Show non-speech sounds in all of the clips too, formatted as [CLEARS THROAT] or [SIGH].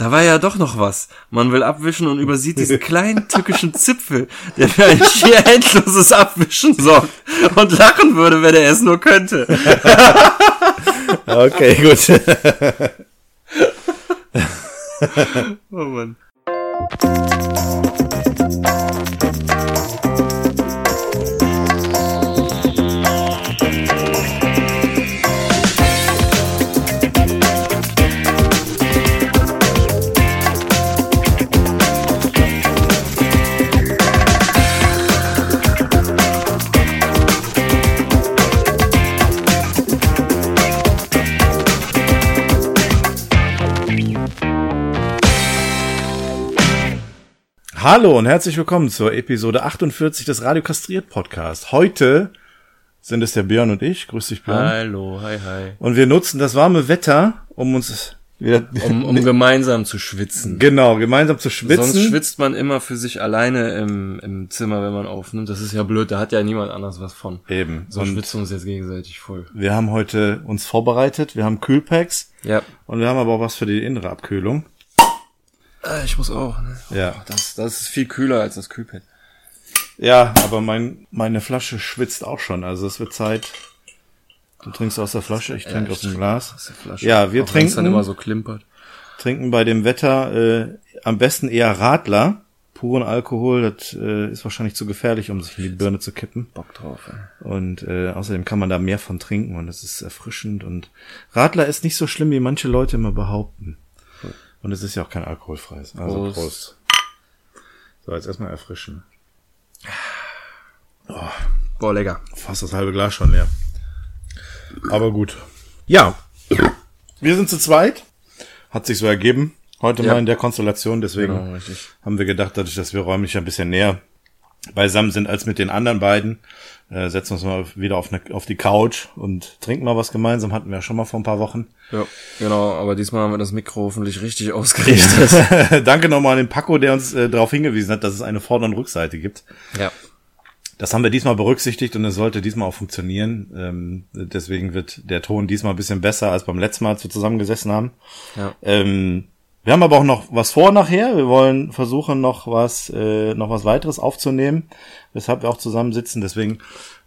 da war ja doch noch was. Man will abwischen und übersieht diesen kleinen tückischen Zipfel, der für ein schier endloses Abwischen sorgt und lachen würde, wenn er es nur könnte. [LAUGHS] Okay, gut. Oh Mann. Hallo und herzlich willkommen zur Episode 48 des Radio Kastriert Podcast. Heute sind es der Björn und ich. Grüß dich, Björn. Hallo, hi, hi. Und wir nutzen das warme Wetter, um uns wieder, [LAUGHS] Um, um gemeinsam zu schwitzen. genau, gemeinsam zu schwitzen. Sonst schwitzt man immer für sich alleine im, im Zimmer, wenn man aufnimmt. Das ist ja blöd, da hat ja niemand anders was von. Eben. So schwitzen wir uns jetzt gegenseitig voll. wir haben heute uns vorbereitet. Wir haben Kühlpacks Ja. und wir haben aber auch was für die innere Abkühlung. Äh, Ich muss auch, ne? Ja. Das, das ist viel kühler als das Kühlpad. Ja, aber mein, meine Flasche schwitzt auch schon. Also es wird Zeit. Du trinkst aus der Flasche, ich trinke aus dem Glas. Aus der Flasche. Ja, wir Auch wenn's dann trinken- immer so klimpert. Trinken bei dem Wetter äh, am besten eher Radler. Puren Alkohol, das äh, ist wahrscheinlich zu gefährlich, um sich in die Birne zu kippen. Bock drauf, ey. Und äh, außerdem kann man da mehr von trinken und es ist erfrischend. Und Radler ist nicht so schlimm, wie manche Leute immer behaupten. Und es ist ja auch kein alkoholfreies. Also Prost. Prost. So, jetzt erstmal erfrischen. Boah, lecker. Fast das halbe Glas schon leer. Aber gut. Ja. Wir sind zu zweit. Hat sich so ergeben. Heute Ja. mal in der Konstellation. Deswegen Genau, haben wir gedacht, dadurch, dass wir räumlich ein bisschen näher beisammen sind als mit den anderen beiden, äh, setzen uns mal wieder auf, eine, auf die Couch und trinken mal was gemeinsam. Hatten wir ja schon mal vor ein paar Wochen. Ja, genau, aber diesmal haben wir das Mikro hoffentlich richtig [LAUGHS] ausgerichtet. [LAUGHS] Danke nochmal an den Paco, der uns äh, darauf hingewiesen hat, dass es eine Vorder- und Rückseite gibt. ja. Das haben wir diesmal berücksichtigt und es sollte diesmal auch funktionieren. Ähm, deswegen wird der Ton diesmal ein bisschen besser als beim letzten Mal, als wir zusammengesessen haben. Ja. Ähm, wir haben aber auch noch was vor nachher. Wir wollen versuchen, noch was, äh, noch was weiteres aufzunehmen, weshalb wir auch zusammensitzen. Deswegen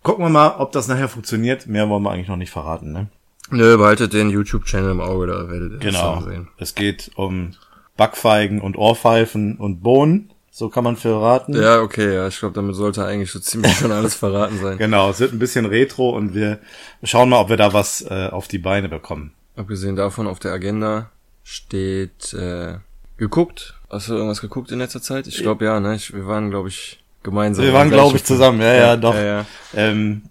gucken wir mal, ob das nachher funktioniert. Mehr wollen wir eigentlich noch nicht verraten. Ne? Nö, behaltet den YouTube-Channel im Auge, da werdet ihr das Genau. dann sehen. Es geht um Backfeigen und Ohrpfeifen und Bohnen. So kann man verraten. Ja, okay, ja, ich glaube, damit sollte eigentlich so ziemlich schon alles verraten sein. [LAUGHS] Genau, es wird ein bisschen retro und wir schauen mal, ob wir da was äh, auf die Beine bekommen. Abgesehen davon, auf der Agenda steht äh, geguckt. Hast du irgendwas geguckt in letzter Zeit? Ich glaube ja, ne? Ich, wir waren, glaube ich, gemeinsam. Wir waren, glaube ich, zusammen. Ja, ja, Film. doch. Ja, ja. Ähm,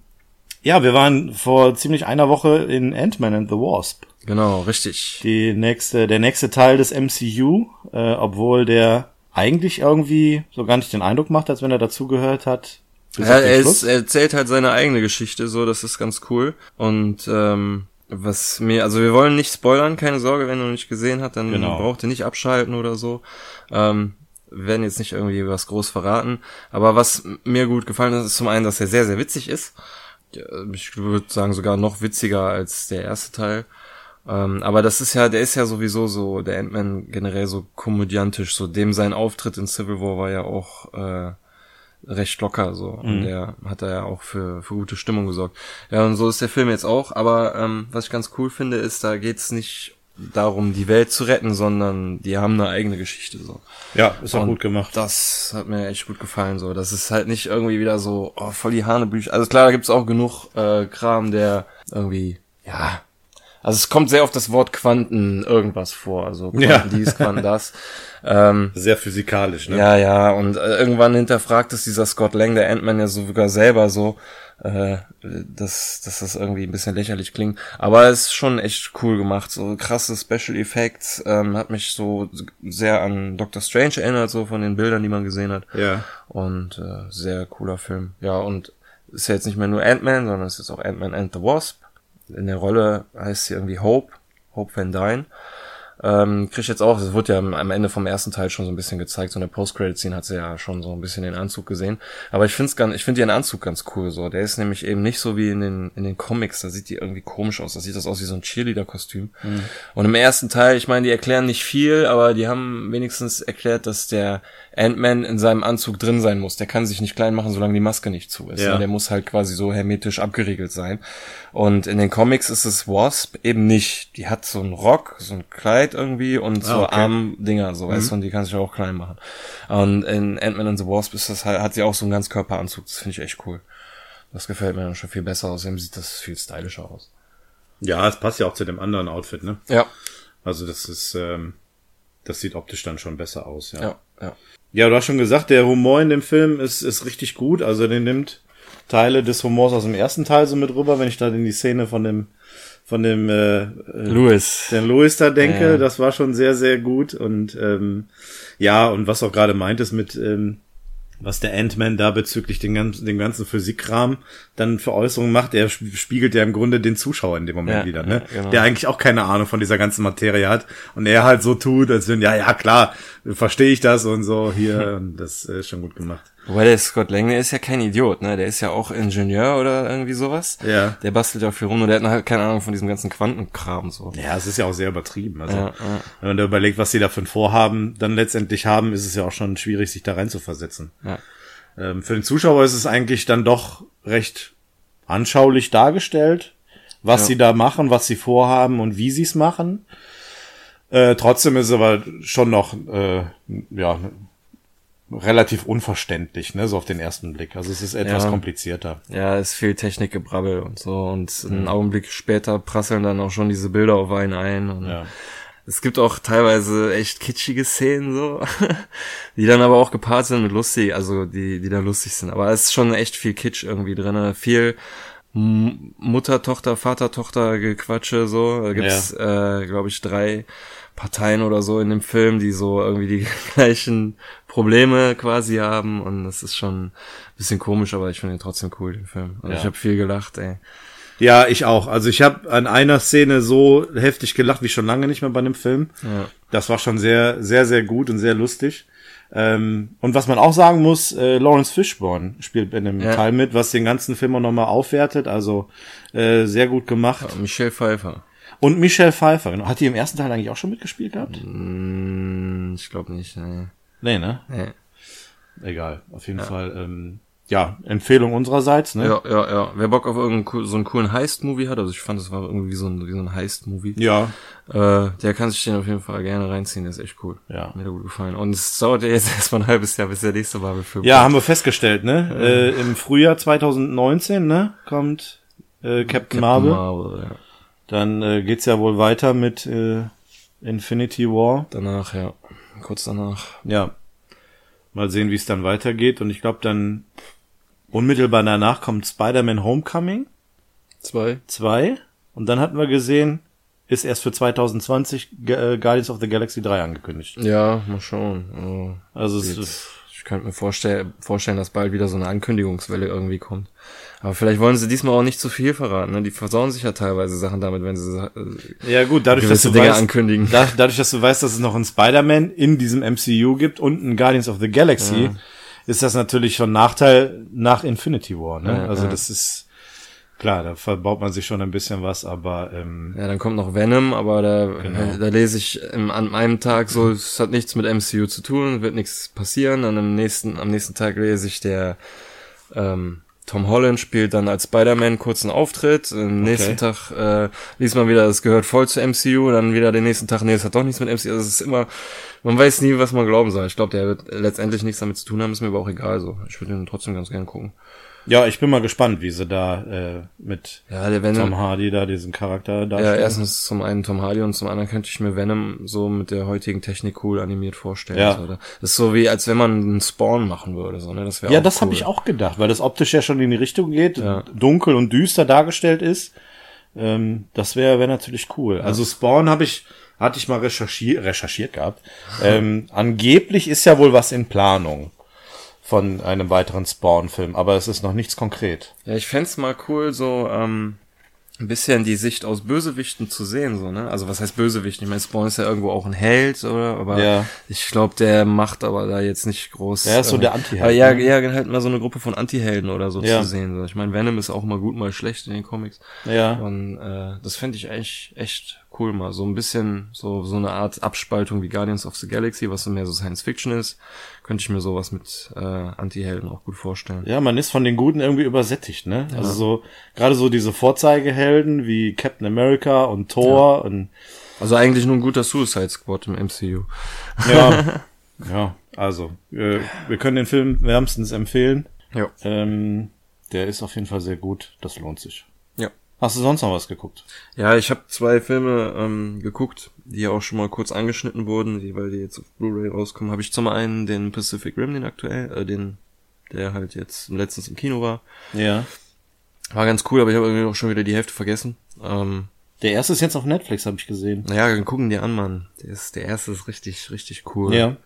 ja, wir waren vor ziemlich einer Woche in Ant-Man and the Wasp. Genau, richtig. Die nächste, der nächste Teil des MCU, äh, obwohl der eigentlich irgendwie so gar nicht den Eindruck macht, als wenn er dazugehört hat. Ja, er, ist, er erzählt halt seine eigene Geschichte, so, das ist ganz cool. Und ähm, was mir, also wir wollen nicht spoilern, keine Sorge, wenn du nicht gesehen hast, dann Genau. braucht ihr nicht abschalten oder so. Ähm, wir werden jetzt nicht irgendwie was groß verraten. Aber was mir gut gefallen hat, ist zum einen, dass er sehr, sehr witzig ist. Ich würde sagen, sogar noch witziger als der erste Teil. Ähm, aber das ist ja, der ist ja sowieso so, der Ant-Man generell so komödiantisch, so dem sein Auftritt in Civil War war ja auch äh, recht locker so. Und der hat da ja auch für, für gute Stimmung gesorgt. Ja, und so ist der Film jetzt auch. Aber ähm, was ich ganz cool finde, ist, da geht's nicht darum, die Welt zu retten, sondern die haben eine eigene Geschichte so. ja, ist auch Und gut gemacht. Das hat mir echt gut gefallen so. Das ist halt nicht irgendwie wieder so oh, voll die Hanebücher. Also klar, da gibt's auch genug äh, Kram, der irgendwie ja. Also es kommt sehr auf das Wort Quanten irgendwas vor. Also Quanten Ja. dies, Quanten das. Ähm, Sehr physikalisch, ne? ja, ja, und äh, irgendwann hinterfragt es dieser Scott Lang, der Ant-Man ja sogar selber so, äh, dass, dass das irgendwie ein bisschen lächerlich klingt. Aber es ist schon echt cool gemacht. So krasse Special Effects, ähm, hat mich so sehr an Doctor Strange erinnert, so von den Bildern, die man gesehen hat. Ja. Und äh, sehr cooler Film. Ja, und ist ja jetzt nicht mehr nur Ant-Man, sondern es ist auch Ant-Man and the Wasp. In der Rolle heißt sie irgendwie Hope, Hope Van Dyne. Ähm, krieg ich jetzt auch, es wurde ja am, am Ende vom ersten Teil schon so ein bisschen gezeigt, so in der Post-Credit-Scene hat sie ja schon so ein bisschen den Anzug gesehen. Aber ich find's ganz, ich finde ihren Anzug ganz cool, so. Der ist nämlich eben nicht so wie in den, in den Comics, da sieht die irgendwie komisch aus, da sieht das aus wie so ein Cheerleader-Kostüm. Mhm. Und im ersten Teil, ich meine, die erklären nicht viel, aber die haben wenigstens erklärt, dass der Ant-Man in seinem Anzug drin sein muss. Der kann sich nicht klein machen, solange die Maske nicht zu ist. Ja. Der muss halt quasi so hermetisch abgeriegelt sein. Und in den Comics ist es Wasp eben nicht. Die hat so einen Rock, so ein Kleid irgendwie und so ah, okay. Armdinger, so, mhm. weißt du, und die kann sich auch klein machen. Und in Ant-Man and the Wasp ist das halt, hat sie auch so einen ganz Körperanzug. Das finde ich echt cool. Das gefällt mir dann schon viel besser. Außerdem sieht das viel stylischer aus. Ja, es passt ja auch zu dem anderen Outfit, ne? Ja. Also das ist, ähm, das sieht optisch dann schon besser aus, ja. Ja, ja. Ja, du hast schon gesagt, der Humor in dem Film ist, ist richtig gut. Also den nimmt Teile des Humors aus dem ersten Teil so mit rüber, wenn ich da in die Szene von dem von dem äh, Louis. Den Louis da denke, ja. das war schon sehr, sehr gut. Und ähm, ja, und was auch gerade meintest mit ähm, was der Ant-Man da bezüglich den ganzen, dem ganzen Physikkram dann für Äußerungen macht, der spiegelt ja im Grunde den Zuschauer in dem Moment ja, wieder, ne? Ja, genau. Der eigentlich auch keine Ahnung von dieser ganzen Materie hat und er halt so tut, als wenn, ja, ja, klar, verstehe ich das und so hier [LAUGHS] und das ist schon gut gemacht. Wobei der Scott Lang, der ist ja kein Idiot, ne? Der ist ja auch Ingenieur oder irgendwie sowas. Ja. Der bastelt ja viel rum und der hat halt keine Ahnung von diesem ganzen Quantenkram so. Ja, es ist ja auch sehr übertrieben. Also, ja, ja. wenn man da überlegt, was sie da für ein Vorhaben dann letztendlich haben, ist es ja auch schon schwierig, sich da rein zu versetzen. Ja. Ähm, für den Zuschauer ist es eigentlich dann doch recht anschaulich dargestellt, was ja. sie da machen, was sie vorhaben und wie sie es machen. Äh, trotzdem ist es aber schon noch äh, ja relativ unverständlich, ne, so auf den ersten Blick. Also es ist etwas ja. komplizierter. Ja, es fehlt Technikgebrabbel und so und einen mhm. Augenblick später prasseln dann auch schon diese Bilder auf einen ein und ja. Es gibt auch teilweise echt kitschige Szenen so, [LAUGHS] die dann aber auch gepaart sind mit lustig, also die, die da lustig sind. Aber es ist schon echt viel Kitsch irgendwie drin, viel Mutter, Tochter, Vater, Tochter Gequatsche so. Da gibt's, ja. äh, glaube ich, drei Parteien oder so in dem Film, die so irgendwie die [LAUGHS] gleichen Probleme quasi haben und das ist schon ein bisschen komisch, aber ich finde ihn trotzdem cool, den Film. Also ja. ich habe viel gelacht, ey. Ja, ich auch. Also ich habe an einer Szene so heftig gelacht wie schon lange nicht mehr bei einem Film. Ja. Das war schon sehr, sehr, sehr gut und sehr lustig. Ähm, und was man auch sagen muss, äh, Lawrence Fishburne spielt in dem ja. Teil mit, was den ganzen Film auch nochmal aufwertet. Also äh, sehr gut gemacht. Ja, Michelle Pfeiffer. Und Michelle Pfeiffer, genau. Hat die im ersten Teil eigentlich auch schon mitgespielt gehabt? Mm, ich glaube nicht, nee. Nee, ne? Nee. Egal. Auf jeden ja. Fall, ähm, ja, Empfehlung unsererseits, ne? Ja, ja, ja. Wer Bock auf irgendeinen so einen coolen Heist-Movie hat, also ich fand, das war irgendwie so ein, wie so ein Heist-Movie. Ja. Äh, der kann sich den auf jeden Fall gerne reinziehen, der ist echt cool. Ja. Mir hat gut gefallen. Und es dauert ja jetzt [LAUGHS] erstmal ein halbes Jahr, bis der nächste Marvel-Film Ja, haben wir festgestellt, ne? Ja. Äh, Im Frühjahr 2019, ne? Kommt äh, Captain, Captain Marvel. Marvel ja. Dann äh, geht's ja wohl weiter mit äh, Infinity War. Danach, ja. Kurz danach. Ja. Mal sehen, wie es dann weitergeht. Und ich glaube, dann unmittelbar danach kommt Spider-Man Homecoming. Zwei. Zwei. Und dann hatten wir gesehen, ist erst für 2020 äh, Guardians of the Galaxy 3 angekündigt. Ja, mal schauen. Oh, also es ist, ich könnte mir vorstellen, vorstellen, dass bald wieder so eine Ankündigungswelle irgendwie kommt. Aber vielleicht wollen sie diesmal auch nicht zu viel verraten. Ne? Die versauen sich ja teilweise Sachen damit, wenn sie äh, ja gut, dadurch, dass du Dinge weißt, ankündigen. Da, dadurch, dass du weißt, dass es noch einen Spider-Man in diesem MCU gibt und einen Guardians of the Galaxy, ja. ist das natürlich schon Nachteil nach Infinity War. Ne? Ja, also ja. das ist klar, da verbaut man sich schon ein bisschen was, aber ähm, ja, dann kommt noch Venom, aber da, genau. da lese ich im, an einem Tag so, es hat nichts mit MCU zu tun, wird nichts passieren. Dann am nächsten, am nächsten Tag lese ich der ähm, Tom Holland spielt dann als Spider-Man kurzen Auftritt. Am okay. nächsten Tag äh, liest man wieder, es gehört voll zu MCU. Dann wieder den nächsten Tag, nee, es hat doch nichts mit MCU. Also es ist immer, man weiß nie, was man glauben soll. Ich glaube, der wird letztendlich nichts damit zu tun haben, ist mir aber auch egal. So, ich würde ihn trotzdem ganz gerne gucken. Ja, ich bin mal gespannt, wie sie da äh, mit ja, Venom, Tom Hardy da diesen Charakter darstellen. Ja, erstens zum einen Tom Hardy und zum anderen könnte ich mir Venom so mit der heutigen Technik cool animiert vorstellen. Ja. So, das ist so wie, als wenn man einen Spawn machen würde. So, ne? das ja, das cool. habe ich auch gedacht, weil das optisch ja schon in die Richtung geht, ja. dunkel und düster dargestellt ist. Ähm, das wäre wär natürlich cool. Ja. Also Spawn habe ich hatte ich mal recherchiert, recherchiert gehabt. ähm, angeblich ist ja wohl was in Planung von einem weiteren Spawn-Film, aber es ist noch nichts konkret. Ja, ich fände mal cool, so, ähm, ein bisschen die Sicht aus Bösewichten zu sehen, so, ne? Also was heißt Bösewicht? Ich meine, Spawn ist ja irgendwo auch ein Held, oder? Aber Ja. ich glaube, der macht aber da jetzt nicht groß. Er ist so äh, der Anti-Held, Ja, ne? ja, halt mal so eine Gruppe von Anti-Helden oder so Ja. zu sehen. So. Ich meine, Venom ist auch mal gut, mal schlecht in den Comics. Ja. Und äh, das fände ich eigentlich echt cool mal. So ein bisschen so so eine Art Abspaltung wie Guardians of the Galaxy, was so mehr so Science Fiction ist. Könnte ich mir sowas mit äh, Anti-Helden auch gut vorstellen. Ja, man ist von den Guten irgendwie übersättigt, ne? Also so, gerade so diese Vorzeigehelden wie Captain America und Thor und Also eigentlich nur ein guter Suicide Squad im MCU. ja, [LAUGHS] ja, also, äh, wir können den Film wärmstens empfehlen. Ja. Ähm, der ist auf jeden Fall sehr gut, das lohnt sich. Hast du sonst noch was geguckt? Ja, ich habe zwei Filme ähm, geguckt, die auch schon mal kurz angeschnitten wurden, die, weil die jetzt auf Blu-ray rauskommen. Habe ich zum einen den Pacific Rim, den aktuell, äh, den, der halt jetzt letztens im Kino war. Ja. War ganz cool, aber ich habe irgendwie auch schon wieder die Hälfte vergessen. Ähm, Der erste ist jetzt auf Netflix, habe ich gesehen. naja, dann gucken die an, Mann. Der, ist, der erste ist richtig, richtig cool. Ja.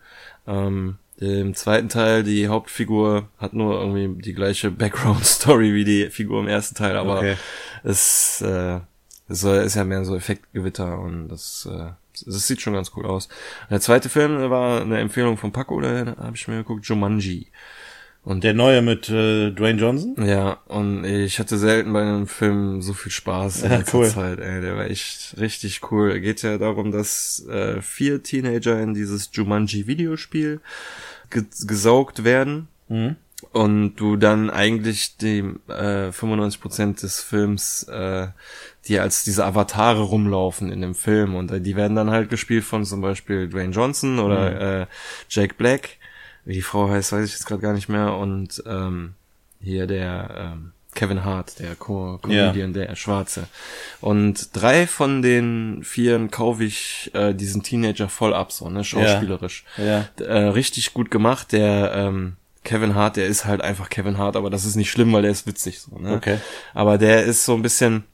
Ähm, im zweiten Teil, die Hauptfigur hat nur irgendwie die gleiche Background-Story wie die Figur im ersten Teil, aber Okay. es, äh, es ist ja mehr so Effektgewitter und das, äh, das sieht schon ganz cool aus. Der zweite Film war eine Empfehlung von Paco, da habe ich mir geguckt, Jumanji. Und Der neue mit äh, Dwayne Johnson? ja, und ich hatte selten bei einem Film so viel Spaß [LAUGHS] in Ja, letzter cool. Zeit, ey. Der war echt richtig cool. Geht ja darum, dass äh, vier Teenager in dieses Jumanji-Videospiel ge gesaugt werden Mhm. und du dann eigentlich die äh, 95% des Films äh, die als diese Avatare rumlaufen in dem Film und äh, die werden dann halt gespielt von zum Beispiel Dwayne Johnson oder äh, Jake Black. Wie die Frau heißt, weiß ich jetzt gerade gar nicht mehr. Und ähm, hier der ähm, Kevin Hart, der Co Comedian, der Schwarze. Und drei von den vieren kaufe ich äh, diesen Teenager voll ab, so, ne, schauspielerisch Ja. äh, richtig gut gemacht. Der ähm, Kevin Hart, der ist halt einfach Kevin Hart, aber das ist nicht schlimm, weil der ist witzig so. Ne? Okay. Aber der ist so ein bisschen,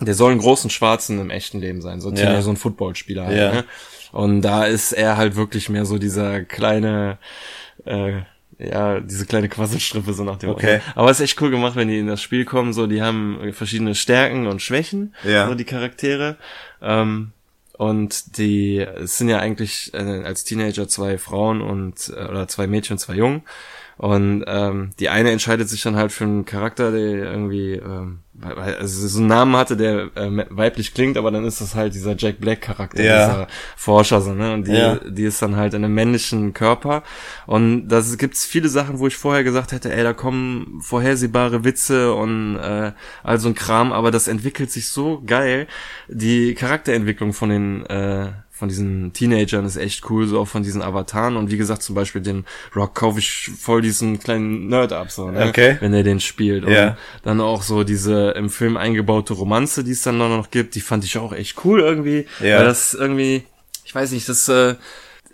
der soll einen großen Schwarzen im echten Leben sein, so, Ja. so ein Footballspieler. Halt, Ja. ne? Und da ist er halt wirklich mehr so dieser kleine, äh, ja, diese kleine Quasselstrippe so nach dem Okay. Aber es ist echt cool gemacht, wenn die in das Spiel kommen, so, die haben verschiedene Stärken und Schwächen, Ja. so die Charaktere. Ähm, und die es sind ja eigentlich äh, als Teenager zwei Frauen und äh, oder zwei Mädchen, zwei Jungen. Und ähm, die eine entscheidet sich dann halt für einen Charakter, der irgendwie ähm, weil- also so einen Namen hatte, der äh, weiblich klingt, aber dann ist das halt dieser Jack Black Charakter, Ja. dieser Forscher, so, ne? Und die, Ja. die ist dann halt in einem männlichen Körper. Und das gibt's viele Sachen, wo ich vorher gesagt hätte, ey, da kommen vorhersehbare Witze und äh, all so ein Kram, aber das entwickelt sich so geil. Die Charakterentwicklung von den äh, von diesen Teenagern ist echt cool, so auch von diesen Avataren. Und wie gesagt, zum Beispiel dem Rock kaufe ich voll diesen kleinen Nerd ab, so, ne? Okay. wenn er den spielt. Und Ja. dann auch so diese im Film eingebaute Romanze, die es dann noch gibt, die fand ich auch echt cool irgendwie. Ja. Weil das irgendwie, ich weiß nicht, das, äh,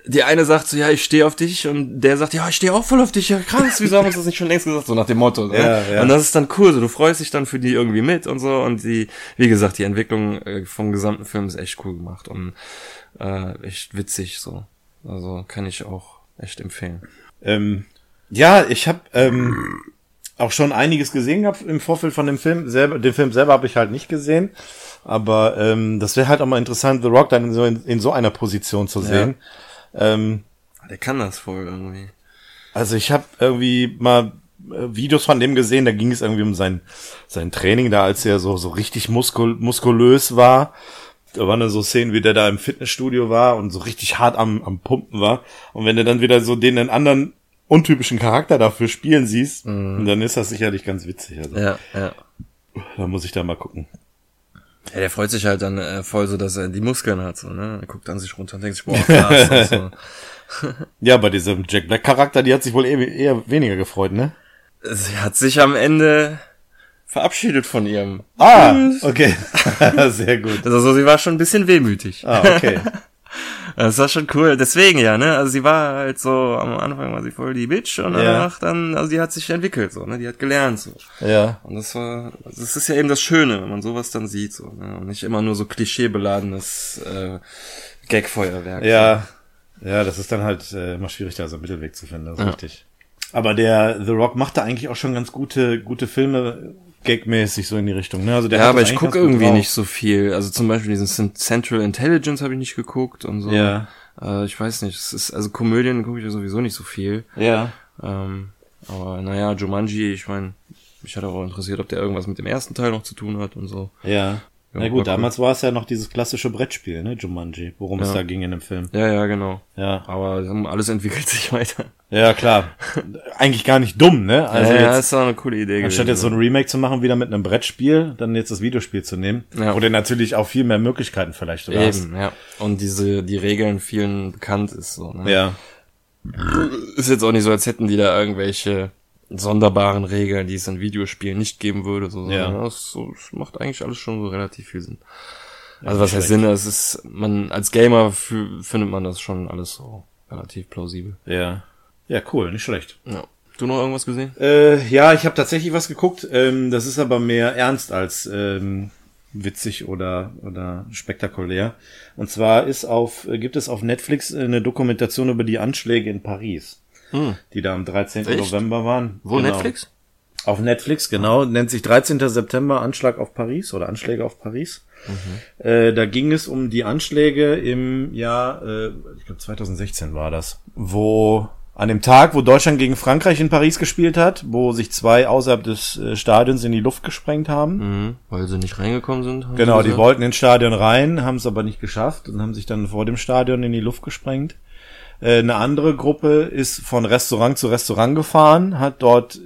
die eine sagt so, ja, ich stehe auf dich und der sagt, ja, ich stehe auch voll auf dich, ja krass, wieso haben wir uns das nicht schon längst gesagt, so nach dem Motto. Ne? Ja, ja. Und das ist dann cool, so du freust dich dann für die irgendwie mit und so und die, wie gesagt, die Entwicklung äh, vom gesamten Film ist echt cool gemacht und äh, echt witzig so. Also kann ich auch echt empfehlen. Ähm, ja, ich habe ähm, auch schon einiges gesehen gehabt im Vorfeld von dem Film. Selber, den Film selber habe ich halt nicht gesehen. Aber ähm, das wäre halt auch mal interessant, The Rock dann in so, in, in so einer Position zu sehen. Ähm, Der kann das voll irgendwie. also ich habe irgendwie mal äh, Videos von dem gesehen, da ging es irgendwie um sein, sein Training, da als er so, so richtig muskul muskulös war. Da waren dann so Szenen, wie der da im Fitnessstudio war und so richtig hart am, am Pumpen war. Und wenn du dann wieder so den einen anderen untypischen Charakter dafür spielen siehst, dann ist das sicherlich ganz witzig. Also, Ja, ja. da muss ich da mal gucken. Ja, der freut sich halt dann äh, voll so, dass er die Muskeln hat, so, ne? Er guckt an sich runter und denkt sich, boah, krass. [LAUGHS] so. Ja, bei diesem Jack Black Charakter, die hat sich wohl eher, eher weniger gefreut, ne? Sie hat sich am Ende verabschiedet von ihrem. Ah, okay. [LAUGHS] Sehr gut. Also sie war schon ein bisschen wehmütig. Ah, okay. [LAUGHS] Das war schon cool. Deswegen ja, ne? Also sie war halt so, am Anfang war sie voll die Bitch und Ja. danach dann, also die hat sich entwickelt, so, ne? Die hat gelernt, so. Ja. Und das war, das ist ja eben das Schöne, wenn man sowas dann sieht, so, ne? Und nicht immer nur so klischeebeladenes äh, Gagfeuerwerk. Ja, ja, das ist dann halt äh, immer schwierig, da so einen Mittelweg zu finden, das ist Ja. richtig. Aber der The Rock macht da eigentlich auch schon ganz gute, gute Filme. Gag-mäßig so in die Richtung. Ne? Also der ja, aber ich gucke irgendwie drauf. nicht so viel. Also zum Beispiel diesen Central Intelligence habe ich nicht geguckt und so. Ja. Äh, ich weiß nicht. Es ist, also Komödien gucke ich ja sowieso nicht so viel. Ja. Ähm, aber naja, Jumanji, ich meine, mich hat auch interessiert, ob der irgendwas mit dem ersten Teil noch zu tun hat und so. Ja. Ja, Na gut, cool. damals war es ja noch dieses klassische Brettspiel, ne, Jumanji, worum es Ja. da ging in dem Film. Ja, ja, genau. Ja. Aber alles entwickelt [LAUGHS] sich weiter. Ja, klar. Eigentlich gar nicht dumm, ne? Also ja, ja, jetzt, ist doch eine coole Idee anstatt jetzt so ein Remake zu machen, wieder mit einem Brettspiel, dann jetzt das Videospiel zu nehmen, Ja. wo du natürlich auch viel mehr Möglichkeiten vielleicht sogar hast. Eben, ja. Und diese, die Regeln vielen bekannt ist so, ne? Ja. Ist jetzt auch nicht so, als hätten die da irgendwelche sonderbaren Regeln, die es in Videospielen nicht geben würde, so, Ja. das, so, das macht eigentlich alles schon so relativ viel Sinn. Also was heißt Sinn? Es ist, man, als Gamer findet man das schon alles so relativ plausibel. Ja. Ja, cool, nicht schlecht. Ja. Du noch irgendwas gesehen? Äh, ja, ich habe tatsächlich was geguckt. Ähm, das ist aber mehr ernst als ähm, witzig oder oder spektakulär. Und zwar ist auf äh, gibt es auf Netflix eine Dokumentation über die Anschläge in Paris, Hm. die da am 13. Echt? November waren. Wo, Genau. Netflix? Auf Netflix, genau. Nennt sich 13. September Anschlag auf Paris oder Anschläge auf Paris. Äh, da ging es um die Anschläge im Jahr, äh, ich glaube 2016 war das, wo an dem Tag, wo Deutschland gegen Frankreich in Paris gespielt hat, wo sich zwei außerhalb des äh, Stadions in die Luft gesprengt haben. Mhm. Weil sie nicht reingekommen sind? Genau, die wollten ins Stadion rein, haben es aber nicht geschafft und haben sich dann vor dem Stadion in die Luft gesprengt. Äh, Eine andere Gruppe ist von Restaurant zu Restaurant gefahren, hat dort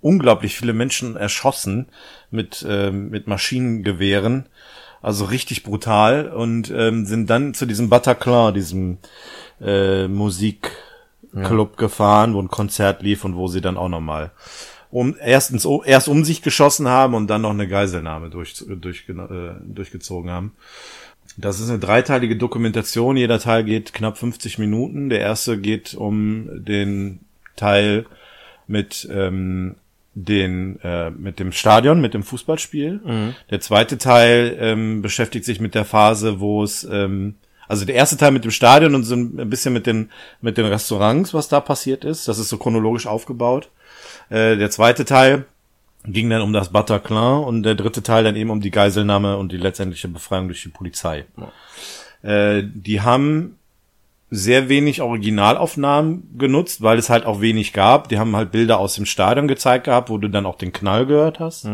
unglaublich viele Menschen erschossen mit, ähm, mit Maschinengewehren. Also richtig brutal und ähm, sind dann zu diesem Bataclan, diesem äh, Musikclub gefahren, wo ein Konzert lief und wo sie dann auch nochmal um erstens erst um sich geschossen haben und dann noch eine Geiselnahme durch, durch, äh, durchgezogen haben. Das ist eine dreiteilige Dokumentation. Jeder Teil geht knapp 50 Minuten. Der erste geht um den Teil mit ähm, den äh, mit dem Stadion, mit dem Fußballspiel. Der zweite Teil ähm, beschäftigt sich mit der Phase, wo es ähm, also der erste Teil mit dem Stadion und so ein bisschen mit den mit den Restaurants, was da passiert ist. Das ist so chronologisch aufgebaut. Äh, der zweite Teil ging dann um das Bataclan und der dritte Teil dann eben um die Geiselnahme und die letztendliche Befreiung durch die Polizei. Äh, die haben sehr wenig Originalaufnahmen genutzt, weil es halt auch wenig gab. Die haben halt Bilder aus dem Stadion gezeigt gehabt, wo du dann auch den Knall gehört hast.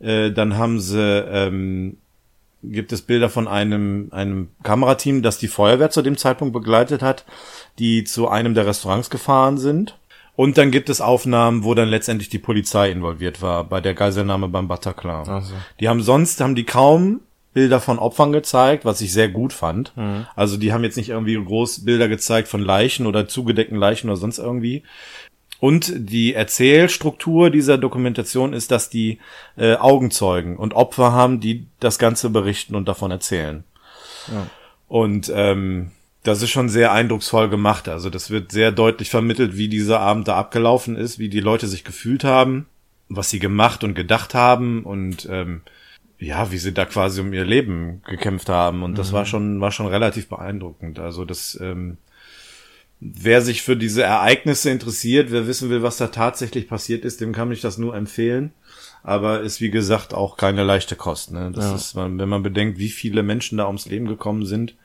Äh, dann haben sie, ähm, gibt es Bilder von einem, einem Kamerateam, das die Feuerwehr zu dem Zeitpunkt begleitet hat, die zu einem der Restaurants gefahren sind. Und dann gibt es Aufnahmen, wo dann letztendlich die Polizei involviert war bei der Geiselnahme beim Bataclan. Ach so. Die haben sonst haben die kaum Bilder von Opfern gezeigt, was ich sehr gut fand. Also die haben jetzt nicht irgendwie groß Bilder gezeigt von Leichen oder zugedeckten Leichen oder sonst irgendwie. Und die Erzählstruktur dieser Dokumentation ist, dass die äh, Augenzeugen und Opfer haben, die das Ganze berichten und davon erzählen. Und ähm, das ist schon sehr eindrucksvoll gemacht. Also das wird sehr deutlich vermittelt, wie dieser Abend da abgelaufen ist, wie die Leute sich gefühlt haben, was sie gemacht und gedacht haben und ähm, ja, wie sie da quasi um ihr Leben gekämpft haben. Und das war schon, war schon relativ beeindruckend. Also das, ähm, wer sich für diese Ereignisse interessiert, wer wissen will, was da tatsächlich passiert ist, dem kann ich das nur empfehlen. Aber ist wie gesagt auch keine leichte Kost. Ne? Das Ja. ist, wenn man bedenkt, wie viele Menschen da ums Leben gekommen sind,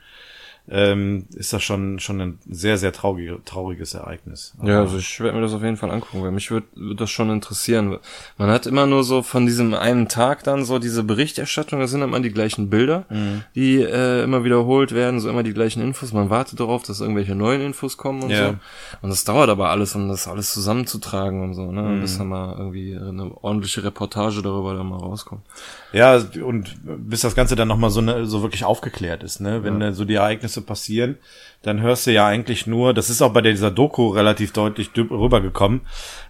ähm, ist das schon schon ein sehr sehr traurige, trauriges Ereignis. Ja, also ich werde mir das auf jeden Fall angucken, weil mich würde würd das schon interessieren. Man hat immer nur so von diesem einen Tag dann so diese Berichterstattung, das sind immer die gleichen Bilder, die äh, immer wiederholt werden, so immer die gleichen Infos. Man wartet darauf, dass irgendwelche neuen Infos kommen und Ja. so. Und das dauert aber alles, um das alles zusammenzutragen und so, ne? Bis dann mal irgendwie eine ordentliche Reportage darüber dann mal rauskommt. Ja, und bis das Ganze dann nochmal so, ne, so wirklich aufgeklärt ist, ne? Wenn äh, so die Ereignisse passieren, dann hörst du ja eigentlich nur, das ist auch bei dieser Doku relativ deutlich rübergekommen,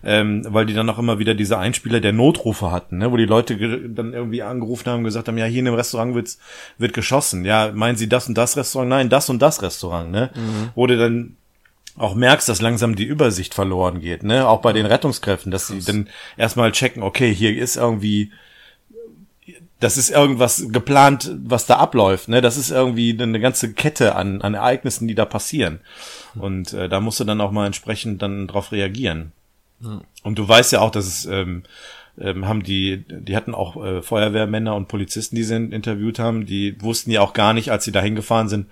ähm, weil die dann auch immer wieder diese Einspieler der Notrufe hatten, ne? wo die Leute dann irgendwie angerufen haben und gesagt haben, ja, hier in dem Restaurant wird's, wird geschossen. Ja, meinen Sie das und das Restaurant? Nein, das und das Restaurant, ne? Wo du dann auch merkst, dass langsam die Übersicht verloren geht, ne? Auch bei den Rettungskräften, dass sie dann erstmal checken, okay, hier ist irgendwie das ist irgendwas geplant, was da abläuft, ne? Das ist irgendwie eine ganze Kette an, an Ereignissen, die da passieren. Und äh, da musst du dann auch mal entsprechend dann drauf reagieren. Und du weißt ja auch, dass es ähm, ähm, haben die, die hatten auch äh, Feuerwehrmänner und Polizisten, die sie interviewt haben, die wussten ja auch gar nicht, als sie da hingefahren sind,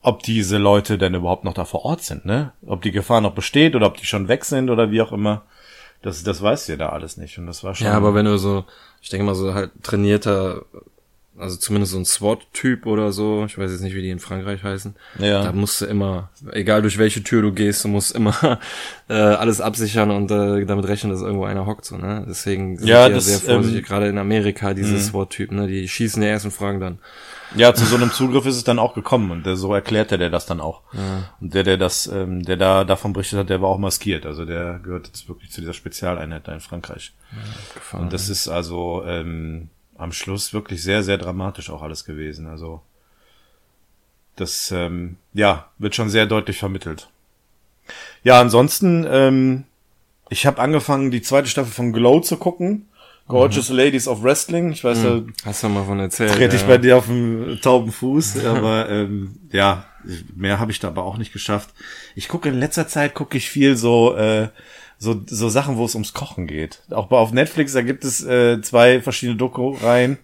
ob diese Leute denn überhaupt noch da vor Ort sind, ne? Ob die Gefahr noch besteht oder ob die schon weg sind oder wie auch immer. Das, das weißt du ja da alles nicht. Und das war schon. Ja, aber wenn du so, ich denke mal so halt trainierter, also zumindest so ein SWAT-Typ oder so, ich weiß jetzt nicht, wie die in Frankreich heißen, Ja. da musst du immer, egal durch welche Tür du gehst, du musst immer [LAUGHS] äh, alles absichern und äh, damit rechnen, dass irgendwo einer hockt, so, ne? Deswegen sind Ja, die ja das, sehr vorsichtig, ähm, gerade in Amerika, diese SWAT-Typen, ne? Die schießen ja erst und fragen dann. Ja, zu so einem Zugriff ist es dann auch gekommen und der, so erklärte der das dann auch. Und der, der das, ähm, der da davon berichtet hat, der war auch maskiert. Also der gehört jetzt wirklich zu dieser Spezialeinheit da in Frankreich. Gefahren. Und das ist also ähm, am Schluss wirklich sehr, sehr dramatisch auch alles gewesen. Also das, ähm, ja, wird schon sehr deutlich vermittelt. Ja, ansonsten, ähm, ich habe angefangen, die zweite Staffel von Glow zu gucken. Gorgeous Ladies of Wrestling. Ich weiß, da Hast du mal von erzählt? trete ich ja. bei dir auf dem tauben Fuß, [LAUGHS] aber ähm, ja, mehr habe ich da aber auch nicht geschafft. Ich gucke in letzter Zeit gucke ich viel so äh, so so Sachen, wo es ums Kochen geht. Auch bei auf Netflix da gibt es äh, zwei verschiedene Doku-Reihen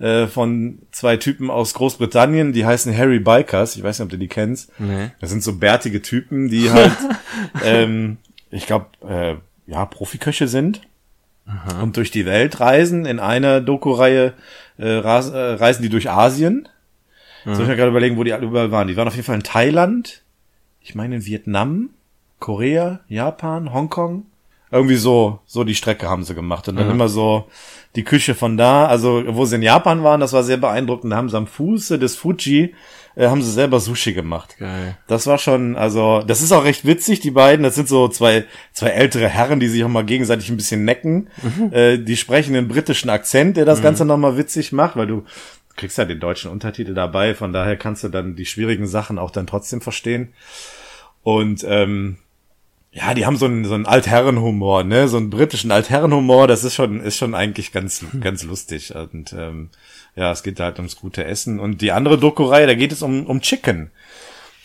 äh, von zwei Typen aus Großbritannien, die heißen Harry Bikers. Ich weiß nicht, ob du die kennst. Nee. Das sind so bärtige Typen, die halt, [LAUGHS] ähm, ich glaube, äh, ja, Profiköche sind und durch die Welt reisen. In einer Doku-Reihe äh, äh, reisen die durch Asien. Soll ich mir gerade überlegen, wo die alle überall waren. Die waren auf jeden Fall in Thailand, ich meine in Vietnam, Korea, Japan, Hongkong. Irgendwie so, so die Strecke haben sie gemacht. Und dann immer so die Küche von da, also wo sie in Japan waren, das war sehr beeindruckend. Da haben sie am Fuße des Fuji, äh, haben sie selber Sushi gemacht. Geil. Das war schon, also, das ist auch recht witzig, die beiden. Das sind so zwei, zwei ältere Herren, die sich auch mal gegenseitig ein bisschen necken. Äh, die sprechen einen britischen Akzent, der das Ganze nochmal witzig macht, weil du kriegst ja den deutschen Untertitel dabei, von daher kannst du dann die schwierigen Sachen auch dann trotzdem verstehen. Und ähm, ja, die haben so einen, so einen Altherrenhumor, ne, so einen britischen Altherrenhumor, das ist schon, ist schon eigentlich ganz, ganz lustig. Und ähm, ja, es geht halt ums gute Essen. Und die andere Doku-Reihe, da geht es um, um Chicken.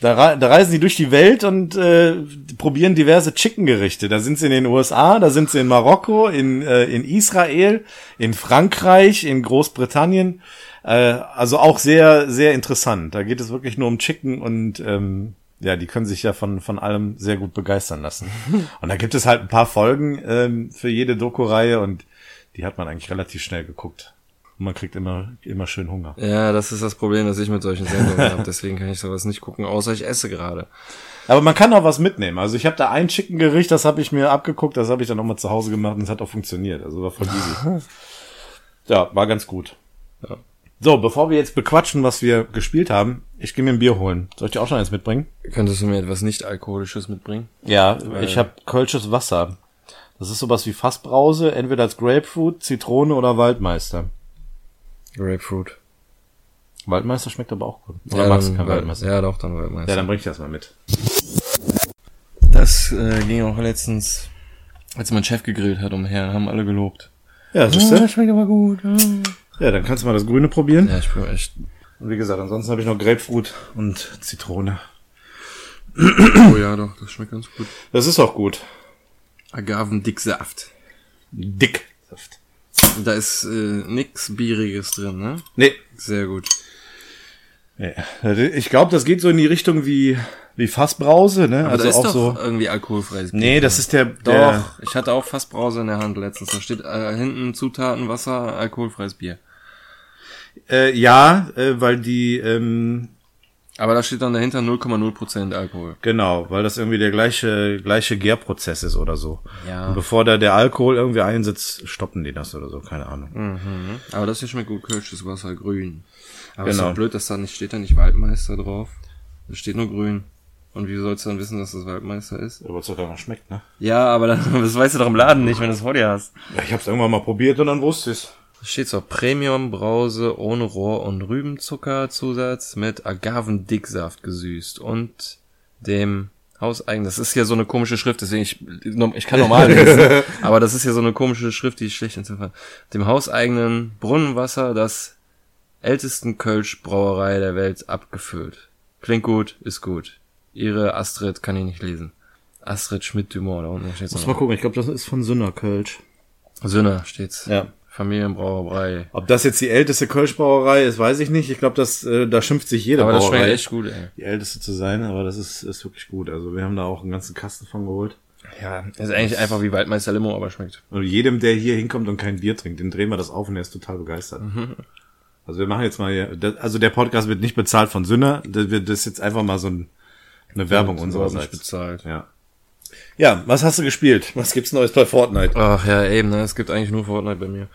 Da, da reisen die durch die Welt und äh, probieren diverse Chicken-Gerichte. Da sind sie in den USA, da sind sie in Marokko, in, äh, in Israel, in Frankreich, in Großbritannien. Äh, also auch sehr, sehr interessant. Da geht es wirklich nur um Chicken und ähm, ja, die können sich ja von, von allem sehr gut begeistern lassen. [LAUGHS] Und da gibt es halt ein paar Folgen ähm, für jede Doku-Reihe und die hat man eigentlich relativ schnell geguckt. Und man kriegt immer, immer schön Hunger. Ja, das ist das Problem, das ich mit solchen Sendungen habe. Deswegen kann ich sowas nicht gucken, außer ich esse gerade. Aber man kann auch was mitnehmen. Also ich habe da ein Chicken-Gericht, das habe ich mir abgeguckt, das habe ich dann nochmal zu Hause gemacht und es hat auch funktioniert. Also war voll easy. [LAUGHS] ja, war ganz gut. Ja. So, bevor wir jetzt bequatschen, was wir gespielt haben, ich gehe mir ein Bier holen. Soll ich dir auch schon eins mitbringen? Könntest du mir etwas nicht-alkoholisches mitbringen? Ja, ich habe kölsches Wasser. Das ist sowas wie Fassbrause, entweder als Grapefruit, Zitrone oder Waldmeister. Grapefruit. Waldmeister schmeckt aber auch gut. Oder ja, magst du dann, kein Waldmeister? ja, doch, dann Waldmeister. Ja, dann bring ich das mal mit. das äh, ging auch letztens, als mein Chef gegrillt hat umher, haben alle gelobt. Ja, siehst du? schmeckt aber gut. Ja, Ja, dann kannst du mal das Grüne probieren. ja ich bin echt, Und wie gesagt, ansonsten habe ich noch Grapefruit und Zitrone. oh ja, doch, das schmeckt ganz gut. Das ist auch gut. Agavendicksaft. Dick. Da ist äh, nix Bieriges drin, ne? Nee. Sehr gut. nee. Ich glaube, das geht so in die Richtung wie, wie Fassbrause, ne? Aber also auch doch so. irgendwie alkoholfreies Bier. Nee, das ist der, Doch, der ich hatte auch Fassbrause in der Hand letztens. Da steht äh, hinten Zutaten, Wasser, alkoholfreies Bier. äh, ja, äh, weil die, ähm, Aber da steht dann dahinter 0,0% Alkohol. genau, weil das irgendwie der gleiche, gleiche Gärprozess ist oder so. Ja. Und bevor da der Alkohol irgendwie einsetzt, stoppen die das oder so, keine Ahnung. Mhm. Aber das hier schmeckt gut, Kölsches Wasser, grün. Aber ist Genau. doch blöd, dass da nicht steht da nicht Waldmeister drauf. Da steht nur grün. Und wie sollst du dann wissen, dass das Waldmeister ist? Aber es doch schmeckt, ne? Ja, aber das, [LAUGHS] das weißt du doch im Laden nicht, wenn du es vor dir hast. Ja, ich hab's irgendwann mal probiert und dann wusste ich's. Steht so Premium Brause ohne Rohr- und Rübenzuckerzusatz mit Agavendicksaft gesüßt und dem hauseigenen, das ist ja so eine komische Schrift, deswegen ich, ich kann normal [LAUGHS] lesen, aber das ist ja so eine komische Schrift, die ist schlecht entziffern. Dem hauseigenen Brunnenwasser das ältesten Kölsch-Brauerei der Welt abgefüllt. Klingt gut, ist gut. Ihre Astrid kann ich nicht lesen. Astrid Schmidt-Dumont, da unten steht Muss mal gucken, ich glaube, das ist von Sünderkölsch. Sünner steht's. Ja. Familienbrauerei. Ob das jetzt die älteste Kölschbrauerei ist, weiß ich nicht. Ich glaube, das äh, da schimpft sich jede Aber das Brauerei, schmeckt echt gut, ey. die älteste zu sein, aber das ist, ist wirklich gut. Also wir haben da auch einen ganzen Kasten von geholt. Ja, ist eigentlich einfach wie Waldmeister Limo, aber schmeckt. Und jedem, der hier hinkommt und kein Bier trinkt, den drehen wir das auf und er ist total begeistert. Also wir machen jetzt mal hier, also der Podcast wird nicht bezahlt von Sünner, das ist jetzt einfach mal so ein, eine Werbung nicht unsererseits. bezahlt. Ja. Ja, was hast du gespielt? Was gibt's Neues bei Fortnite? Ach ja, eben, ne? Es gibt eigentlich nur Fortnite bei mir.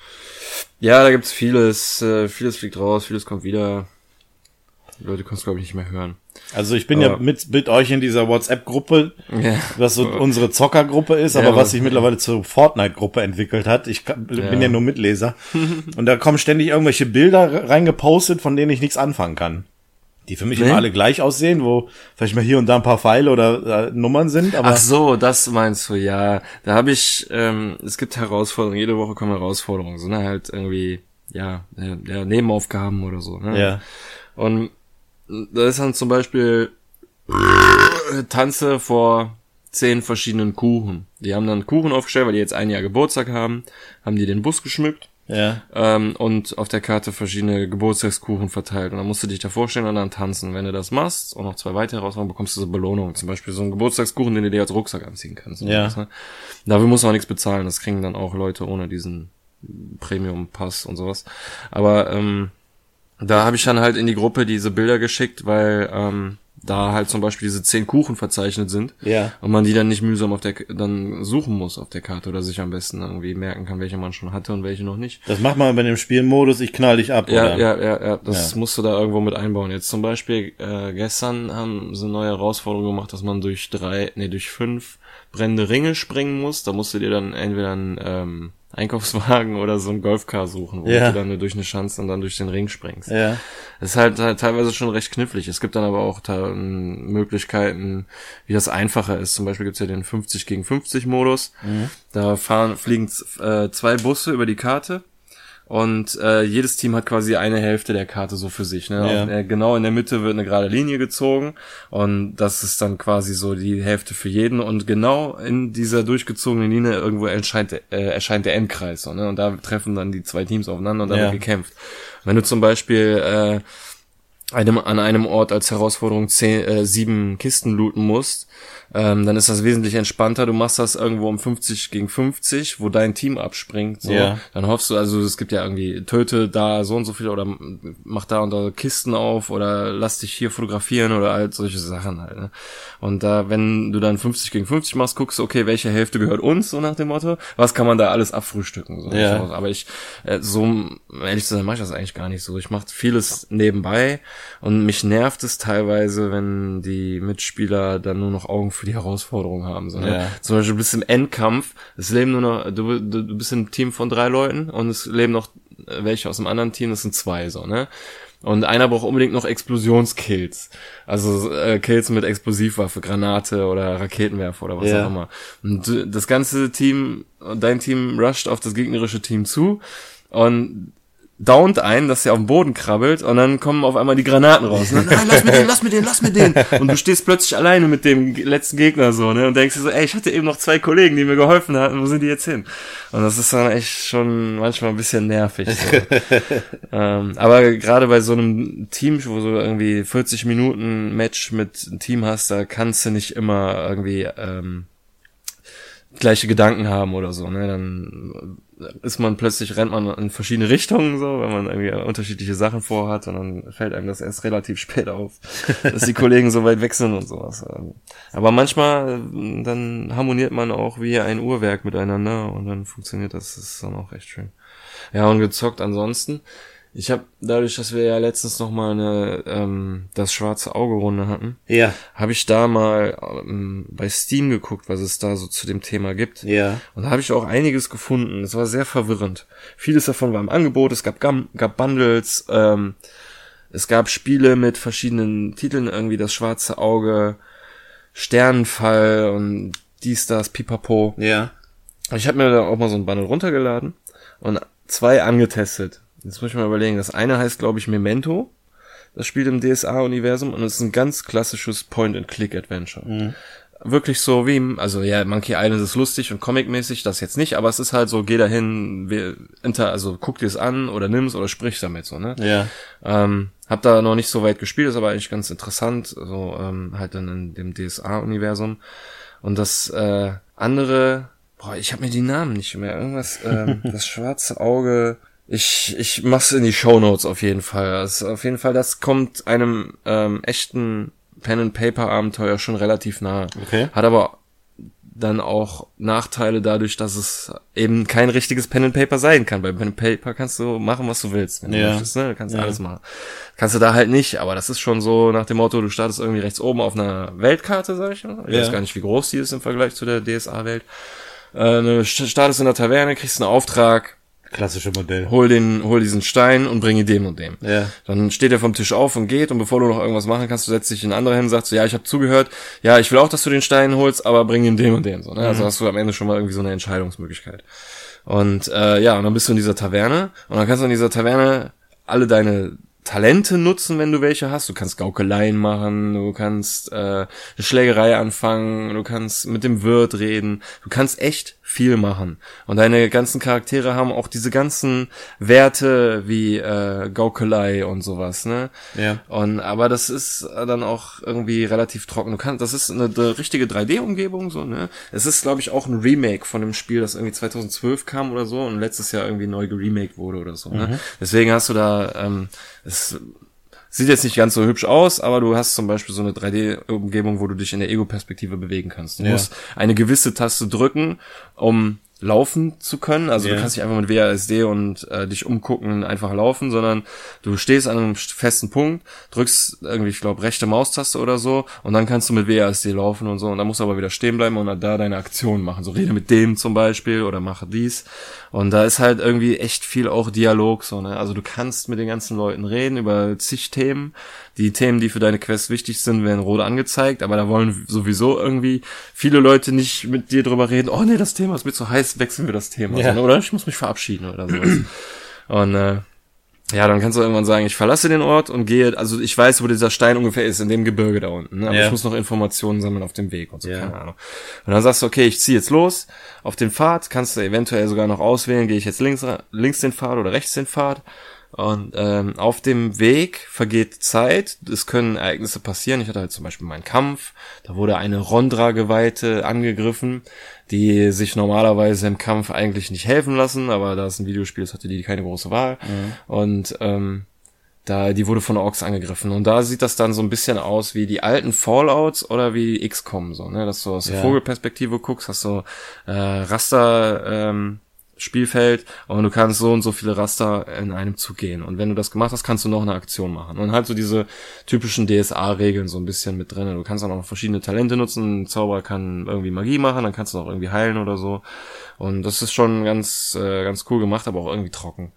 Ja, da gibt's vieles, äh, vieles fliegt raus, vieles kommt wieder. Die Leute können es glaube ich nicht mehr hören. Also ich bin ja Aber- mit, mit euch in dieser WhatsApp-Gruppe, Ja. was so unsere Zockergruppe ist, Ja, aber was sich mittlerweile zur Fortnite-Gruppe entwickelt hat. Ich kann, bin Ja. ja nur Mitleser. und da kommen ständig irgendwelche Bilder reingepostet, von denen ich nichts anfangen kann. Die für mich Nee? immer alle gleich aussehen, wo vielleicht mal hier und da ein paar Pfeile oder äh, Nummern sind, aber Ach so, das meinst du, ja. Da habe ich, ähm, es gibt Herausforderungen, jede Woche kommen Herausforderungen, so ne, halt irgendwie, ja, ja Nebenaufgaben oder so, ne? ja. Und da ist dann zum Beispiel Tanze vor zehn verschiedenen Kuchen. Die haben dann Kuchen aufgestellt, weil die jetzt ein Jahr Geburtstag haben, haben die den Bus geschmückt Ja. ähm, und auf der Karte verschiedene Geburtstagskuchen verteilt. Und dann musst du dich da vorstellen und dann tanzen. Wenn du das machst und noch zwei weitere Herausforderungen, bekommst du so Belohnungen. Zum Beispiel so einen Geburtstagskuchen, den du dir als Rucksack anziehen kannst. Ja. Sowas, ne? Dafür musst du auch nichts bezahlen. Das kriegen dann auch Leute ohne diesen Premium-Pass und sowas. Aber ähm, da habe ich dann halt in die Gruppe diese Bilder geschickt, weil ähm, da halt zum Beispiel diese zehn Kuchen verzeichnet sind Ja. und man die dann nicht mühsam auf der dann suchen muss auf der Karte oder sich am besten irgendwie merken kann, welche man schon hatte und welche noch nicht. Das macht man bei dem Spielmodus, ich knall dich ab, Ja, oder? ja, ja, ja, das Ja. musst du da irgendwo mit einbauen. Jetzt zum Beispiel äh, gestern haben sie eine neue Herausforderung gemacht, dass man durch drei, nee, durch fünf brennende Ringe springen muss. Da musst du dir dann entweder einen ähm, Einkaufswagen oder so ein Golfcar suchen, wo Ja. du dann durch eine Schanze und dann durch den Ring springst. Ja. Das ist halt, halt teilweise schon recht knifflig. Es gibt dann aber auch da, ähm, Möglichkeiten, wie das einfacher ist. Zum Beispiel gibt's ja den 50 gegen 50 Modus. Da fahren, fliegen äh, zwei Busse über die Karte. Und äh, jedes Team hat quasi eine Hälfte der Karte so für sich. Ne? Ja. Auf, äh, genau in der Mitte wird eine gerade Linie gezogen und das ist dann quasi so die Hälfte für jeden. Und genau in dieser durchgezogenen Linie irgendwo erscheint, äh, erscheint der Endkreis. So, ne? Und da treffen dann die zwei Teams aufeinander und da Ja. wird gekämpft. Wenn du zum Beispiel äh, einem, an einem Ort als Herausforderung zehn, äh, sieben Kisten looten musst, ähm, dann ist das wesentlich entspannter. Du machst das irgendwo um 50 gegen 50, wo dein Team abspringt. So. Ja. Dann hoffst du, also es gibt ja irgendwie, töte da so und so viel oder mach da und da Kisten auf oder lass dich hier fotografieren oder halt solche Sachen halt. Ne? Und da, wenn du dann 50 gegen 50 machst, guckst du, okay, welche Hälfte gehört uns, so nach dem Motto, was kann man da alles abfrühstücken. So. Ja. Aber ich, äh, so, ehrlich zu sein, mache ich das eigentlich gar nicht so. Ich mache vieles nebenbei und mich nervt es teilweise, wenn die Mitspieler dann nur noch Augen für die Herausforderung haben. So, ne? Ja. Zum Beispiel, du bist im Endkampf, es leben nur noch, du, du, du bist im Team von drei Leuten und es leben noch welche aus dem anderen Team, das sind zwei, so, ne? Und einer braucht unbedingt noch Explosionskills. Also äh, Kills mit Explosivwaffe, Granate oder Raketenwerfer oder was Ja. auch immer. Und du- das ganze Team, dein Team rusht auf das gegnerische Team zu und downt einen, dass er auf den Boden krabbelt und dann kommen auf einmal die Granaten raus. Ne? Nein, lass mir den, lass mir den, lass mir den. Und du stehst plötzlich alleine mit dem letzten Gegner so, ne? Und denkst dir so, ey, ich hatte eben noch zwei Kollegen, die mir geholfen hatten, wo sind die jetzt hin? Und das ist dann echt schon manchmal ein bisschen nervig. So. [LAUGHS] ähm, aber gerade bei so einem Team, wo du irgendwie 40 Minuten Match mit einem Team hast, da kannst du nicht immer irgendwie ähm, gleiche Gedanken haben oder so, ne? Dann ist man plötzlich, rennt man in verschiedene Richtungen so, weil man irgendwie unterschiedliche Sachen vorhat und dann fällt einem das erst relativ spät auf, [LAUGHS] dass die Kollegen so weit weg sind und sowas. Aber manchmal, äh, dann harmoniert man auch wie ein Uhrwerk miteinander und dann funktioniert das, das ist dann auch echt schön. Ja, und gezockt ansonsten. Ich habe dadurch, dass wir ja letztens noch mal eine ähm, das schwarze Auge Runde hatten, Ja. habe ich da mal ähm, bei Steam geguckt, was es da so zu dem Thema gibt. Ja. Und da habe ich auch einiges gefunden. Es war sehr verwirrend. Vieles davon war im Angebot. Es gab, Gam gab Bundles. Ähm, es gab Spiele mit verschiedenen Titeln, irgendwie das schwarze Auge, Sternenfall und dies, das, pipapo. Ja. Ich habe mir da auch mal so ein Bundle runtergeladen und zwei angetestet. Jetzt muss ich mal überlegen. Das eine heißt, glaube ich, Memento. Das spielt im DSA-Universum und es ist ein ganz klassisches Point-and-Click-Adventure. wirklich so wie, also ja, Monkey Island ist lustig und comicmäßig, das jetzt nicht, aber es ist halt so, geh dahin, wir, inter, also guck dir es an oder nimm's oder sprich damit so, ne? Ja. Ähm, hab da noch nicht so weit gespielt, ist aber eigentlich ganz interessant, so ähm, halt dann in dem DSA-Universum. Und das äh, andere, boah, ich habe mir die Namen nicht mehr. Irgendwas, ähm, [LAUGHS] das schwarze Auge. Ich, ich mach's in die Show Notes auf jeden Fall. Also auf jeden Fall, das kommt einem ähm, echten Pen and Paper Abenteuer schon relativ nah. Okay. Hat aber dann auch Nachteile dadurch, dass es eben kein richtiges Pen and Paper sein kann. Bei Pen and Paper kannst du machen, was du willst. Wenn du Ja. möchtest, ne? Du kannst Ja. alles machen. Kannst du da halt nicht, aber das ist schon so nach dem Motto, du startest irgendwie rechts oben auf einer Weltkarte, sag ich mal. Ich Ja. weiß gar nicht, wie groß die ist im Vergleich zu der DSA-Welt. Äh, du st- startest in der Taverne, kriegst einen Auftrag, Klassische Modell. hol den, hol diesen Stein und bring ihn dem und dem. Ja. Dann steht er vom Tisch auf und geht und bevor du noch irgendwas machen kannst, du setzt dich in andere hin und sagst so, ja, ich habe zugehört, ja, ich will auch, dass du den Stein holst, aber bring ihn dem und dem. So, ne? Also hast du am Ende schon mal irgendwie so eine Entscheidungsmöglichkeit. Und äh, ja, und dann bist du in dieser Taverne und dann kannst du in dieser Taverne alle deine Talente nutzen, wenn du welche hast. Du kannst Gaukeleien machen, du kannst äh, eine Schlägerei anfangen, du kannst mit dem Wirt reden, du kannst echt viel machen. Und deine ganzen Charaktere haben auch diese ganzen Werte wie äh, Gaukelei und sowas, ne? Ja. Und aber das ist dann auch irgendwie relativ trocken. Du kannst, das ist eine, eine richtige 3D-Umgebung, so, ne? Es ist, glaube ich, auch ein Remake von dem Spiel, das irgendwie 2012 kam oder so und letztes Jahr irgendwie neu geremaked wurde oder so, ne? Deswegen hast du da, ähm, es sieht jetzt nicht ganz so hübsch aus, aber du hast zum Beispiel so eine 3D-Umgebung, wo du dich in der Ego-Perspektive bewegen kannst. Du Ja. musst eine gewisse Taste drücken, um laufen zu können. Also Ja. du kannst nicht einfach mit WASD und äh, dich umgucken, einfach laufen, sondern du stehst an einem festen Punkt, drückst irgendwie, ich glaube, rechte Maustaste oder so und dann kannst du mit WASD laufen und so und dann musst du aber wieder stehen bleiben und dann da deine Aktion machen. So rede mit dem zum Beispiel oder mache dies. Und da ist halt irgendwie echt viel auch Dialog so, ne? Also du kannst mit den ganzen Leuten reden über zig Themen. Die Themen, die für deine Quest wichtig sind, werden rot angezeigt, aber da wollen sowieso irgendwie viele Leute nicht mit dir drüber reden. Oh nee, das Thema ist mir zu heiß, wechseln wir das Thema. Ja. So? Oder ich muss mich verabschieden oder sowas. und äh, ja, dann kannst du irgendwann sagen, ich verlasse den Ort und gehe, also ich weiß, wo dieser Stein ungefähr ist, in dem Gebirge da unten. Ne? Aber Ja. ich muss noch Informationen sammeln auf dem Weg und so, Ja. keine Ahnung. Und dann sagst du, okay, ich ziehe jetzt los auf den Pfad, kannst du eventuell sogar noch auswählen, gehe ich jetzt links, links den Pfad oder rechts den Pfad. Und ähm, auf dem Weg vergeht Zeit, es können Ereignisse passieren. Ich hatte halt zum Beispiel meinen Kampf, da wurde eine Rondra-Geweihte angegriffen, die sich normalerweise im Kampf eigentlich nicht helfen lassen, aber da es ein Videospiel ist, hatte die keine große Wahl. Und ähm, da, die wurde von Orks angegriffen. Und da sieht das dann so ein bisschen aus wie die alten Fallouts oder wie XCOM, so, ne? Dass du aus der Ja. Vogelperspektive guckst, hast du äh, Raster, ähm, Spielfeld und du kannst so und so viele Raster in einem Zug gehen. Und wenn du das gemacht hast, kannst du noch eine Aktion machen. Und halt so diese typischen DSA-Regeln so ein bisschen mit drin. Du kannst auch noch verschiedene Talente nutzen. Ein Zauberer kann irgendwie Magie machen, dann kannst du noch irgendwie heilen oder so. Und das ist schon ganz, äh, ganz cool gemacht, aber auch irgendwie trocken.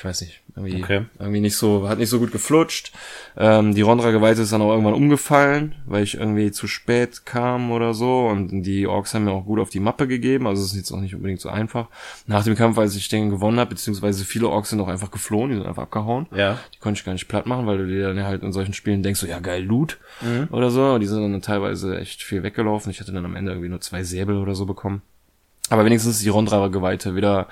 Ich weiß nicht, irgendwie, Okay. irgendwie nicht so, hat nicht so gut geflutscht. Ähm, die Rondra-Geweihte ist dann auch irgendwann umgefallen, weil ich irgendwie zu spät kam oder so. Und die Orks haben mir auch gut auf die Mappe gegeben, also es ist jetzt auch nicht unbedingt so einfach. Nach dem Kampf, als ich den gewonnen habe, beziehungsweise viele Orks sind auch einfach geflohen, die sind einfach abgehauen. Ja. Die konnte ich gar nicht platt machen, weil du dir dann halt in solchen Spielen denkst, so, ja geil, Loot oder so. Und die sind dann teilweise echt viel weggelaufen. Ich hatte dann am Ende irgendwie nur zwei Säbel oder so bekommen. Aber wenigstens ist die Rondra-Geweihte wieder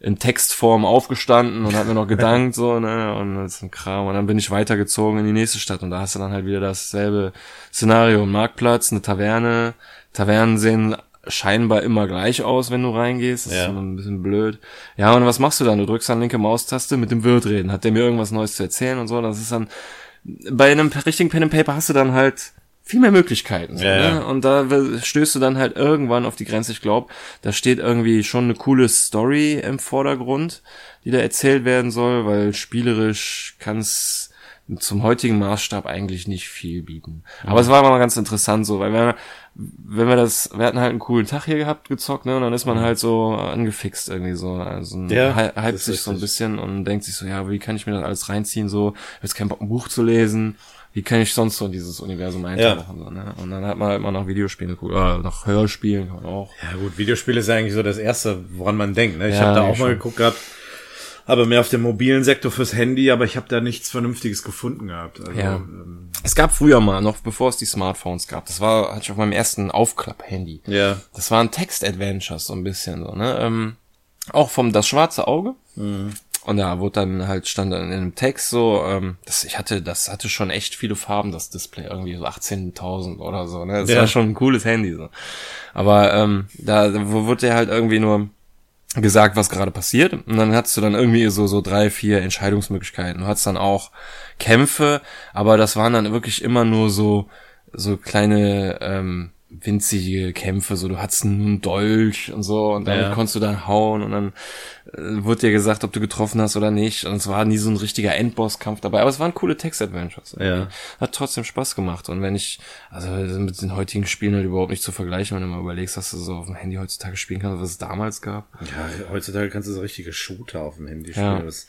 in Textform aufgestanden und hat mir noch gedankt, so, ne, und das ist ein Kram. Und dann bin ich weitergezogen in die nächste Stadt und da hast du dann halt wieder dasselbe Szenario. Ein Marktplatz, eine Taverne. Tavernen sehen scheinbar immer gleich aus, wenn du reingehst. Das Ja. ist immer ein bisschen blöd. Ja, und was machst du dann? Du drückst dann linke Maustaste mit dem Wirt reden. Hat der mir irgendwas Neues zu erzählen und so? Das ist dann, bei einem richtigen Pen and Paper hast du dann halt viel mehr Möglichkeiten. So, Ja, ne? ja. Und da stößt du dann halt irgendwann auf die Grenze. Ich glaube, da steht irgendwie schon eine coole Story im Vordergrund, die da erzählt werden soll, weil spielerisch kann es zum heutigen Maßstab eigentlich nicht viel bieten. Aber es war mal ganz interessant so, weil wir, wenn wir das, wir hatten halt einen coolen Tag hier gehabt, gezockt, ne, und dann ist man halt so angefixt irgendwie so, also Ja, hypt sich so ein bisschen und denkt sich so, ja, wie kann ich mir das alles reinziehen, so, jetzt keinen Bock, ein Buch zu lesen, wie kann ich sonst so in dieses Universum eintauchen, so, ne, und dann hat man halt mal nach Videospielen geguckt, oder nach Hörspielen kann man auch. Ja gut, Videospiele ist ja eigentlich so das Erste, woran man denkt. Ne? Ich Ja, habe da auch mal schon. geguckt gehabt, aber mehr auf dem mobilen Sektor fürs Handy, aber ich habe da nichts Vernünftiges gefunden gehabt. Also, Ja. ähm, Es gab früher mal, noch bevor es die Smartphones gab, das war, hatte ich auf meinem ersten Aufklapp-Handy. ja. Das waren Text-Adventures so ein bisschen so, ne? Ähm, auch vom Das Schwarze Auge. Und da wurde dann halt, stand dann in einem Text so, ähm, das, ich hatte, das hatte schon echt viele Farben, das Display, irgendwie so 18.000 oder so, ne? Das Ja. war schon ein cooles Handy, so. Aber, ähm, da wo wurde ja halt irgendwie nur gesagt, was gerade passiert. Und dann hattest du dann irgendwie so, so drei, vier Entscheidungsmöglichkeiten. Du hattest dann auch Kämpfe, aber das waren dann wirklich immer nur so, so kleine, ähm, winzige Kämpfe, so du hattest nur einen Dolch und so und damit Ja. konntest du dann hauen und dann äh, wurde dir gesagt, ob du getroffen hast oder nicht und es war nie so ein richtiger Endbosskampf dabei, aber es waren coole Text-Adventures. Ja. Hat trotzdem Spaß gemacht und wenn ich, also mit den heutigen Spielen halt überhaupt nicht zu vergleichen, wenn du mal überlegst, was du so auf dem Handy heutzutage spielen kannst, was es damals gab. Ja, heutzutage kannst du so richtige Shooter auf dem Handy Ja. spielen. Das,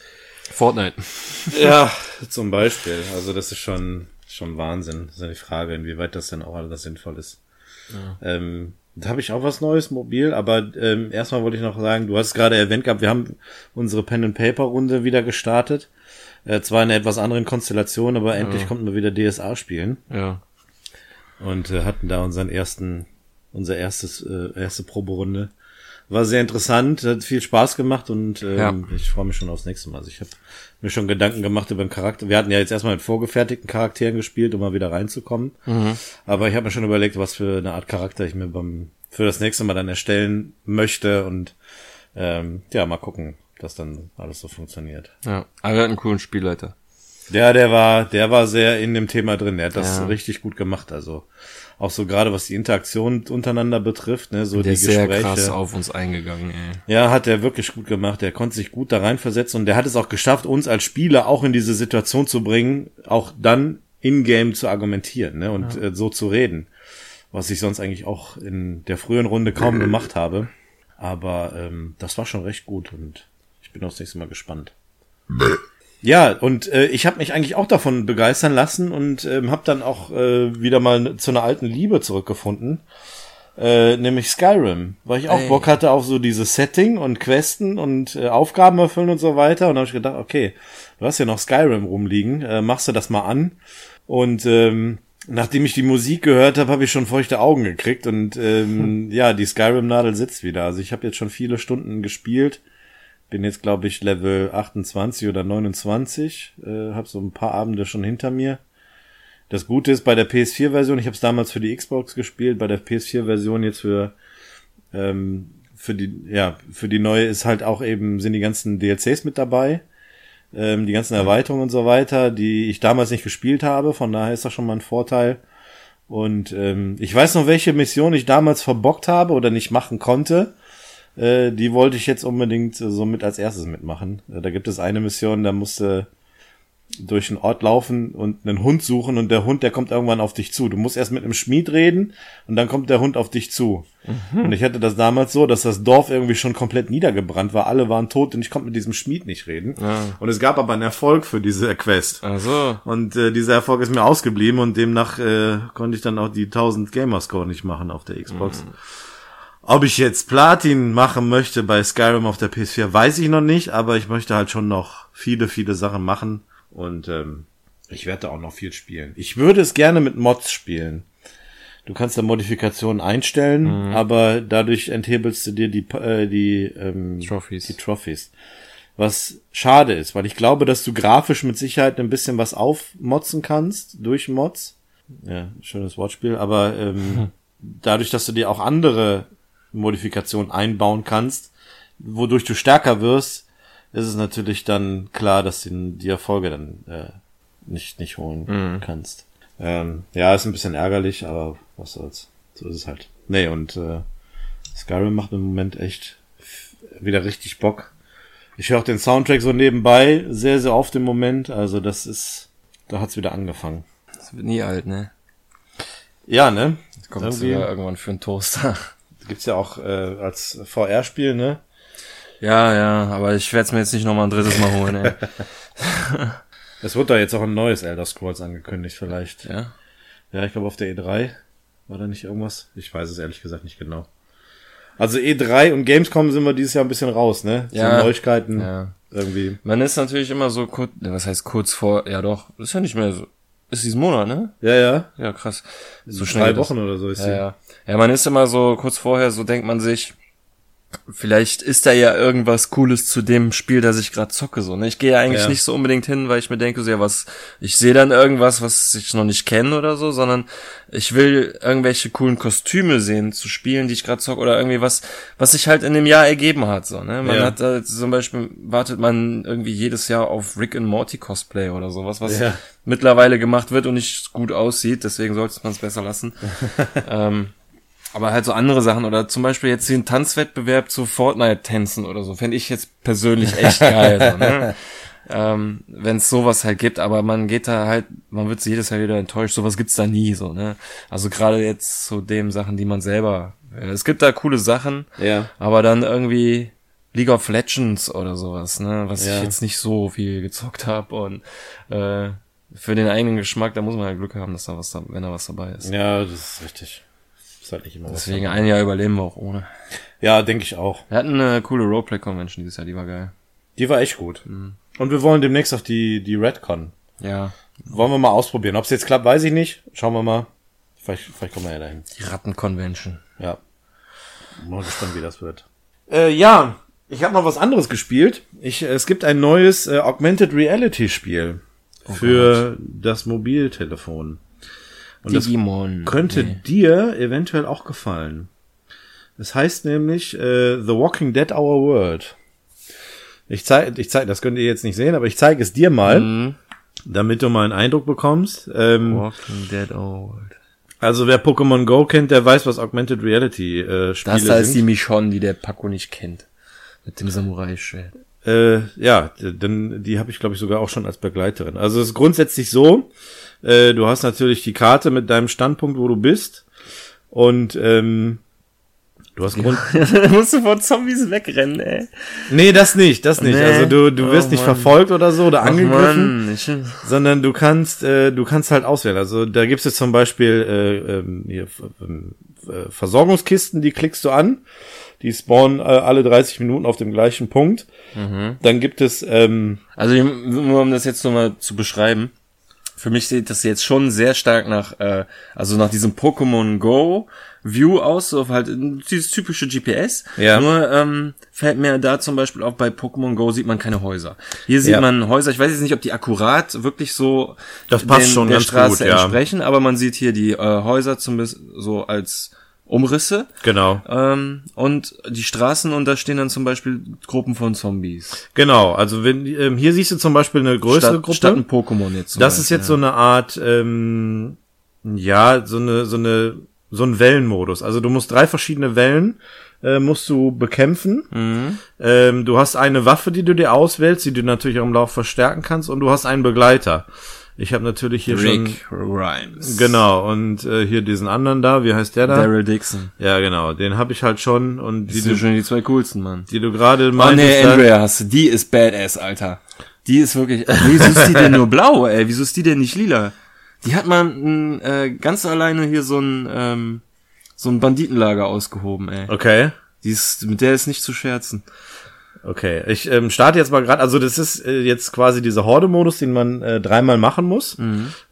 Fortnite. [LAUGHS] ja, zum Beispiel. Also das ist schon, schon Wahnsinn. Das ist ja die Frage, inwieweit das denn auch alles sinnvoll ist. Ähm, da habe ich auch was Neues mobil, aber ähm, erstmal wollte ich noch sagen, du hast es gerade erwähnt gehabt, wir haben unsere Pen and Paper Runde wieder gestartet. Äh, zwar in einer etwas anderen Konstellation, aber endlich konnten wir wieder DSA spielen Ja. und äh, hatten da unseren ersten, unser erstes, äh, erste Proberunde. War sehr interessant, hat viel Spaß gemacht und ähm, Ja. ich freue mich schon aufs nächste Mal. Also ich habe mir schon Gedanken gemacht über den Charakter. Wir hatten ja jetzt erstmal mit vorgefertigten Charakteren gespielt, um mal wieder reinzukommen. Aber ich habe mir schon überlegt, was für eine Art Charakter ich mir beim für das nächste Mal dann erstellen möchte und ähm, ja, mal gucken, ob das dann alles so funktioniert. Ja. Aber wir hatten einen coolen Spielleiter. Ja, der war, der war sehr in dem Thema drin. Der hat das Ja. richtig gut gemacht. Also auch so gerade was die Interaktion untereinander betrifft, ne, so Der die ist sehr Gespräche. krass auf uns eingegangen, ey. Ja, hat er wirklich gut gemacht. Der konnte sich gut da reinversetzen und der hat es auch geschafft, uns als Spieler auch in diese Situation zu bringen, auch dann in-game zu argumentieren ne, und äh, so zu reden. Was ich sonst eigentlich auch in der frühen Runde kaum [CLEARS THROAT] gemacht habe. Aber ähm, das war schon recht gut und ich bin aufs nächste Mal gespannt. Ja, und äh, ich habe mich eigentlich auch davon begeistern lassen und ähm, habe dann auch äh, wieder mal zu einer alten Liebe zurückgefunden, äh, nämlich Skyrim, weil ich auch Ey. Bock hatte auf so dieses Setting und Questen und äh, Aufgaben erfüllen und so weiter. Und habe ich gedacht, okay, du hast ja noch Skyrim rumliegen, äh, machst du das mal an. Und ähm, nachdem ich die Musik gehört habe, habe ich schon feuchte Augen gekriegt und ähm, ja, die Skyrim-Nadel sitzt wieder. Also ich habe jetzt schon viele Stunden gespielt bin jetzt, glaube ich, Level 28 oder 29. Äh, habe so ein paar Abende schon hinter mir. Das Gute ist bei der PS4-Version, ich habe es damals für die Xbox gespielt, bei der PS4-Version jetzt für ähm, für die ja für die neue ist halt auch eben sind die ganzen DLCs mit dabei, ähm, die ganzen Erweiterungen und so weiter, die ich damals nicht gespielt habe. Von daher ist das schon mal ein Vorteil. Und ähm, ich weiß noch, welche Mission ich damals verbockt habe oder nicht machen konnte. Äh, die wollte ich jetzt unbedingt äh, so mit als erstes mitmachen. Äh, da gibt es eine Mission, da musste durch einen Ort laufen und einen Hund suchen und der Hund, der kommt irgendwann auf dich zu. Du musst erst mit einem Schmied reden und dann kommt der Hund auf dich zu. Und ich hatte das damals so, dass das Dorf irgendwie schon komplett niedergebrannt war. Alle waren tot und ich konnte mit diesem Schmied nicht reden. Und es gab aber einen Erfolg für diese Quest. Also, Und äh, dieser Erfolg ist mir ausgeblieben und demnach äh, konnte ich dann auch die 1000 Gamerscore nicht machen auf der Xbox. Ob ich jetzt Platin machen möchte bei Skyrim auf der PS4, weiß ich noch nicht, aber ich möchte halt schon noch viele, viele Sachen machen und ähm, ich werde da auch noch viel spielen. Ich würde es gerne mit Mods spielen. Du kannst da Modifikationen einstellen, aber dadurch enthebelst du dir die, äh, die, ähm, Trophies. die Trophies. Was schade ist, weil ich glaube, dass du grafisch mit Sicherheit ein bisschen was aufmotzen kannst durch Mods. Ja, schönes Wortspiel, aber ähm, [LAUGHS] dadurch, dass du dir auch andere Modifikationen einbauen kannst, wodurch du stärker wirst, ist es natürlich dann klar, dass du die Erfolge dann äh, nicht, nicht holen kannst. Ähm, ja, ist ein bisschen ärgerlich, aber was soll's. So ist es halt. Nee, und äh, Skyrim macht im Moment echt wieder richtig Bock. Ich höre auch den Soundtrack so nebenbei sehr, sehr oft im Moment. Also das ist, da hat's wieder angefangen. das wird nie alt, ne? Ja, ne? Kommt Irgendwie sogar irgendwann für einen Toaster. Gibt's ja auch äh, als VR-Spiel, ne? Ja, ja, aber ich werde es mir jetzt nicht nochmal ein drittes Mal holen, ey. [LAUGHS] Es wird da jetzt auch ein neues Elder Scrolls angekündigt, vielleicht. ja? Ja, ich glaube auf der E3 war da nicht irgendwas. Ich weiß es ehrlich gesagt nicht genau. Also E3 und Gamescom sind wir dieses Jahr ein bisschen raus, ne? Ja. So Neuigkeiten Ja. irgendwie. Man ist natürlich immer so kurz, was heißt kurz vor, ja doch, ist ja nicht mehr so, ist diesen Monat, ne? Ja, ja. Ja, krass. So Drei schnell. das. Wochen oder so ist Ja, die. ja. Ja, man ist immer so kurz vorher, so denkt man sich, vielleicht ist da ja irgendwas Cooles zu dem Spiel, das ich gerade zocke, so, ne? Ich gehe ja eigentlich Ja. nicht so unbedingt hin, weil ich mir denke, so, ja, was, ich sehe dann irgendwas, was ich noch nicht kenne oder so, sondern ich will irgendwelche coolen Kostüme sehen zu Spielen, die ich gerade zocke oder irgendwie was, was sich halt in dem Jahr ergeben hat, so, ne? Man Ja. hat da zum Beispiel, wartet man irgendwie jedes Jahr auf Rick and Morty Cosplay oder sowas, was Ja. mittlerweile gemacht wird und nicht gut aussieht, deswegen sollte man es besser lassen. [LAUGHS] ähm, aber halt so andere Sachen oder zum Beispiel jetzt den Tanzwettbewerb zu Fortnite-Tänzen oder so, fände ich jetzt persönlich echt [LAUGHS] geil. so, ne? ähm, Wenn es sowas halt gibt, aber man geht da halt, man wird jedes Jahr wieder enttäuscht, sowas gibt's da nie so, ne? Also gerade jetzt zu dem Sachen, die man selber. äh, Es gibt da coole Sachen, Ja. aber dann irgendwie League of Legends oder sowas, ne? Was Ja. ich jetzt nicht so viel gezockt habe und äh, für den eigenen Geschmack, da muss man halt Glück haben, dass da was da, wenn da was dabei ist. Ja, das ist richtig. Ist halt nicht immer was. Deswegen ein Jahr überleben wir auch ohne. Ja, denke ich auch. Wir hatten eine coole Roleplay-Convention dieses Jahr, die war geil. Die war echt gut. Mhm. Und wir wollen demnächst auf die, die Redcon. Ja, Wollen wir mal ausprobieren. Ob es jetzt klappt, weiß ich nicht. Schauen wir mal. Vielleicht, vielleicht kommen wir ja dahin. die Ratten-Convention. Ja. Mal gespannt, wie das wird. Äh, ja, ich habe noch was anderes gespielt. Ich, es gibt ein neues äh, Augmented Reality Spiel für das Mobiltelefon. Und das Digimon. könnte Nee. dir eventuell auch gefallen. Es heißt nämlich äh, The Walking Dead Our World. Ich zeige, ich zeig, das könnt ihr jetzt nicht sehen, aber ich zeige es dir mal, Mhm. damit du mal einen Eindruck bekommst. Ähm, Walking Dead Old. also wer Pokémon Go kennt, der weiß, was Augmented Reality äh, Spiele Das da ist die sind. Michonne, die der Paco nicht kennt. Mit dem Samurai-Schwert. Äh, ja, denn die habe ich glaube ich sogar auch schon als Begleiterin. Also es ist grundsätzlich so, äh, du hast natürlich die Karte mit deinem Standpunkt, wo du bist und ähm, du hast Grund [LAUGHS] da musst du vor Zombies wegrennen, ey. Nee, das nicht, das nicht. Nee. Also du, du wirst Oh, nicht verfolgt oder so oder angegriffen, ich, sondern du kannst, äh, du kannst halt auswählen. Also da gibt es zum Beispiel äh, ähm, hier, ähm, äh, Versorgungskisten, die klickst du an. Die spawnen äh, alle 30 Minuten auf dem gleichen Punkt. Dann gibt es, ähm, Also nur um das jetzt nochmal zu beschreiben. Für mich sieht das jetzt schon sehr stark nach, äh, also nach diesem Pokémon Go View aus, so halt dieses typische GPS. Ja. Nur ähm, fällt mir da zum Beispiel auch bei Pokémon Go sieht man keine Häuser. Hier sieht Ja. man Häuser. Ich weiß jetzt nicht, ob die akkurat wirklich so Das passt schon der Straße gut, ja. entsprechen, aber man sieht hier die äh, Häuser zumindest so als Umrisse. genau, Ähm, und die Straßen und da stehen dann zum Beispiel Gruppen von Zombies. genau. Also wenn ähm, hier siehst du zum Beispiel eine größere Statt, Gruppe. statt ein Pokémon jetzt. Das ist Beispiel, jetzt so eine Art, ähm, ja, so eine, so eine, so ein Wellenmodus. Also du musst drei verschiedene Wellen äh, musst du bekämpfen. Mhm. Ähm, du hast eine Waffe, die du dir auswählst, die du natürlich auch im Lauf verstärken kannst, und du hast einen Begleiter. Ich habe natürlich hier Rick Grimes. schon genau und äh, hier diesen anderen da, wie heißt der da? Daryl Dixon. Ja, genau, den habe ich halt schon und Die die sind schon die zwei coolsten, Mann. die du gerade Oh meintest, nee, Andrea hast du. Die ist badass, Alter. Die ist wirklich. Wieso ist die denn nur [LAUGHS] blau, ey? Wieso ist die denn nicht lila? Die hat man äh, ganz alleine hier so ein ähm, so ein Banditenlager ausgehoben, ey. Okay. Die ist, mit der ist nicht zu scherzen. Okay, ich ähm, starte jetzt mal gerade, also das ist äh, jetzt quasi dieser Horde-Modus, den man äh, dreimal machen muss.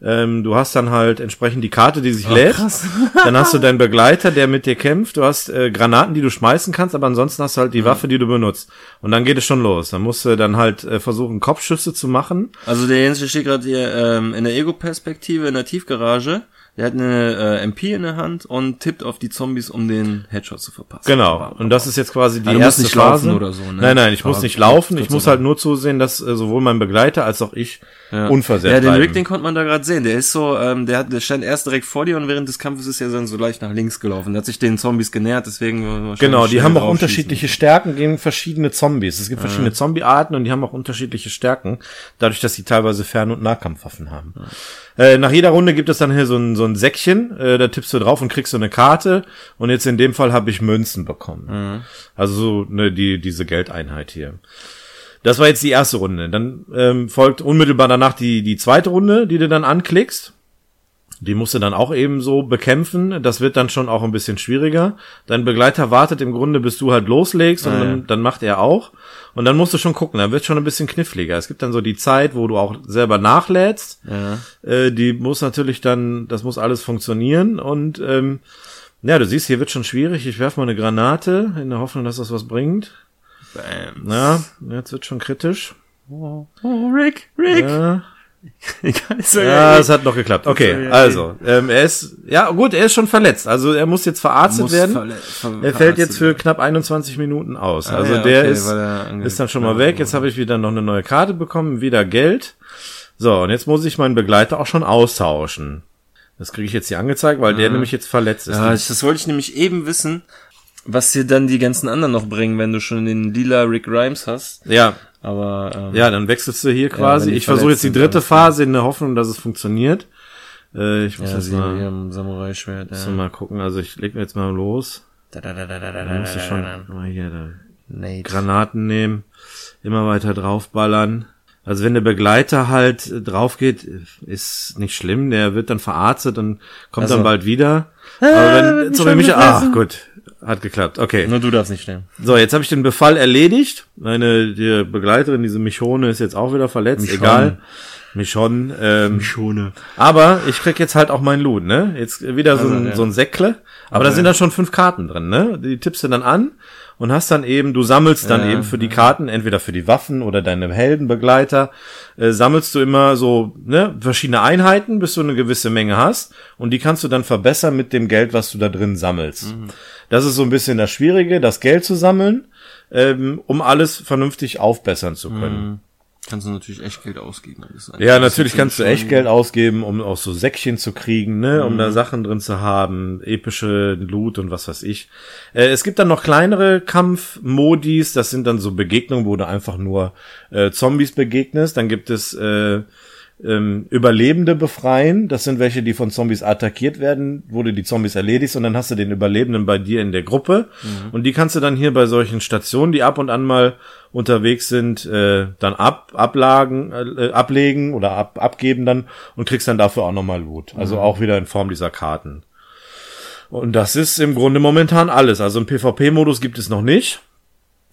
Ähm, du hast dann halt entsprechend die Karte, die sich lädt. krass. [LAUGHS] Dann hast du deinen Begleiter, der mit dir kämpft. Du hast äh, Granaten, die du schmeißen kannst, aber ansonsten hast du halt die Waffe, die du benutzt. Und dann geht es schon los. Dann musst du dann halt äh, versuchen, Kopfschüsse zu machen. Also der Jens steht gerade hier ähm, in der Ego-Perspektive in der Tiefgarage. Der hat eine äh, MP in der Hand und tippt auf die Zombies, um den Headshot zu verpassen. Genau. Und das ist jetzt quasi die Also erste nicht Phase. laufen oder so, ne? Nein, nein, ich muss Aber nicht laufen. Ich muss halt nur zusehen, dass äh, sowohl mein Begleiter als auch ich Ja. unversehrt Ja, den bleiben. Rick, den konnte man da gerade sehen. Der ist so, ähm, der hat, der stand erst direkt vor dir und während des Kampfes ist er dann so leicht nach links gelaufen. Der hat sich den Zombies genähert, deswegen Genau, die haben auch unterschiedliche Stärken gegen verschiedene Zombies. Es gibt verschiedene Zombie-Arten und die haben auch unterschiedliche Stärken, dadurch, dass sie teilweise Fern- und Nahkampfwaffen haben. Äh, nach jeder Runde gibt es dann hier so ein, so ein Säckchen, äh, da tippst du drauf und kriegst so eine Karte. Und jetzt in dem Fall habe ich Münzen bekommen. Also so ne, die, diese Geldeinheit hier. Das war jetzt die erste Runde. Dann ähm, folgt unmittelbar danach die, die zweite Runde, die du dann anklickst. Die musst du dann auch eben so bekämpfen. Das wird dann schon auch ein bisschen schwieriger. Dein Begleiter wartet im Grunde, bis du halt loslegst und Ah, ja. dann, dann macht er auch. Und dann musst du schon gucken, dann wird schon ein bisschen kniffliger. Es gibt dann so die Zeit, wo du auch selber nachlädst. Ja. Äh, die muss natürlich dann, das muss alles funktionieren. Und ähm, ja, du siehst, hier wird schon schwierig. Ich werf mal eine Granate in der Hoffnung, dass das was bringt. Bam. Ja, jetzt wird schon kritisch. Oh, Rick, Rick. Ja. [LAUGHS] Ja, geil. es hat noch geklappt. Okay, ja, also, ähm, er ist, ja gut, er ist schon verletzt. Also er muss jetzt verarztet Muss werden. verle- ver- er fällt jetzt für knapp 21 Minuten aus. Ah, also ja, der okay, ist, er ist dann schon ja, mal weg. Jetzt habe ich wieder noch eine neue Karte bekommen, wieder Geld. So, und jetzt muss ich meinen Begleiter auch schon austauschen. Das kriege ich jetzt hier angezeigt, weil der nämlich jetzt verletzt ist. Ja, das wollte ich nämlich eben wissen, was dir dann die ganzen anderen noch bringen, wenn du schon den lila Rick Grimes hast. ja, Aber ähm, ja, dann wechselst du hier quasi. die ich versuche jetzt die dritte. Phase in der Hoffnung, dass es funktioniert. Äh, ich muss ja, jetzt mal, ihrem Samurai-Schwert. so Ja. mal gucken. Also ich leg mir jetzt mal los. Da, da, da, da, da, da, Da musst du schon mal hier da Nate. Granaten nehmen, immer weiter draufballern. Also wenn der Begleiter halt äh, drauf geht, ist nicht schlimm, der wird dann verarztet und kommt Also- dann bald wieder. Aber wenn, so wie mich, ach gut, hat geklappt, okay. Nur du darfst nicht nehmen. So, jetzt habe ich den Befall erledigt. Meine die Begleiterin, diese Michone, ist jetzt auch wieder verletzt, Michonne. egal. Michonne, ähm, Schone. aber ich krieg jetzt halt auch meinen Loot, ne? Jetzt wieder so, Also, ein, ja. so ein Säckle. Aber da sind dann schon fünf Karten drin, ne? Die tippst du dann an und hast dann eben, du sammelst dann Ja, eben für die Karten, entweder für die Waffen oder deine Heldenbegleiter, äh, sammelst du immer so, ne, verschiedene Einheiten, bis du eine gewisse Menge hast. Und die kannst du dann verbessern mit dem Geld, was du da drin sammelst. Mhm. Das ist so ein bisschen das Schwierige, das Geld zu sammeln, ähm, um alles vernünftig aufbessern zu können. Kannst du natürlich echt Geld ausgeben. Ja, natürlich kannst du echt Geld ausgeben, um auch so Säckchen zu kriegen, ne, um da Sachen drin zu haben, epische Loot und was weiß ich. Äh, es gibt dann noch kleinere Kampfmodis, das sind dann so Begegnungen, wo du einfach nur äh, Zombies begegnest. Dann gibt es äh, ähm, Überlebende befreien. Das sind welche, die von Zombies attackiert werden, wo du die Zombies erledigst und dann hast du den Überlebenden bei dir in der Gruppe. Und die kannst du dann hier bei solchen Stationen, die ab und an mal unterwegs sind, äh, dann ab, ablagen, äh, ablegen oder ab, abgeben dann und kriegst dann dafür auch nochmal Loot. Also auch wieder in Form dieser Karten. Und das ist im Grunde momentan alles. Also einen PvP-Modus gibt es noch nicht.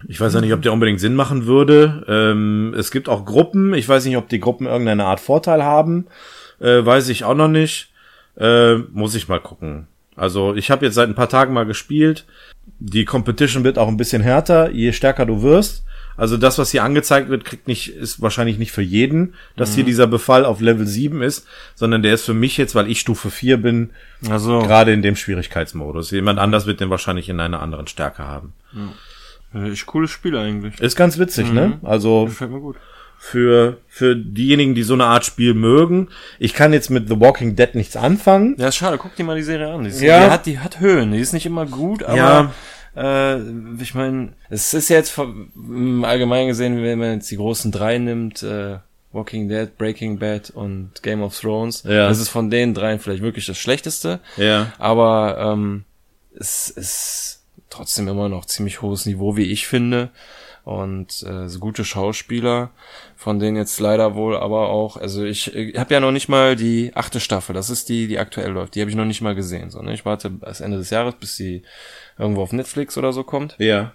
Ich weiß ja nicht, ob der unbedingt Sinn machen würde. Ähm, es gibt auch Gruppen. Ich weiß nicht, ob die Gruppen irgendeine Art Vorteil haben. Äh, weiß ich auch noch nicht. Äh, muss ich mal gucken. Also ich habe jetzt seit ein paar Tagen mal gespielt. Die Competition wird auch ein bisschen härter, je stärker du wirst. Also das, was hier angezeigt wird, kriegt nicht, ist wahrscheinlich nicht für jeden, dass hier dieser Befall auf Level 7 ist, sondern der ist für mich jetzt, weil ich Stufe 4 bin, Also, gerade in dem Schwierigkeitsmodus. Jemand anders wird den wahrscheinlich in einer anderen Stärke haben. äh, echt cooles Spiel eigentlich. Ist ganz witzig, ne? Also Gefällt mir gut. für, für diejenigen, die so eine Art Spiel mögen. Ich kann jetzt mit The Walking Dead nichts anfangen. Ja, ist schade. Guck dir mal die Serie an. Die, ist, Ja. die, hat, die hat Höhen. Die ist nicht immer gut, aber Ja. äh, ich meine, es ist jetzt im Allgemeinen gesehen, wenn man jetzt die großen drei nimmt, äh, Walking Dead, Breaking Bad und Game of Thrones, Ja. das ist von den dreien vielleicht wirklich das Schlechteste. Ja. Aber ähm, es ist trotzdem immer noch ziemlich hohes Niveau, wie ich finde. Und äh, so gute Schauspieler, von denen jetzt leider wohl aber auch, also ich, ich habe ja noch nicht mal die achte Staffel, das ist die, die aktuell läuft, die habe ich noch nicht mal gesehen. So, ne? Ich warte bis Ende des Jahres, bis sie irgendwo auf Netflix oder so kommt. Ja.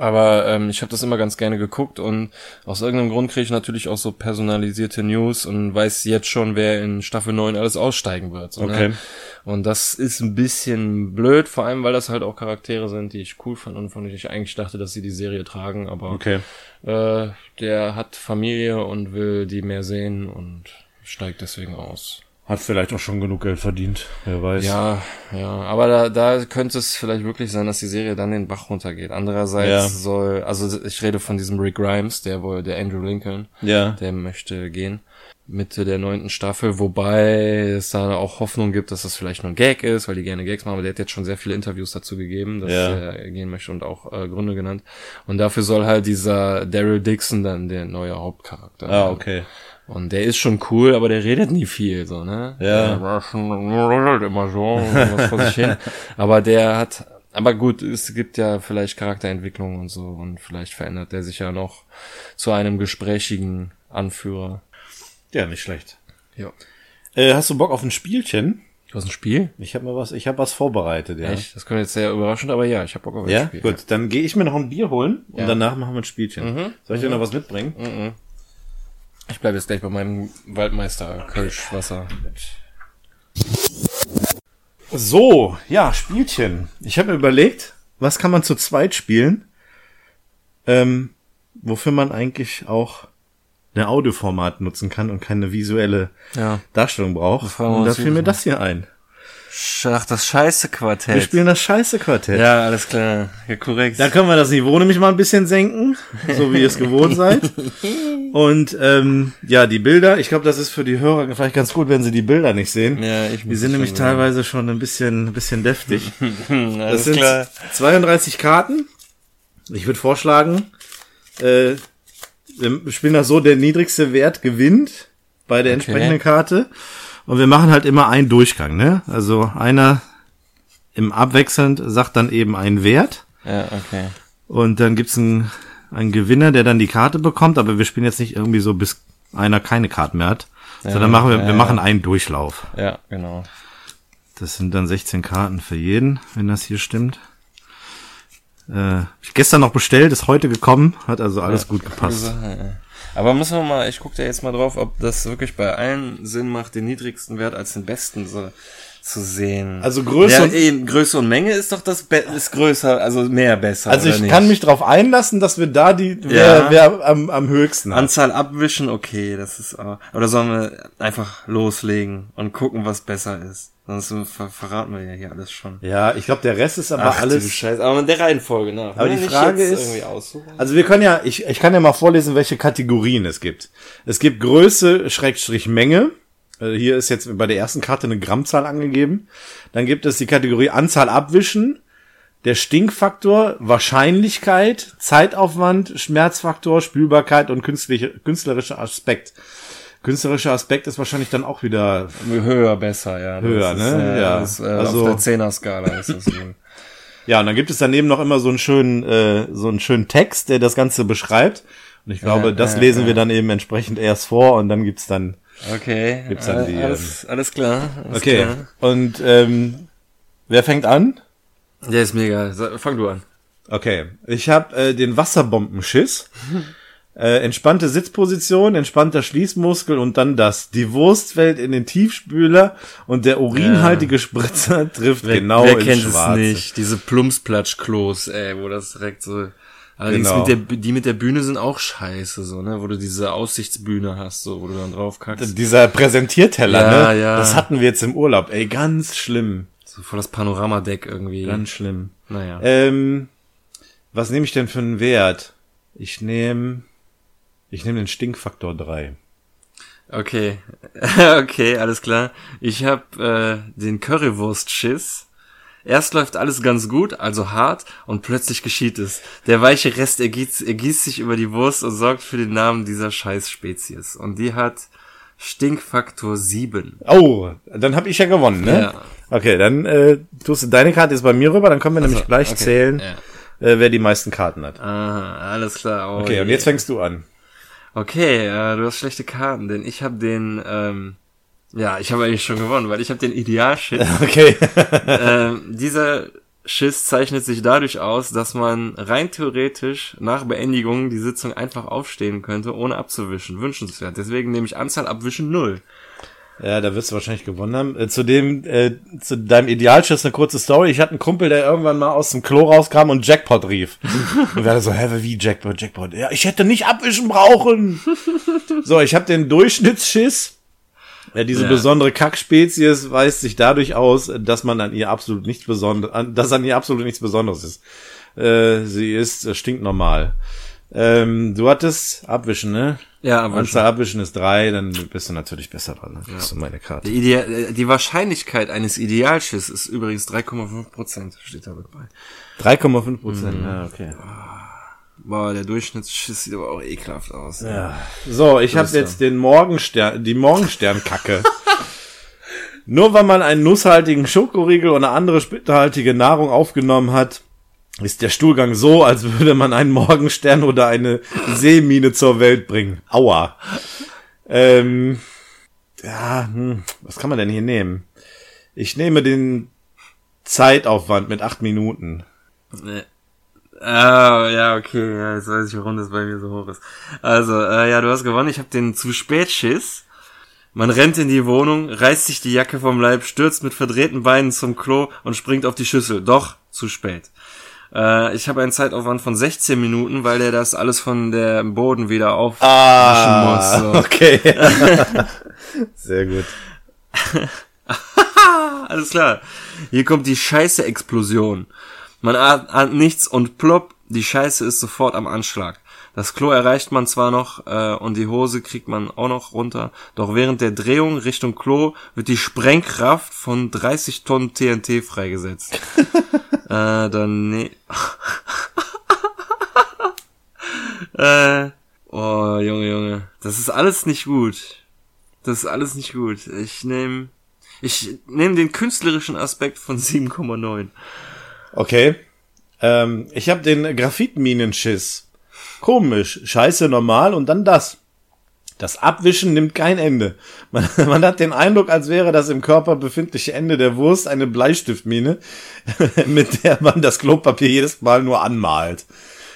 Aber ähm, ich habe das immer ganz gerne geguckt und aus irgendeinem Grund kriege ich natürlich auch so personalisierte News und weiß jetzt schon, wer in Staffel 9 alles aussteigen wird. So, Okay. Ne? Und das ist ein bisschen blöd, vor allem weil das halt auch Charaktere sind, die ich cool fand und von denen ich eigentlich dachte, dass sie die Serie tragen. Aber Okay. äh, der hat Familie und will die mehr sehen und steigt deswegen aus. Hat vielleicht auch schon genug Geld verdient. Wer weiß. Ja, ja, aber da, da könnte es vielleicht wirklich sein, dass die Serie dann den Bach runtergeht. Andererseits Ja. soll, also ich rede von diesem Rick Grimes, der wohl, der Andrew Lincoln, Ja. der möchte gehen. Mitte der neunten Staffel, wobei es da auch Hoffnung gibt, dass das vielleicht nur ein Gag ist, weil die gerne Gags machen, aber der hat jetzt schon sehr viele Interviews dazu gegeben, dass Ja. er gehen möchte und auch äh, Gründe genannt. Und dafür soll halt dieser Daryl Dixon dann der neue Hauptcharakter Ah, werden. Und der ist schon cool, aber der redet nie viel, so, ne? Ja. Der immer so, was vor sich hin. [LAUGHS] Aber der hat, aber gut, es gibt ja vielleicht Charakterentwicklung und so und vielleicht verändert der sich ja noch zu einem gesprächigen Anführer. Ja, nicht schlecht. Ja. Äh, hast du Bock auf ein Spielchen? Du hast ein Spiel? Ich habe mal was, ich habe was vorbereitet, ja. Echt? Das kommt jetzt sehr überraschend, aber ja, ich habe Bock auf ein Ja, Spiel. gut. Dann gehe ich mir noch ein Bier holen und Ja. danach machen wir ein Spielchen. Soll ich dir noch was mitbringen? Ich bleibe jetzt gleich bei meinem Waldmeister Kölschwasser. So, ja, Spielchen. Ich habe mir überlegt, was kann man zu zweit spielen, ähm, wofür man eigentlich auch ein Audioformat nutzen kann und keine visuelle Ja. Darstellung braucht. Und da fiel mir das hier ein. Ach, das scheiße Quartett. Wir spielen das scheiße Quartett. ja, alles klar. Ja, korrekt. Da können wir das Niveau nämlich mal ein bisschen senken, so wie ihr es gewohnt seid. Und ähm, ja, die Bilder, ich glaube, das ist für die Hörer vielleicht ganz gut, wenn sie die Bilder nicht sehen. ja, ich Die sind nämlich teilweise schon ein bisschen, ein bisschen deftig. [LAUGHS] Das sind klar. 32 Karten. Ich würde vorschlagen, äh, wir spielen das so, der niedrigste Wert gewinnt bei der entsprechenden Karte. Und wir machen halt immer einen Durchgang, ne? Also einer im Abwechselnd sagt dann eben einen Wert. Ja, okay. Und dann gibt's einen, einen Gewinner, der dann die Karte bekommt, aber wir spielen jetzt nicht irgendwie so, bis einer keine Karten mehr hat. sondern machen wir, ja, wir ja. machen einen Durchlauf. Ja, genau. Das sind dann 16 Karten für jeden, wenn das hier stimmt. Äh, gestern noch bestellt, ist heute gekommen, hat also alles gut gepasst. Ja. Aber muss man mal, ich gucke da jetzt mal drauf, ob das wirklich bei allen Sinn macht, den niedrigsten Wert als den besten so zu sehen. Also Größe ja, und- eben, Größe und Menge ist doch das Be ist größer, also mehr besser. Also ich nicht? kann mich darauf einlassen, dass wir da die, wer, Ja. wer am, am höchsten hat. Anzahl abwischen, okay, das ist aber, oder sollen wir einfach loslegen und gucken, was besser ist? Sonst ver verraten wir ja hier alles schon. Ja, ich glaube, der Rest ist aber Ach, du alles. Scheiße, aber in der Reihenfolge nach. Aber ne? die Frage ist-. Also wir können ja, ich, ich kann ja mal vorlesen, welche Kategorien es gibt. Es gibt Größe, Schrägstrich Menge. Also hier ist jetzt bei der ersten Karte eine Grammzahl angegeben. Dann gibt es die Kategorie Anzahl abwischen, der Stinkfaktor, Wahrscheinlichkeit, Zeitaufwand, Schmerzfaktor, Spülbarkeit und künstlerischer Aspekt. Künstlerischer Aspekt ist wahrscheinlich dann auch wieder Höher besser, ja. Höher, ist, ne? Äh, Ja. Das, äh, Also- auf der Zehner-Skala ist das wohl. [LAUGHS] Ja, und dann gibt es daneben noch immer so einen schönen, äh, so einen schönen Text, der das Ganze beschreibt. Und ich glaube, Ja, das ja, lesen wir dann eben entsprechend erst vor und dann gibt's dann. Okay. Gibt's dann die, ähm, alles, alles klar. Alles Okay. Klar. Und ähm, wer fängt an? Der ist mega. Fang du an. Okay. Ich habe äh, den Wasserbombenschiss. [LAUGHS] Äh, entspannte Sitzposition, entspannter Schließmuskel und dann das. Die Wurst fällt in den Tiefspüler und der urinhaltige Spritzer [LAUGHS] trifft genau wer ins kennt Schwarze. es nicht? Diese Plumpsplatschklos, ey, wo das direkt so. Allerdings Genau. mit der, die mit der Bühne sind auch scheiße, so, ne, wo du diese Aussichtsbühne hast, so, wo du dann drauf kackst. Dieser Präsentierteller, Ja, ne? ja. Das hatten wir jetzt im Urlaub. Ey, ganz schlimm. So voll das Panoramadeck irgendwie. Ganz schlimm. naja. Ähm, was nehme ich denn für einen Wert? Ich nehme, ich nehme den Stinkfaktor 3. Okay, [LAUGHS] okay, alles klar. Ich habe äh, den Currywurst-Schiss. Erst läuft alles ganz gut, also hart, und plötzlich geschieht es. Der weiche Rest ergießt, ergießt sich über die Wurst und sorgt für den Namen dieser Scheißspezies. Und die hat Stinkfaktor 7. Oh, dann habe ich ja gewonnen, ne? Ja. Okay, dann äh, tust du deine Karte jetzt bei mir rüber, dann können wir nämlich gleich okay, zählen, ja. äh, wer die meisten Karten hat. Aha, alles klar. Oh Okay, und je. jetzt fängst du an. Okay, äh, du hast schlechte Karten, denn ich habe den, ähm, ja, ich habe eigentlich schon gewonnen, weil ich habe den Idealschiss. [LAUGHS] Okay. [LAUGHS] ähm, dieser Schiss zeichnet sich dadurch aus, dass man rein theoretisch nach Beendigung die Sitzung einfach aufstehen könnte, ohne abzuwischen. Wünschenswert. Deswegen nehme ich Anzahl abwischen null. Ja, da wirst du wahrscheinlich gewonnen haben. Äh, zu dem, äh, zu deinem Idealschiss eine kurze Story. Ich hatte einen Kumpel, der irgendwann mal aus dem Klo rauskam und Jackpot rief. [LAUGHS] und wir alle so, hä, wie Jackpot, Jackpot? Ja, ich hätte nicht abwischen brauchen. [LAUGHS] so, ich habe den Durchschnittsschiss. Ja, diese Ja. besondere Kackspezies weist sich dadurch aus, dass man an ihr absolut nichts besonderes, dass an ihr absolut nichts Besonderes ist. Äh, sie ist stinknormal. Ähm, du hattest abwischen, ne? Ja, aber Anzahl abwischen ist drei, dann bist du natürlich besser dran. Das ist meine Karte. die, Idea äh, die Wahrscheinlichkeit eines Idealschiss ist übrigens 3,5 Prozent, steht da mit bei. 3,5 Prozent. Ja, okay. Boah, der Durchschnittsschiss sieht aber auch ekelhaft aus. Ja. So, ich habe jetzt den Morgenstern, die Morgensternkacke. [LAUGHS] Nur weil man einen nusshaltigen Schokoriegel oder andere spitterhaltige Nahrung aufgenommen hat, ist der Stuhlgang so, als würde man einen Morgenstern oder eine Seemine zur Welt bringen. Aua. Ähm, ja, hm, was kann man denn hier nehmen? Ich nehme den Zeitaufwand mit acht Minuten. Nee. Ah, ja, okay, ja, jetzt weiß ich, warum das bei mir so hoch ist. Also, äh, ja, du hast gewonnen. Ich habe den zu spät Schiss. Man rennt in die Wohnung, reißt sich die Jacke vom Leib, stürzt mit verdrehten Beinen zum Klo und springt auf die Schüssel. Doch, zu spät. Äh, ich habe einen Zeitaufwand von 16 Minuten, weil der das alles von der Boden wieder aufwischen Ah, muss. So. okay. [LAUGHS] Sehr gut. [LAUGHS] Alles klar. Hier kommt die Scheiße-Explosion. Man ahnt, ahnt nichts und plopp, die Scheiße ist sofort am Anschlag. Das Klo erreicht man zwar noch äh, und die Hose kriegt man auch noch runter, doch während der Drehung Richtung Klo wird die Sprengkraft von 30 Tonnen TNT freigesetzt. [LAUGHS] äh, dann nee. [LAUGHS] äh, oh, Junge, Junge. Das ist alles nicht gut. Das ist alles nicht gut. Ich nehme ich nehme den künstlerischen Aspekt von [LAUGHS] 7,9. Okay. Ähm, ich habe den Graphitminenschiss. Komisch. Scheiße normal und dann das. Das Abwischen nimmt kein Ende. [LAUGHS] Man, man hat den Eindruck, als wäre das im Körper befindliche Ende der Wurst eine Bleistiftmine, [LAUGHS] mit der man das Klopapier jedes Mal nur anmalt.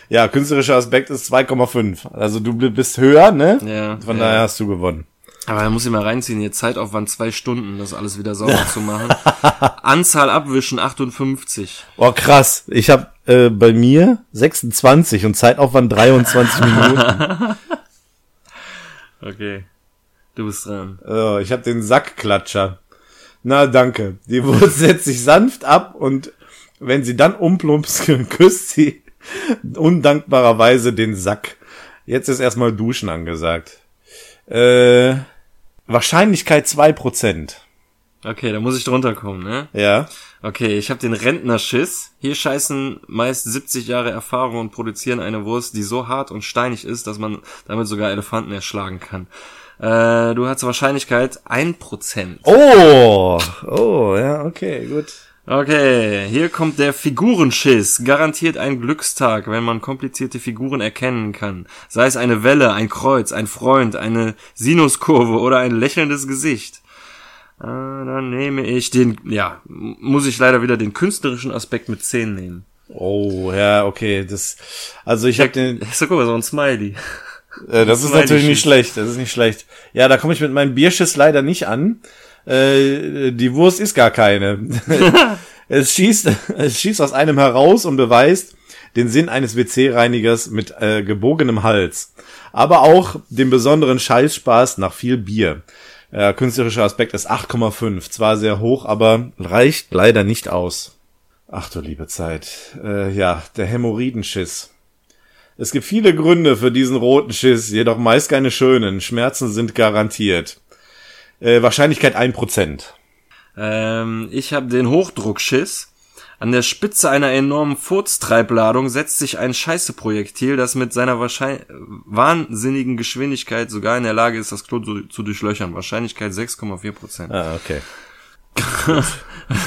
Ja, künstlerischer Aspekt ist 2,5. Also du bist höher, ne? Ja, Von ja. daher hast du gewonnen. Aber da muss ich mal reinziehen, hier Zeitaufwand zwei Stunden, das alles wieder sauber zu machen. [LAUGHS] Anzahl Abwischen 58. Oh, krass. Ich habe äh, bei mir 26 und Zeitaufwand 23 Minuten. Okay. Du bist dran. Oh, ich habe den Sackklatscher. Na, danke. Die [LAUGHS] Wurst setzt sich sanft ab und wenn sie dann umplumpst, [LAUGHS] küsst sie undankbarerweise den Sack. Jetzt ist erstmal Duschen angesagt. Äh, Wahrscheinlichkeit 2%. Okay, da muss ich drunter kommen, ne? Ja. Okay, ich habe den Rentnerschiss. Hier scheißen meist 70 Jahre Erfahrung und produzieren eine Wurst, die so hart und steinig ist, dass man damit sogar Elefanten erschlagen kann. Äh, du hast Wahrscheinlichkeit 1%. Oh, oh, ja, okay, gut. Okay, hier kommt der Figurenschiss. Garantiert ein Glückstag, wenn man komplizierte Figuren erkennen kann. Sei es eine Welle, ein Kreuz, ein Freund, eine Sinuskurve oder ein lächelndes Gesicht. Äh, dann nehme ich den, ja, muss ich leider wieder den künstlerischen Aspekt mit 10 nehmen. Oh, ja, okay, das, also ich habe den, So, guck mal, so ein Smiley. Äh, das ist Smiley natürlich nicht schlecht. Das ist nicht schlecht. Ja, da komme ich mit meinem Bierschiss leider nicht an. Äh, die Wurst ist gar keine. [LAUGHS] es schießt, es schießt aus einem heraus und beweist den Sinn eines WC-Reinigers mit äh, gebogenem Hals. Aber auch den besonderen Scheißspaß nach viel Bier. Äh, künstlerischer Aspekt ist 8,5. Zwar sehr hoch, aber reicht leider nicht aus. Ach du liebe Zeit. Äh, ja, der Hämorrhoidenschiss. Es gibt viele Gründe für diesen roten Schiss, jedoch meist keine schönen. Schmerzen sind garantiert. Äh, Wahrscheinlichkeit 1%. Ähm, ich habe den Hochdruckschiss. An der Spitze einer enormen Furztreibladung setzt sich ein Scheißeprojektil, das mit seiner wahrscheinlich wahnsinnigen Geschwindigkeit sogar in der Lage ist, das Klo zu, zu durchlöchern. Wahrscheinlichkeit 6,4 Prozent. Ah, okay. [LAUGHS]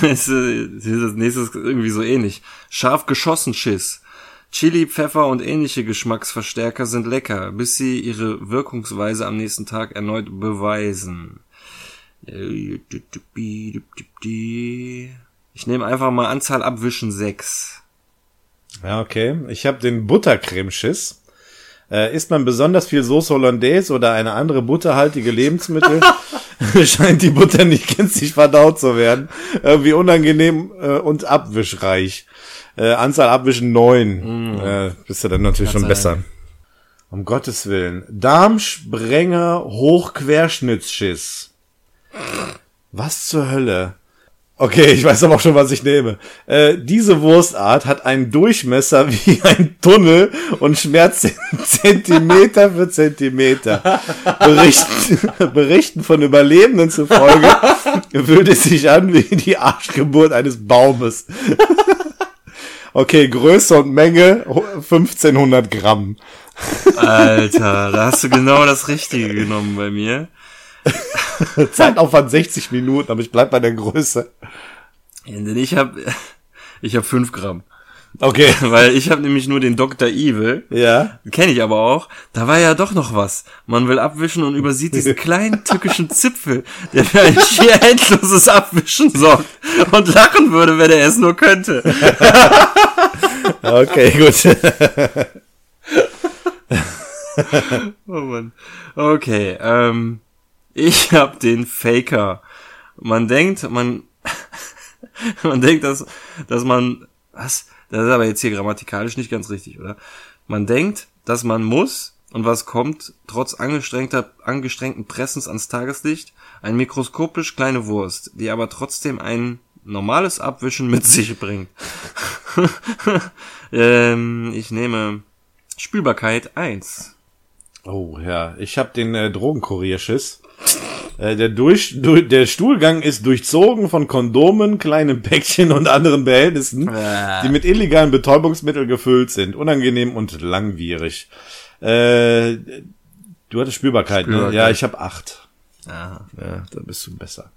das nächste ist irgendwie so ähnlich. Scharf geschossen Schiss. Chili, Pfeffer und ähnliche Geschmacksverstärker sind lecker, bis sie ihre Wirkungsweise am nächsten Tag erneut beweisen. Ich nehme einfach mal Anzahl Abwischen 6. Ja, okay. Ich habe den Buttercremeschiss. Äh, isst man besonders viel Sauce Hollandaise oder eine andere butterhaltige Lebensmittel, [LAUGHS] [LAUGHS] scheint die Butter nicht gänzlich verdaut zu werden. Irgendwie unangenehm äh, und abwischreich. Äh, Anzahl Abwischen neun. Äh, bist du dann natürlich schon besser. Um Gottes Willen. Darmsprenger Hochquerschnittsschiss. Was zur Hölle? Okay, ich weiß aber auch schon, was ich nehme. Äh, diese Wurstart hat einen Durchmesser [LAUGHS] wie ein Tunnel und schmerzt Zentimeter für Zentimeter. Berichten, [LAUGHS] Berichten von Überlebenden zufolge fühlt es sich an wie die Arschgeburt eines Baumes. [LAUGHS] Okay, Größe und Menge 1500 Gramm. Alter, da hast du genau das Richtige genommen bei mir. [LAUGHS] Zeitaufwand 60 Minuten, aber ich bleib bei der Größe. Ich habe ich hab 5 Gramm. Okay. [LAUGHS] Weil ich habe nämlich nur den Dr. Evil. Ja. Kenne ich aber auch. Da war ja doch noch was. Man will abwischen und übersieht diesen [LAUGHS] kleinen tückischen Zipfel, der für ein schier endloses Abwischen sorgt und lachen würde, wenn er es nur könnte. Okay, gut. Oh Mann. Okay, ähm, ich hab den Faker. Man denkt, man, [LAUGHS] man denkt, dass, dass man, was? Das ist aber jetzt hier grammatikalisch nicht ganz richtig, oder? Man denkt, dass man muss, und was kommt, trotz angestrengter, angestrengten Pressens ans Tageslicht, eine mikroskopisch kleine Wurst, die aber trotzdem ein normales Abwischen mit sich bringt. [LAUGHS] ähm, ich nehme Spülbarkeit 1. Oh ja, ich habe den äh, Drogenkurierschiss. Äh, der, durch, der Stuhlgang ist durchzogen von Kondomen, kleinen Päckchen und anderen Behältnissen, Äh. die mit illegalen Betäubungsmitteln gefüllt sind. Unangenehm und langwierig. Äh, du hattest Spürbarkeit, ne? Spürbarkeit. Ja, ich habe acht. Aha. Ja, da bist du besser.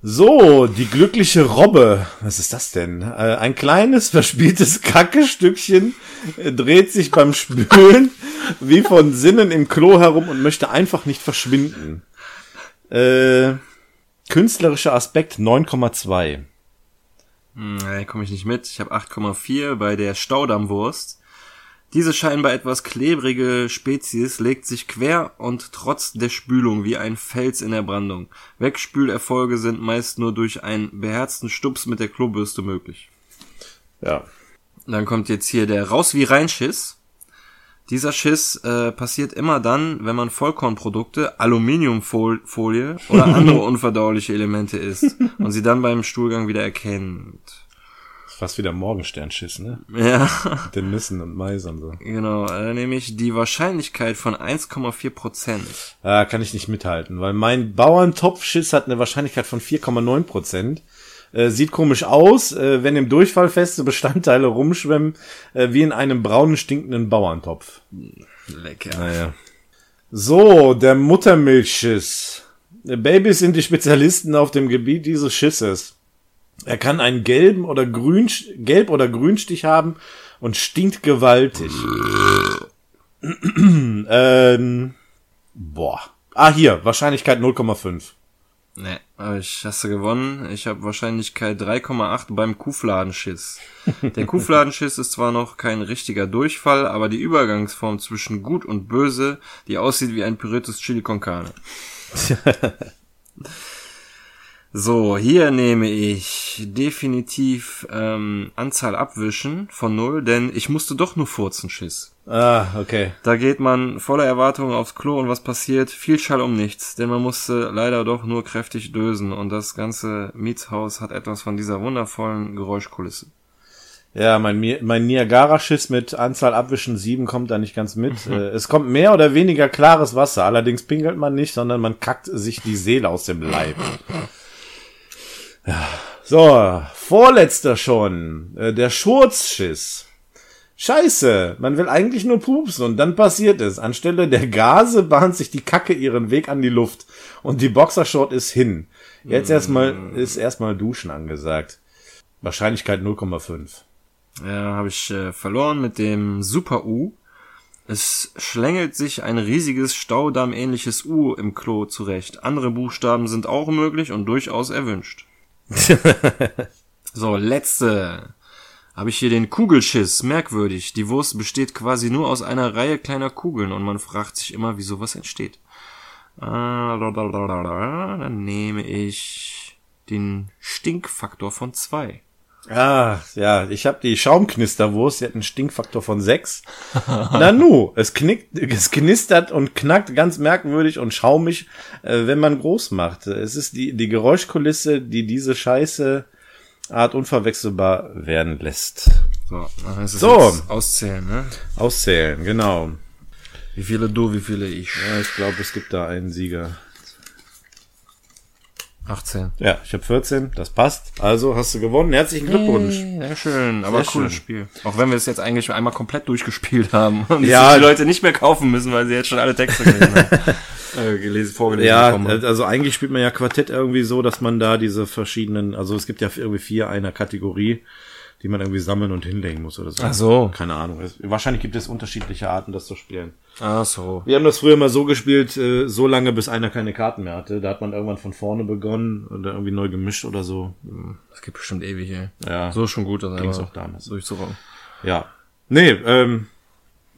So, die glückliche Robbe. Was ist das denn? Äh, ein kleines, [LAUGHS] verspieltes Kackestückchen äh, dreht sich beim Spülen [LAUGHS] wie von Sinnen im Klo herum und möchte einfach nicht verschwinden. Äh, künstlerischer Aspekt 9,2. Nee, komme ich nicht mit. Ich habe 8,4 bei der Staudammwurst. Diese scheinbar etwas klebrige Spezies legt sich quer und trotz der Spülung wie ein Fels in der Brandung. Wegspülerfolge sind meist nur durch einen beherzten Stups mit der Klobürste möglich. Ja. Dann kommt jetzt hier der Raus wie Reinschiss. Dieser Schiss äh, passiert immer dann, wenn man Vollkornprodukte, Aluminiumfolie oder andere [LAUGHS] unverdauliche Elemente isst und sie dann beim Stuhlgang wieder erkennt. Fast wieder Morgensternschiss, ne? Ja. Mit den Nüssen und Mais und so. Genau, äh, nämlich die Wahrscheinlichkeit von 1,4 Prozent. Ah, kann ich nicht mithalten, weil mein Bauerntopfschiss hat eine Wahrscheinlichkeit von 4,9 Prozent. Äh, sieht komisch aus, äh, wenn im Durchfall feste Bestandteile rumschwemmen, äh, wie in einem braunen, stinkenden Bauerntopf. Lecker. Naja. So, der Muttermilchschiss. Äh, Babys sind die Spezialisten auf dem Gebiet dieses Schisses. Er kann einen gelben oder grün, gelb oder grünstich haben und stinkt gewaltig. [CLEARS THROAT] ähm, boah. Ah, hier, Wahrscheinlichkeit 0,5. Nee, aber ich hast du gewonnen. Ich habe Wahrscheinlichkeit 3,8 beim Kuhfladenschiss. Der [LAUGHS] Kuhfladenschiss ist zwar noch kein richtiger Durchfall, aber die Übergangsform zwischen gut und böse, die aussieht wie ein püriertes Chili con Carne. [LAUGHS] So, hier nehme ich definitiv ähm, Anzahl abwischen von null, denn ich musste doch nur furzen, Schiss. Ah, okay. Da geht man voller Erwartungen aufs Klo und was passiert? Viel Schall um nichts, denn man musste leider doch nur kräftig dösen und das ganze Mietshaus hat etwas von dieser wundervollen Geräuschkulisse. Ja, mein, mein Niagara-Schiss mit Anzahl Abwischen 7 kommt da nicht ganz mit. Äh, es kommt mehr oder weniger klares Wasser. Allerdings pinkelt man nicht, sondern man kackt sich die Seele aus dem Leib. Ja. So, vorletzter schon. Äh, der Schurzschiss. Scheiße, man will eigentlich nur pupsen und dann passiert es. Anstelle der Gase bahnt sich die Kacke ihren Weg an die Luft und die Boxershort ist hin. Jetzt erstmal ist erstmal Duschen angesagt. Wahrscheinlichkeit 0,5. Ja, habe ich äh, verloren mit dem Super U. Es schlängelt sich ein riesiges Staudamm-ähnliches U im Klo zurecht. Andere Buchstaben sind auch möglich und durchaus erwünscht. [LAUGHS] so, letzte. Habe ich hier den Kugelschiss. Merkwürdig. Die Wurst besteht quasi nur aus einer Reihe kleiner Kugeln und man fragt sich immer, wie sowas entsteht. Ah, Dann nehme ich den Stinkfaktor von zwei. Ah, ja, ich habe die Schaumknisterwurst, die hat einen Stinkfaktor von 6. Na nu, es knickt, es knistert und knackt ganz merkwürdig und schaumig, äh, wenn man groß macht. Es ist die, die Geräuschkulisse, die diese Scheiße Art unverwechselbar werden lässt. So, So. auszählen, ne? Auszählen, genau. Wie viele du, wie viele ich? Ja, ich glaube, es gibt da einen Sieger. 18. Ja, ich habe 14, das passt. Also hast du gewonnen. Herzlichen Glückwunsch. Sehr schön, aber Sehr cooles schön. Spiel. Auch wenn wir es jetzt eigentlich einmal komplett durchgespielt haben und Ja. ja. die Leute nicht mehr kaufen müssen, weil sie jetzt schon alle Texte gelesen haben. [LAUGHS] äh, gelesen, vorgelesen Ja, bekommen haben. also eigentlich spielt man ja Quartett irgendwie so, dass man da diese verschiedenen, also es gibt ja irgendwie vier einer Kategorie, die man irgendwie sammeln und hinlegen muss oder so. Ach so. Keine Ahnung. Wahrscheinlich gibt es unterschiedliche Arten, das zu spielen. Ach so. Wir haben das früher mal so gespielt, äh, so lange, bis einer keine Karten mehr hatte. Da hat man irgendwann von vorne begonnen und dann irgendwie neu gemischt oder so. Das geht bestimmt ewig, ey. Ja. So ist schon gut, das Ging's auch damals. durchzurocken. Ja. Nee, ähm,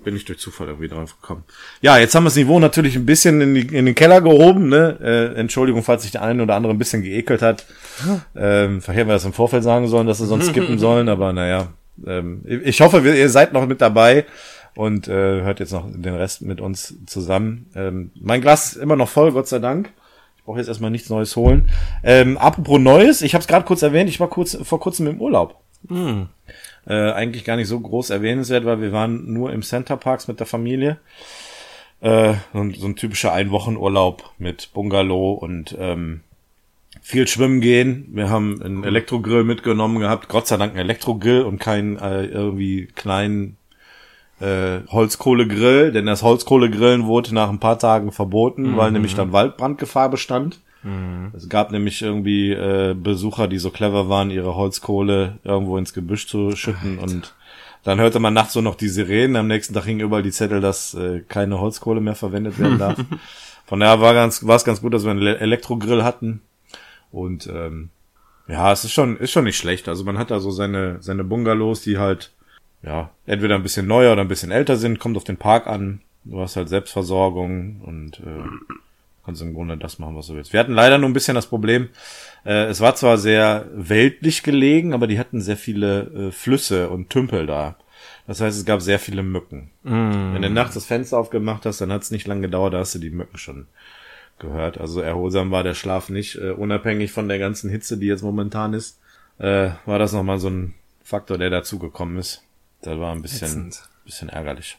bin ich durch Zufall irgendwie drauf gekommen. Ja, jetzt haben wir das Niveau natürlich ein bisschen in, die, in den Keller gehoben, ne? Äh, Entschuldigung, falls sich der eine oder andere ein bisschen geekelt hat. Ähm, vielleicht hätten wir das im Vorfeld sagen sollen, dass sie sonst skippen [LAUGHS] sollen, aber naja. Ähm, ich hoffe, wir- ihr seid noch mit dabei und äh, hört jetzt noch den Rest mit uns zusammen. Ähm, mein Glas ist immer noch voll, Gott sei Dank. Ich brauche jetzt erstmal nichts Neues holen. Ähm, apropos Neues, ich habe es gerade kurz erwähnt, ich war kurz vor kurzem im Urlaub. Äh, eigentlich gar nicht so groß erwähnenswert, weil wir waren nur im Center Parks mit der Familie. Äh, so, ein, so ein typischer Einwochenurlaub mit Bungalow und ähm, viel schwimmen gehen. Wir haben einen Elektrogrill mitgenommen gehabt. Gott sei Dank ein Elektrogrill und keinen äh, irgendwie kleinen äh, Holzkohlegrill, denn das Holzkohlegrillen wurde nach ein paar Tagen verboten, weil nämlich dann Waldbrandgefahr bestand. Es gab nämlich irgendwie äh, Besucher, die so clever waren, ihre Holzkohle irgendwo ins Gebüsch zu schütten und dann hörte man nachts so noch die Sirenen. Am nächsten Tag hingen überall die Zettel, dass äh, keine Holzkohle mehr verwendet werden darf. [LAUGHS] Von daher war ganz, war es ganz gut, dass wir einen Le- Elektrogrill hatten. Und ähm, ja, es ist schon, ist schon nicht schlecht. Also man hat da so seine, seine Bungalows, die halt, ja, entweder ein bisschen neuer oder ein bisschen älter sind, kommt auf den Park an. Du hast halt Selbstversorgung und äh, kannst im Grunde das machen, was du willst. Wir hatten leider nur ein bisschen das Problem, äh, es war zwar sehr weltlich gelegen, aber die hatten sehr viele äh, Flüsse und Tümpel da. Das heißt, es gab sehr viele Mücken. Wenn du nachts das Fenster aufgemacht hast, dann hat es nicht lange gedauert, da hast du die Mücken schon gehört. Also erholsam war der Schlaf nicht, äh, unabhängig von der ganzen Hitze, die jetzt momentan ist, äh, war das nochmal so ein Faktor, der dazugekommen ist. Das war ein bisschen, Ätzend. bisschen ärgerlich.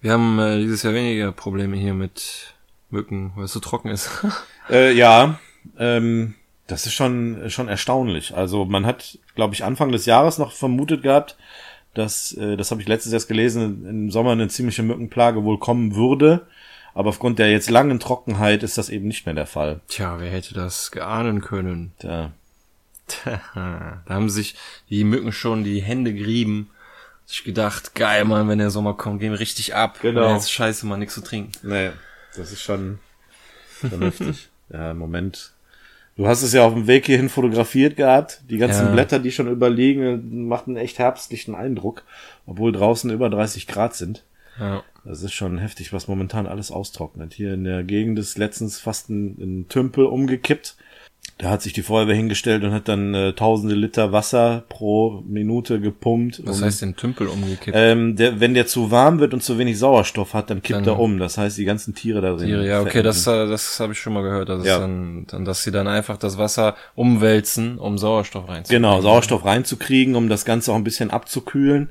Wir haben äh, dieses Jahr weniger Probleme hier mit Mücken, weil es so trocken ist. [LAUGHS] Äh, ja, ähm, das ist schon, schon erstaunlich. Also man hat, glaube ich, Anfang des Jahres noch vermutet gehabt, dass, äh, das habe ich letztes erst gelesen, im Sommer eine ziemliche Mückenplage wohl kommen würde. Aber aufgrund der jetzt langen Trockenheit ist das eben nicht mehr der Fall. Tja, wer hätte das geahnen können? Tja, da haben sich die Mücken schon die Hände gerieben. Ich gedacht, geil, Mann, wenn der Sommer kommt, gehen wir richtig ab. Genau. Jetzt scheiße, mal nichts zu trinken. nee, das ist schon, heftig. [LAUGHS] Ja, im Moment. Du hast es ja auf dem Weg hierhin fotografiert gehabt. Die ganzen Ja. Blätter, die schon überliegen, macht einen echt herbstlichen Eindruck, obwohl draußen über 30 Grad sind. Ja. Das ist schon heftig, was momentan alles austrocknet. Hier in der Gegend ist letztens fast ein, ein Tümpel umgekippt. Da hat sich die Feuerwehr hingestellt und hat dann äh, tausende Liter Wasser pro Minute gepumpt. Was heißt den Tümpel umgekippt? ähm, der, wenn der zu warm wird und zu wenig Sauerstoff hat, dann kippt Dann- er um. Das heißt, die ganzen Tiere da drin. Tiere, ja, okay, das, äh, das habe ich schon mal gehört. Das Ja. dann, dann, dass sie dann einfach das Wasser umwälzen, um Sauerstoff reinzubringen. Genau, Sauerstoff reinzukriegen, um das Ganze auch ein bisschen abzukühlen.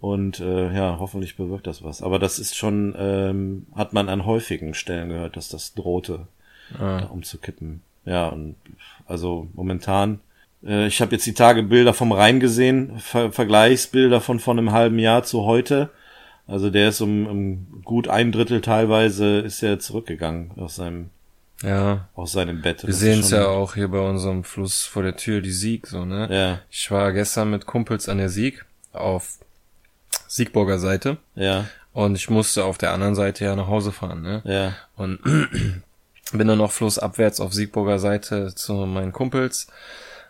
Und äh, ja, hoffentlich bewirkt das was. Aber das ist schon, ähm, hat man an häufigen Stellen gehört, dass das drohte, da umzukippen. Ja, und also momentan, äh, ich habe jetzt die Tage Bilder vom Rhein gesehen, Ver Vergleichsbilder von vor einem halben Jahr zu heute. Also der ist um, um gut ein Drittel teilweise ist er zurückgegangen aus seinem Ja, aus seinem Bett. wir sehen es ja auch hier bei unserem Fluss vor der Tür, die Sieg, so, ne? Ja, Ich war gestern mit Kumpels an der Sieg auf Siegburger Seite ja, und ich musste auf der anderen Seite ja nach Hause fahren, ne? ja, Und [CLEARS THROAT] bin dann noch flussabwärts auf Siegburger Seite zu meinen Kumpels,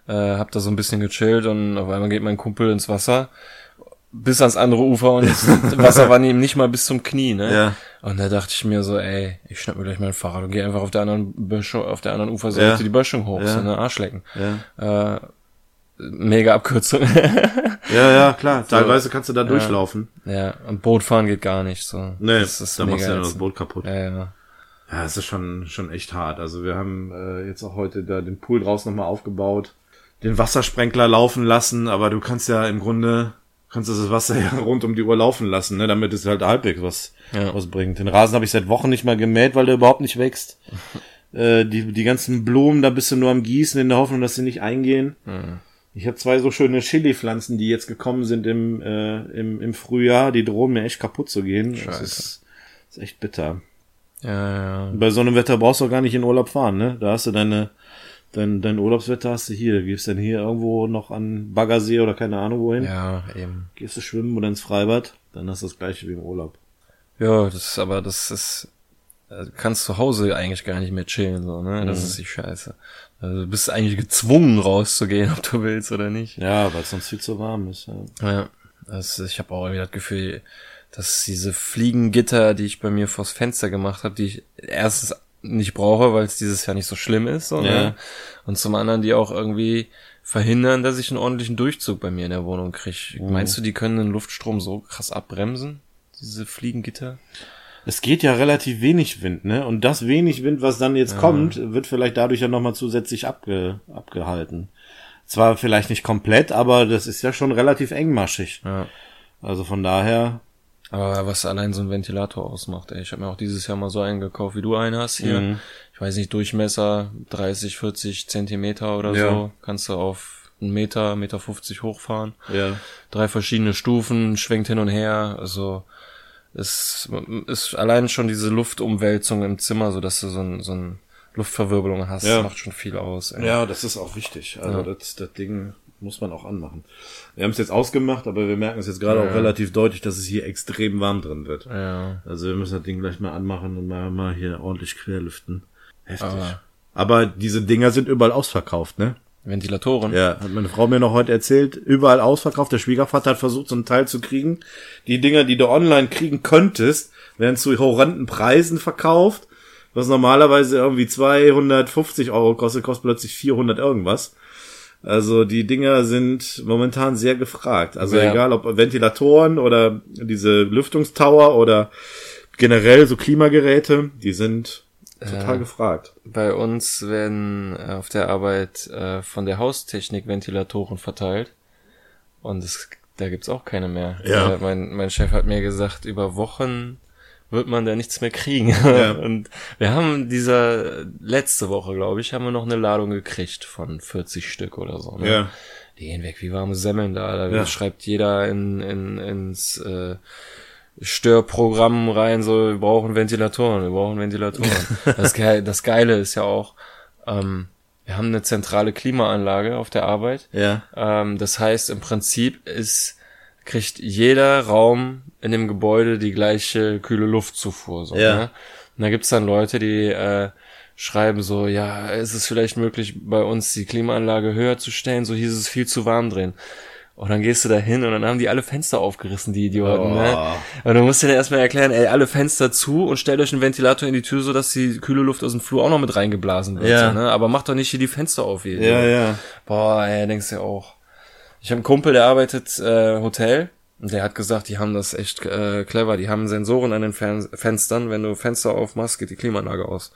äh, hab da so ein bisschen gechillt und auf einmal geht mein Kumpel ins Wasser bis ans andere Ufer und [LAUGHS] das Wasser war ihm nicht mal bis zum Knie, ne? Ja. Und da dachte ich mir so, ey, ich schnapp mir gleich mein Fahrrad und geh einfach auf der anderen Böschung, auf der anderen Uferseite Ja. die Böschung hoch, Ja. so eine Arschlecken. ja. Äh, mega Abkürzung. [LAUGHS] Ja, ja, klar. Teilweise kannst du da durchlaufen. ja, und Boot fahren geht gar nicht, so. Nee, das ist da machst du ja das. Boot kaputt. Ja, ja. Ja, es ist schon, schon echt hart. Also wir haben äh, jetzt auch heute da den Pool draußen nochmal aufgebaut, den Wassersprenkler laufen lassen, aber du kannst ja im Grunde, kannst das Wasser [LAUGHS] ja rund um die Uhr laufen lassen, ne, damit es halt halbwegs was, Ja. was bringt. Den Rasen habe ich seit Wochen nicht mal gemäht, weil der überhaupt nicht wächst. [LAUGHS] äh, die, die ganzen Blumen, da bist du nur am Gießen in der Hoffnung, dass sie nicht eingehen. Ich habe zwei so schöne Chili-Pflanzen, die jetzt gekommen sind im, äh, im, im Frühjahr, die drohen mir echt kaputt zu gehen. Das Scheiße. ist, ist echt bitter. Ja, ja. Bei so einem Wetter brauchst du auch gar nicht in Urlaub fahren, ne? Da hast du deine, Dein, dein Urlaubswetter hast du hier. Gehst denn hier irgendwo noch an Baggersee oder keine Ahnung wohin? Ja, eben. Gehst du schwimmen oder ins Freibad? Dann hast du das gleiche wie im Urlaub. Ja, das ist, aber das ist, äh, du kannst zu Hause eigentlich gar nicht mehr chillen, so, ne? Das Mhm. ist die Scheiße. Also du bist eigentlich gezwungen rauszugehen, [LAUGHS] ob du willst oder nicht. Ja, weil es sonst viel zu warm ist. Ja. Ja, das, ich habe auch wieder das Gefühl, dass diese Fliegengitter, die ich bei mir vors Fenster gemacht habe, die ich erstens nicht brauche, weil es dieses Jahr nicht so schlimm ist, so, Ja. ne? und zum anderen die auch irgendwie verhindern, dass ich einen ordentlichen Durchzug bei mir in der Wohnung kriege. Mhm. Meinst du, die können den Luftstrom so krass abbremsen, diese Fliegengitter? Es geht ja relativ wenig Wind, ne? Und das wenig Wind, was dann jetzt kommt, wird vielleicht dadurch ja nochmal zusätzlich abge, abgehalten. Zwar vielleicht nicht komplett, aber das ist ja schon relativ engmaschig. Ja. Also von daher, Aber was allein so ein Ventilator ausmacht, ey. Ich habe mir auch dieses Jahr mal so einen gekauft, wie du einen hast hier. Mhm. Ich weiß nicht, Durchmesser 30, 40 Zentimeter oder Ja. so. Kannst du auf einen Meter, Meter 50 hochfahren. ja. Drei verschiedene Stufen, schwenkt hin und her. Also es ist allein schon diese Luftumwälzung im Zimmer, so dass du so ein, so ein Luftverwirbelung hast, Ja. macht schon viel aus. Ey. Ja, das ist auch wichtig. Also Ja. das, das Ding muss man auch anmachen. Wir haben es jetzt ausgemacht, aber wir merken es jetzt gerade Ja. auch relativ deutlich, dass es hier extrem warm drin wird. ja. Also wir müssen das Ding gleich mal anmachen und mal, mal hier ordentlich querlüften. Heftig. Aber- Aber diese Dinger sind überall ausverkauft, ne? Ventilatoren. Ja, hat meine Frau mir noch heute erzählt, überall ausverkauft. Der Schwiegervater hat versucht, so einen Teil zu kriegen. Die Dinger, die du online kriegen könntest, werden zu horrenden Preisen verkauft. Was normalerweise irgendwie 250 Euro kostet, kostet plötzlich 400 irgendwas. Also die Dinger sind momentan sehr gefragt. Also Ja. egal ob Ventilatoren oder diese Lüftungstower oder generell so Klimageräte, die sind total Ja. gefragt. Bei uns werden äh, auf der Arbeit äh, von der Haustechnik Ventilatoren verteilt. Und es, da gibt's auch keine mehr. Ja. Äh, mein, mein Chef hat mir gesagt, über Wochen wird man da nichts mehr kriegen. Ja. [LAUGHS] Und wir haben dieser letzte Woche, glaube ich, haben wir noch eine Ladung gekriegt von 40 Stück oder so. Ne? Ja. Die gehen weg wie warme Semmeln da. Da Ja. schreibt jeder in, in, ins äh, Störprogramm rein, so, wir brauchen Ventilatoren, wir brauchen Ventilatoren. [LAUGHS] das, Ge das Geile ist ja auch, ähm, wir haben eine zentrale Klimaanlage auf der Arbeit. Ja. Ähm, das heißt, im Prinzip ist, kriegt jeder Raum in dem Gebäude die gleiche kühle Luftzufuhr. So, Ja. ne? Und da gibt's dann Leute, die äh, schreiben so, ja, ist es vielleicht möglich, bei uns die Klimaanlage höher zu stellen, so hieß es viel zu warm drin. Und dann gehst du da hin und dann haben die alle Fenster aufgerissen, die Idioten, ne? Oh. Und du musst dir dann erstmal erklären, ey, alle Fenster zu und stellt euch einen Ventilator in die Tür, so dass die kühle Luft aus dem Flur auch noch mit reingeblasen wird. Ja. So, ne? Aber mach doch nicht hier die Fenster auf. Ihr Ja, ja. Boah, ey, denkst du auch. Ich habe einen Kumpel, der arbeitet äh, Hotel und der hat gesagt, die haben das echt äh, clever. Die haben Sensoren an den Fen Fenstern. Wenn du Fenster aufmachst, geht die Klimaanlage aus.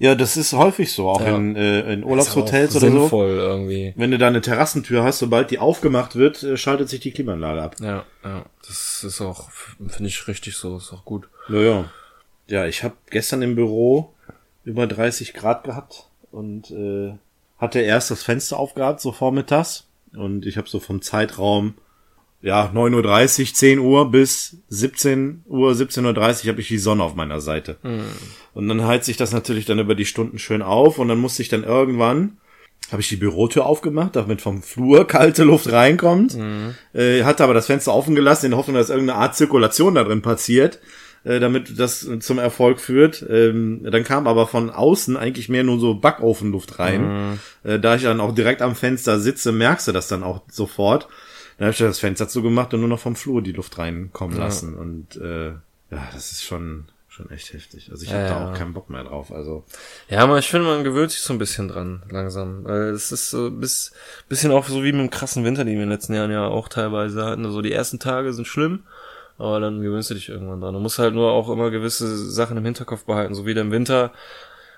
Ja, das ist häufig so, auch Ja. in, äh, in Urlaubshotels oder so. sinnvoll irgendwie. Wenn du da eine Terrassentür hast, sobald die aufgemacht wird, äh, schaltet sich die Klimaanlage ab. Ja, ja, das ist auch, finde ich richtig so, ist auch gut. Ja, ja. Ja, ich habe gestern im Büro über 30 Grad gehabt und äh, hatte erst das Fenster aufgehabt, so vormittags. Und ich habe so vom Zeitraum, ja, 9.30 Uhr, 10 Uhr bis 17 Uhr, 17.30 Uhr habe ich die Sonne auf meiner Seite. Und dann heizt sich das natürlich dann über die Stunden schön auf und dann musste ich dann irgendwann, habe ich die Bürotür aufgemacht, damit vom Flur kalte Luft reinkommt. Äh, hatte aber das Fenster offen gelassen, in der Hoffnung, dass irgendeine Art Zirkulation da drin passiert, äh, damit das zum Erfolg führt. Ähm, dann kam aber von außen eigentlich mehr nur so Backofenluft rein. Äh, da ich dann auch direkt am Fenster sitze, merkst du das dann auch sofort. Dann habe ich das Fenster zugemacht und nur noch vom Flur die Luft reinkommen lassen. Und äh, ja, das ist schon schon echt heftig. Also ich habe Ja, da ja. auch keinen Bock mehr drauf. Also Ja, aber ich finde, man gewöhnt sich so ein bisschen dran, langsam. Weil es ist so bis, bisschen auch so wie mit dem krassen Winter, den wir in den letzten Jahren ja auch teilweise hatten. Also die ersten Tage sind schlimm, aber dann gewöhnst du dich irgendwann dran. Du musst halt nur auch immer gewisse Sachen im Hinterkopf behalten, so wie du im Winter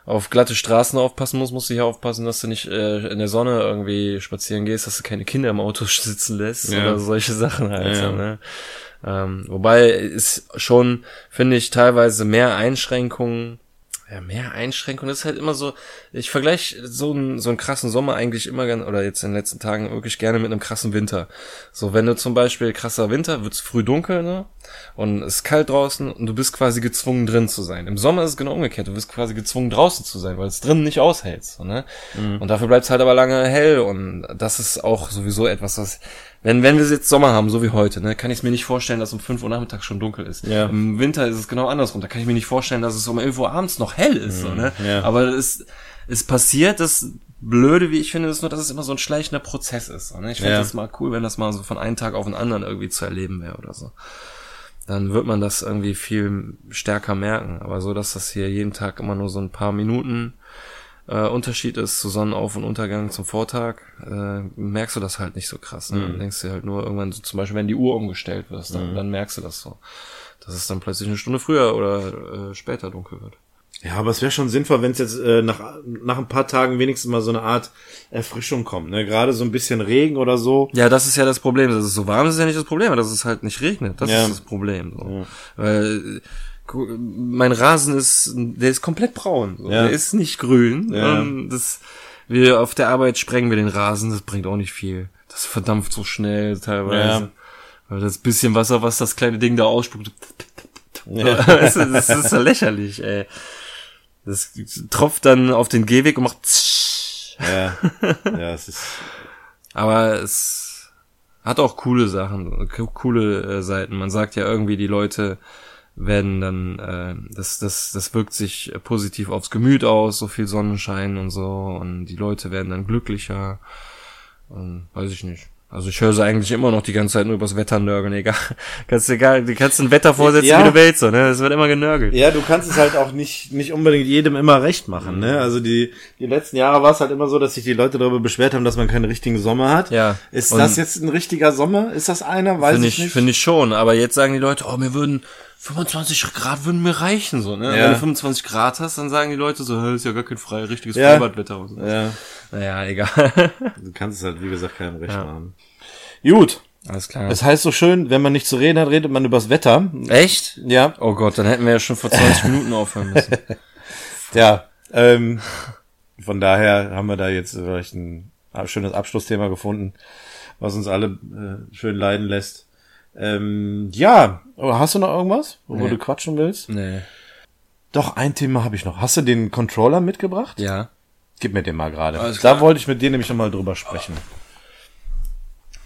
auf glatte Straßen aufpassen musst, musst du hier aufpassen, dass du nicht äh, in der Sonne irgendwie spazieren gehst, dass du keine Kinder im Auto [LAUGHS] sitzen lässt Ja. oder solche Sachen halt. Ja, ja. Ne? ähm, wobei ist schon, finde ich, teilweise mehr Einschränkungen Ja, mehr Einschränkungen ist halt immer so, ich vergleiche so einen, so einen krassen Sommer eigentlich immer gerne, oder jetzt in den letzten Tagen wirklich gerne mit einem krassen Winter. So, wenn du zum Beispiel krasser Winter, wird's früh dunkel, ne? Und es ist kalt draußen und du bist quasi gezwungen drin zu sein. Im Sommer ist es genau umgekehrt, du bist quasi gezwungen draußen zu sein, weil es drinnen nicht aushältst, so, ne? Mhm. Und dafür bleibt's halt aber lange hell und das ist auch sowieso etwas, was wenn, wenn wir jetzt Sommer haben, so wie heute, ne, kann ich mir nicht vorstellen, dass um 5 Uhr nachmittags schon dunkel ist. Ja. Im Winter ist es genau andersrum. Da kann ich mir nicht vorstellen, dass es um 11 Uhr abends noch hell ist. Mhm. So, ne? Ja. Aber es, es passiert, das Blöde, wie ich finde, ist nur, dass es immer so ein schleichender Prozess ist. So, ne? Ich finde ja. das mal cool, wenn das mal so von einem Tag auf den anderen irgendwie zu erleben wäre oder so. Dann wird man das irgendwie viel stärker merken. Aber so, dass das hier jeden Tag immer nur so ein paar Minuten äh, Unterschied ist zu Sonnenauf- und Untergang zum Vortag, äh, merkst du das halt nicht so krass. Ne? Mhm. Dann denkst du halt nur irgendwann, so, zum Beispiel, wenn die Uhr umgestellt wird, dann, mhm. dann merkst du das so. Dass es dann plötzlich eine Stunde früher oder äh, später dunkel wird. Ja, aber es wäre schon sinnvoll, wenn es jetzt äh, nach, nach ein paar Tagen wenigstens mal so eine Art Erfrischung kommt. Ne? Gerade so ein bisschen Regen oder so. Ja, das ist ja das Problem. Dass es so warm ist, ist ja nicht das Problem, dass es halt nicht regnet. Das ja. ist das Problem. So. Ja. Weil mein Rasen ist, der ist komplett braun. So. Ja. Der ist nicht grün. Ja. das, wir auf der Arbeit sprengen wir den Rasen, das bringt auch nicht viel. Das verdampft so schnell teilweise. Ja. Weil das bisschen Wasser, was das kleine Ding da ausspuckt, ja. [LAUGHS] das, ist, das ist ja lächerlich, ey. Das tropft dann auf den Gehweg und macht ja. [LAUGHS] ja, es ist. Aber es hat auch coole Sachen, coole äh, Seiten. Man sagt ja irgendwie, die Leute werden dann, äh, das, das, das wirkt sich positiv aufs Gemüt aus, so viel Sonnenschein und so, und die Leute werden dann glücklicher. Und, weiß ich nicht. Also ich höre sie eigentlich immer noch die ganze Zeit nur übers Wetter nörgeln, egal. [LAUGHS] Kannst egal, du kannst ein Wetter vorsetzen, ja. wie du willst, so, ne? Es wird immer genörgelt. Ja, du kannst es halt auch nicht, nicht unbedingt jedem immer recht machen, ne? Also die, die letzten Jahre war es halt immer so, dass sich die Leute darüber beschwert haben, dass man keinen richtigen Sommer hat. Ja. Ist Und das jetzt ein richtiger Sommer? Ist das einer? Weiß ich, ich nicht. Finde ich schon, aber jetzt sagen die Leute, oh, mir würden 25 Grad würden mir reichen, so, ne? Ja. Wenn du 25 Grad hast, dann sagen die Leute so, ist ja gar kein frei, richtiges ja. Freibadwetter. So. Ja. Naja, egal. du kannst es halt, wie gesagt, keinem recht ja. machen. Gut. Alles klar. Es heißt so schön, wenn man nicht zu reden hat, redet man übers Wetter. Echt? Ja. Oh Gott, dann hätten wir ja schon vor 20 [LAUGHS] Minuten aufhören müssen. ja, ähm, von daher haben wir da jetzt vielleicht ein schönes Abschlussthema gefunden, was uns alle äh, schön leiden lässt. Ähm, ja, hast du noch irgendwas, wo nee. du quatschen willst? Nee. Doch, ein Thema habe ich noch. Hast du den Controller mitgebracht? Ja. Gib mir den mal gerade. Da wollte ich mit dir nämlich nochmal drüber sprechen.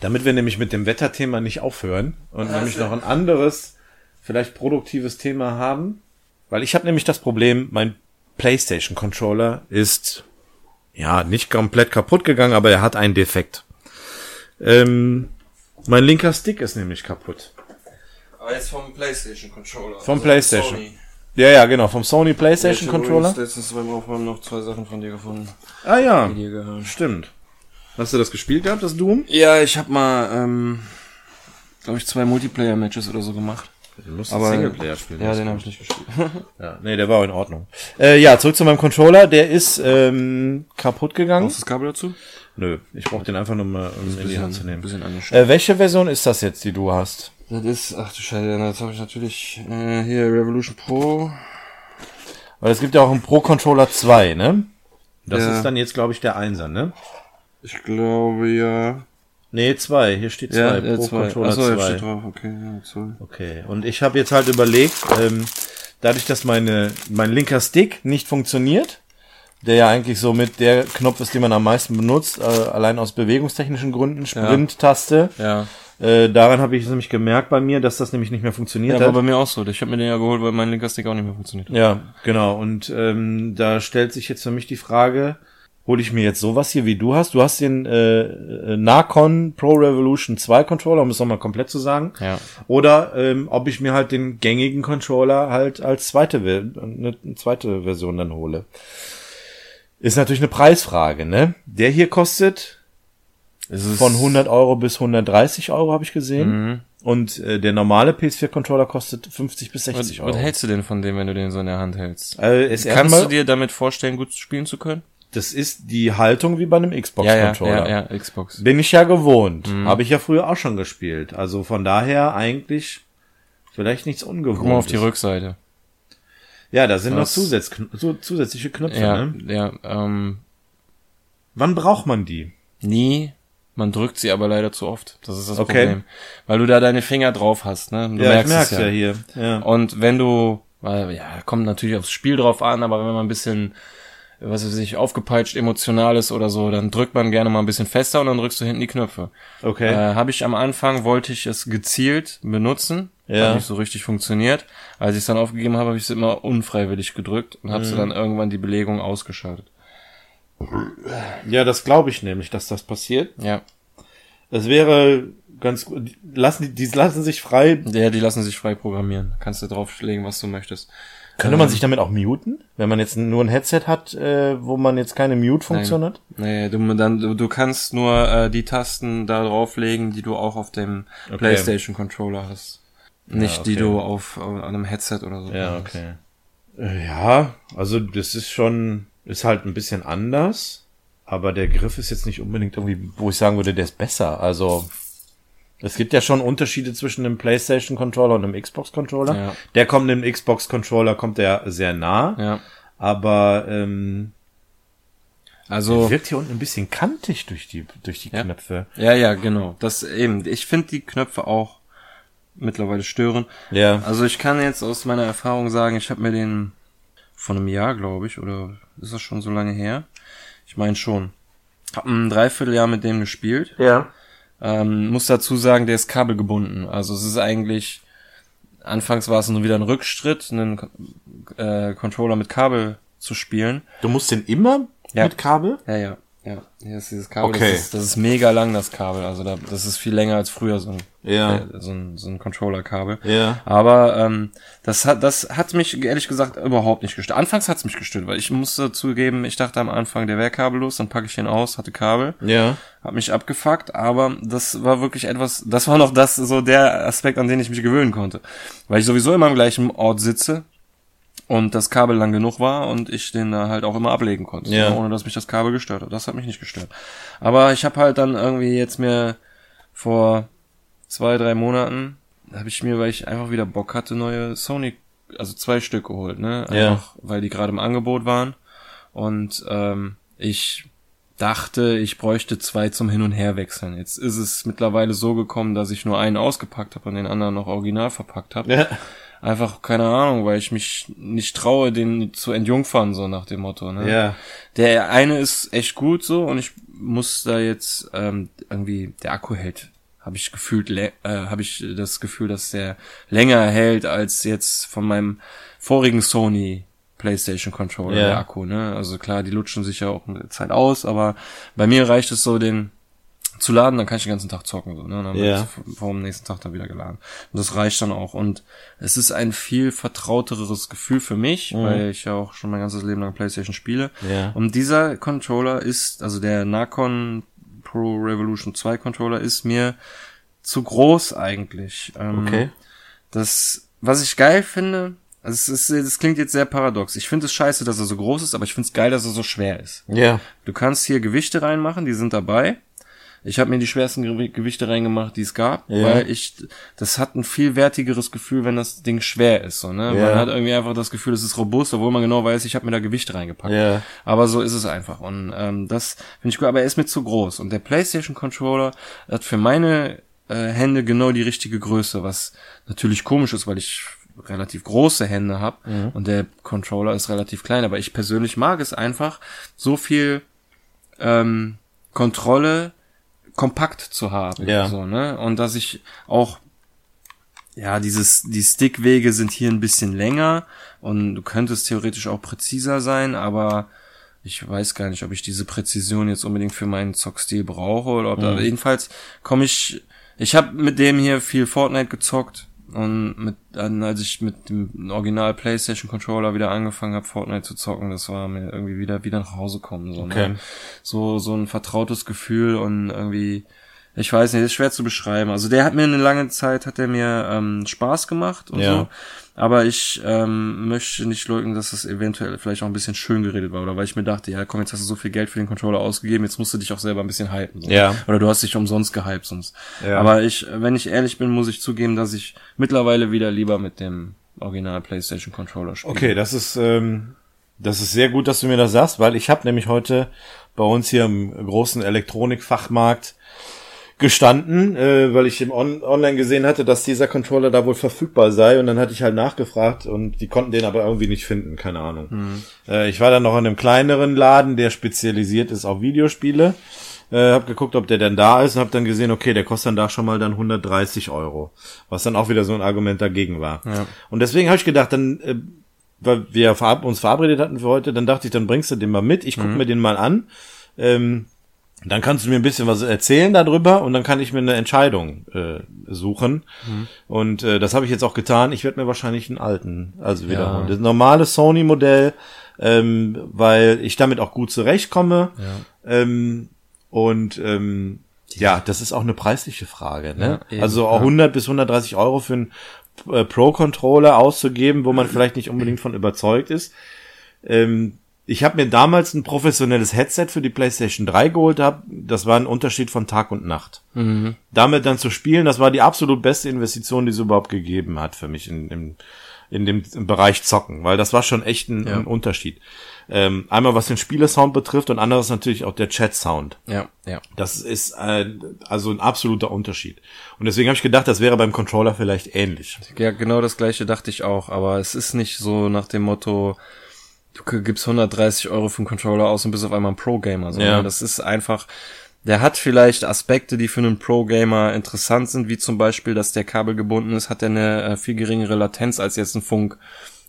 Damit wir nämlich mit dem Wetterthema nicht aufhören und also. nämlich noch ein anderes, vielleicht produktives Thema haben. Weil ich habe nämlich das Problem, mein PlayStation Controller ist ja nicht komplett kaputt gegangen, aber er hat einen Defekt. Ähm, mein linker Stick ist nämlich kaputt. Aber jetzt vom PlayStation Controller. Vom also PlayStation. Sony. Ja, ja, genau, vom Sony PlayStation ja, ich Controller. letztens beim Aufräumen noch zwei Sachen von dir gefunden. Ah ja, stimmt. Hast du das gespielt gehabt, das Doom? Ja, ich habe mal, ähm, glaube ich, zwei Multiplayer-Matches oder so gemacht. Du musst Aber, Singleplayer spielen. Ja, den habe ich nicht gespielt. [LAUGHS] ja, nee, der war in Ordnung. Äh, ja, zurück zu meinem Controller. Der ist ähm, kaputt gegangen. Brauchst du das Kabel dazu? Nö, ich brauche den einfach nur mal um in bisschen, die Hand zu nehmen. Äh, welche Version ist das jetzt, die du hast? Das ist, ach du Scheiße, jetzt habe ich natürlich äh, hier Revolution Pro. Weil es gibt ja auch einen Pro Controller 2, ne? Das ja. ist dann jetzt, glaube ich, der Einser, ne? Ich glaube ja. Nee, zwei. Hier steht zwei. Ja, Pro zwei. Controller Achso, 2. steht drauf. Okay, ja, zwei. Okay. Und ich habe jetzt halt überlegt, ähm, dadurch, dass meine mein linker Stick nicht funktioniert, der ja eigentlich so mit der Knopf ist, den man am meisten benutzt, äh, allein aus bewegungstechnischen Gründen, Sprint-Taste. Ja. Äh, daran habe ich es nämlich gemerkt bei mir, dass das nämlich nicht mehr funktioniert ja, hat. war bei mir auch so. Ich habe mir den ja geholt, weil mein linker Stick auch nicht mehr funktioniert hat. Ja, genau. Und ähm, da stellt sich jetzt für mich die Frage, hole ich mir jetzt sowas hier, wie du hast. Du hast den äh, äh Narcon Pro Revolution 2 Controller, um es nochmal komplett zu sagen. Ja. Oder ähm, ob ich mir halt den gängigen Controller halt als zweite, eine zweite Version dann hole. Ist natürlich eine Preisfrage, ne? Der hier kostet von 100 Euro bis 130 Euro, habe ich gesehen. Mhm. Und äh, der normale PS4-Controller kostet 50 bis 60 was, Euro. Was hältst du denn von dem, wenn du den so in der Hand hältst? Äh, Kannst du dir damit vorstellen, gut spielen zu können? Das ist die Haltung wie bei einem Xbox-Controller. Ja, ja, ja, Xbox. Bin ich ja gewohnt. Mhm. Habe ich ja früher auch schon gespielt. Also von daher eigentlich vielleicht nichts Ungewohntes. Guck mal auf die Rückseite. Ja, da sind Was- noch Zusatz, so zusätzliche Knöpfe. Ja, Ne? ja, ähm, Wann braucht man die? nie. Man drückt sie aber leider zu oft. Das ist das Okay. Problem. Weil du da deine Finger drauf hast, ne? Du ja, ich merkst merk's es ja. hier. Ja. Und wenn du, weil, ja, kommt natürlich aufs Spiel drauf an, aber wenn man ein bisschen, was weiß ich, aufgepeitscht, emotional ist oder so, dann drückt man gerne mal ein bisschen fester und dann drückst du hinten die Knöpfe. Okay. Äh, habe ich am Anfang, wollte ich es gezielt benutzen. Ja. Hat nicht so richtig funktioniert. Als ich es dann aufgegeben habe, habe ich es immer unfreiwillig gedrückt und Mhm. habe sie dann irgendwann die Belegung ausgeschaltet. ja, das glaube ich nämlich, dass das passiert. Ja. Es wäre ganz gut. die Lassen, die, die lassen sich frei. Ja, die lassen sich frei programmieren. Kannst du drauflegen, was du möchtest. Könnte man sich damit auch muten? Wenn man jetzt nur ein Headset hat, äh, wo man jetzt keine Mute-Funktion hat? Nee, du, dann, du, du kannst nur äh, die Tasten da drauflegen, die du auch auf dem Okay. PlayStation Controller hast. Nicht die okay. du auf, auf einem Headset oder so. Ja, hast. okay. Äh, Ja, also das ist schon, ist halt ein bisschen anders, aber der Griff ist jetzt nicht unbedingt irgendwie, wo ich sagen würde, der ist besser. Also es gibt ja schon Unterschiede zwischen einem PlayStation Controller und einem Xbox Controller. Ja. Der kommt dem Xbox Controller kommt der sehr nah, Ja. aber ähm, Also, wirkt hier unten ein bisschen kantig durch die durch die Ja. Knöpfe. ja, ja, genau. Das eben. Ich finde die Knöpfe auch mittlerweile stören. Ja. Also ich kann jetzt aus meiner Erfahrung sagen, ich habe mir den von einem Jahr, glaube ich, oder ist das schon so lange her? Ich meine schon. Hab ein Dreivierteljahr mit dem gespielt. Ja. Ähm, muss dazu sagen, der ist kabelgebunden. Also es ist eigentlich, anfangs war es nur wieder ein Rückschritt, einen äh, Controller mit Kabel zu spielen. Du musst den immer Ja. mit Kabel? Ja, ja, ja. Hier ist dieses Kabel. Okay. Das, ist, das ist mega lang, das Kabel. Also da, das ist viel länger als früher so ein, Ja. äh, so ein, so ein Controller-Kabel. Ja. Aber ähm, das hat das hat mich ehrlich gesagt überhaupt nicht gestört. Anfangs hat's mich gestört, weil ich musste zugeben, ich dachte am Anfang, der wäre kabellos, dann packe ich den aus, hatte Kabel, Ja. hat mich abgefuckt, aber das war wirklich etwas, das war noch das so der Aspekt, an den ich mich gewöhnen konnte, weil ich sowieso immer am gleichen Ort sitze und das Kabel lang genug war und ich den da halt auch immer ablegen konnte, Ja. ohne dass mich das Kabel gestört hat. Das hat mich nicht gestört. Aber ich habe halt dann irgendwie jetzt mir vor zwei, drei Monaten habe ich mir, weil ich einfach wieder Bock hatte, neue Sony, also zwei Stück geholt, ne? Ja. Einfach, weil die gerade im Angebot waren. Und ähm, ich dachte, ich bräuchte zwei zum Hin und Her wechseln. Jetzt ist es mittlerweile so gekommen, dass ich nur einen ausgepackt habe und den anderen noch original verpackt habe. Ja. Einfach, keine Ahnung, weil ich mich nicht traue, den zu entjungfern, so nach dem Motto. Ne? Ja. Der eine ist echt gut so und ich muss da jetzt ähm, irgendwie der Akku hält habe ich gefühlt äh, habe ich das Gefühl, dass der länger hält als jetzt von meinem vorigen Sony PlayStation Controller Ja. der Akku, ne? Also klar, die lutschen sich ja auch mit der Zeit aus, aber bei mir reicht es so den zu laden, dann kann ich den ganzen Tag zocken so, ne? Und dann wird Ja. es vor dem nächsten Tag dann wieder geladen. Und das reicht dann auch und es ist ein viel vertrauteres Gefühl für mich, weil ich ja auch schon mein ganzes Leben lang PlayStation spiele. Ja. Und dieser Controller ist, also der Nakon Pro Revolution 2 Controller ist mir zu groß eigentlich. Ähm, Okay. Das, was ich geil finde, also es ist, es klingt jetzt sehr paradox. Ich finde es scheiße, dass er so groß ist, aber ich finde es geil, dass er so schwer ist. Ja. Du kannst hier Gewichte reinmachen, die sind dabei. Ich habe mir die schwersten Gewi- Gewichte reingemacht, die es gab, Ja. weil ich, das hat ein viel wertigeres Gefühl, wenn das Ding schwer ist. So, ne? Ja. Man hat irgendwie einfach das Gefühl, es ist robust, obwohl man genau weiß, ich habe mir da Gewicht reingepackt. Ja. Aber so ist es einfach. Und ähm, das finde ich gut, aber er ist mir zu groß. Und der PlayStation Controller hat für meine äh, Hände genau die richtige Größe, was natürlich komisch ist, weil ich relativ große Hände habe und der Controller ist relativ klein. Aber ich persönlich mag es einfach, so viel ähm, Kontrolle kompakt zu haben. Ja. So, ne? Und dass ich auch ja, dieses, die Stickwege sind hier ein bisschen länger und du könntest theoretisch auch präziser sein, aber ich weiß gar nicht, ob ich diese Präzision jetzt unbedingt für meinen Zockstil brauche oder ob da, jedenfalls komme ich, ich habe mit dem hier viel Fortnite gezockt und mit, dann, als ich mit dem Original PlayStation Controller wieder angefangen habe, Fortnite zu zocken, das war mir irgendwie wieder, wieder nach Hause kommen, so, Okay. ne? so, so ein vertrautes Gefühl und irgendwie, ich weiß nicht, ist schwer zu beschreiben. Also der hat mir eine lange Zeit, hat er mir ähm, Spaß gemacht und Ja. so. Aber ich ähm, möchte nicht leugnen, dass das eventuell vielleicht auch ein bisschen schön geredet war. Oder weil ich mir dachte, ja komm, jetzt hast du so viel Geld für den Controller ausgegeben, jetzt musst du dich auch selber ein bisschen hypen. So. Ja. Oder du hast dich umsonst gehypt sonst. Ja. Aber ich, wenn ich ehrlich bin, muss ich zugeben, dass ich mittlerweile wieder lieber mit dem Original PlayStation Controller spiele. Okay, das ist ähm, das ist sehr gut, dass du mir das sagst, weil ich habe nämlich heute bei uns hier im großen Elektronikfachmarkt gestanden, äh, weil ich im On Online gesehen hatte, dass dieser Controller da wohl verfügbar sei und dann hatte ich halt nachgefragt und die konnten den aber irgendwie nicht finden, keine Ahnung. Mhm. Äh, ich war dann noch in einem kleineren Laden, der spezialisiert ist auf Videospiele. Äh, hab geguckt, ob der denn da ist und hab dann gesehen, okay, der kostet dann da schon mal dann 130 Euro, was dann auch wieder so ein Argument dagegen war. Ja. Und deswegen habe ich gedacht, dann äh, weil wir uns verabredet hatten für heute, dann dachte ich, dann bringst du den mal mit, ich guck mhm. mir den mal an. Ähm, dann kannst du mir ein bisschen was erzählen darüber und dann kann ich mir eine Entscheidung äh, suchen. Mhm. Und äh, das habe ich jetzt auch getan. Ich werde mir wahrscheinlich einen alten, also wiederholen. Ja. Das normale Sony-Modell, ähm, weil ich damit auch gut zurechtkomme. Ja. Ähm, und ähm, ja, das ist auch eine preisliche Frage. Ne? Ja, also auch 100 bis 130 Euro für einen äh, Pro-Controller auszugeben, wo man vielleicht nicht unbedingt von überzeugt ist. Ähm, ich habe mir damals ein professionelles Headset für die PlayStation 3 geholt, hab. das war ein Unterschied von Tag und Nacht. Mhm. Damit dann zu spielen, das war die absolut beste Investition, die es überhaupt gegeben hat für mich in, in, in dem Bereich Zocken, weil das war schon echt ein, ja. ein Unterschied. Ähm, einmal was den Spielesound betrifft und anderes natürlich auch der Chat-Sound. Ja, ja. Das ist äh, also ein absoluter Unterschied. Und deswegen habe ich gedacht, das wäre beim Controller vielleicht ähnlich. Ja, genau das gleiche dachte ich auch, aber es ist nicht so nach dem Motto, du gibst 130 Euro für einen Controller aus und bist auf einmal ein Pro-Gamer. So, ja. Das ist einfach, der hat vielleicht Aspekte, die für einen Pro-Gamer interessant sind, wie zum Beispiel, dass der Kabel gebunden ist, hat er eine äh, viel geringere Latenz als jetzt ein Funk.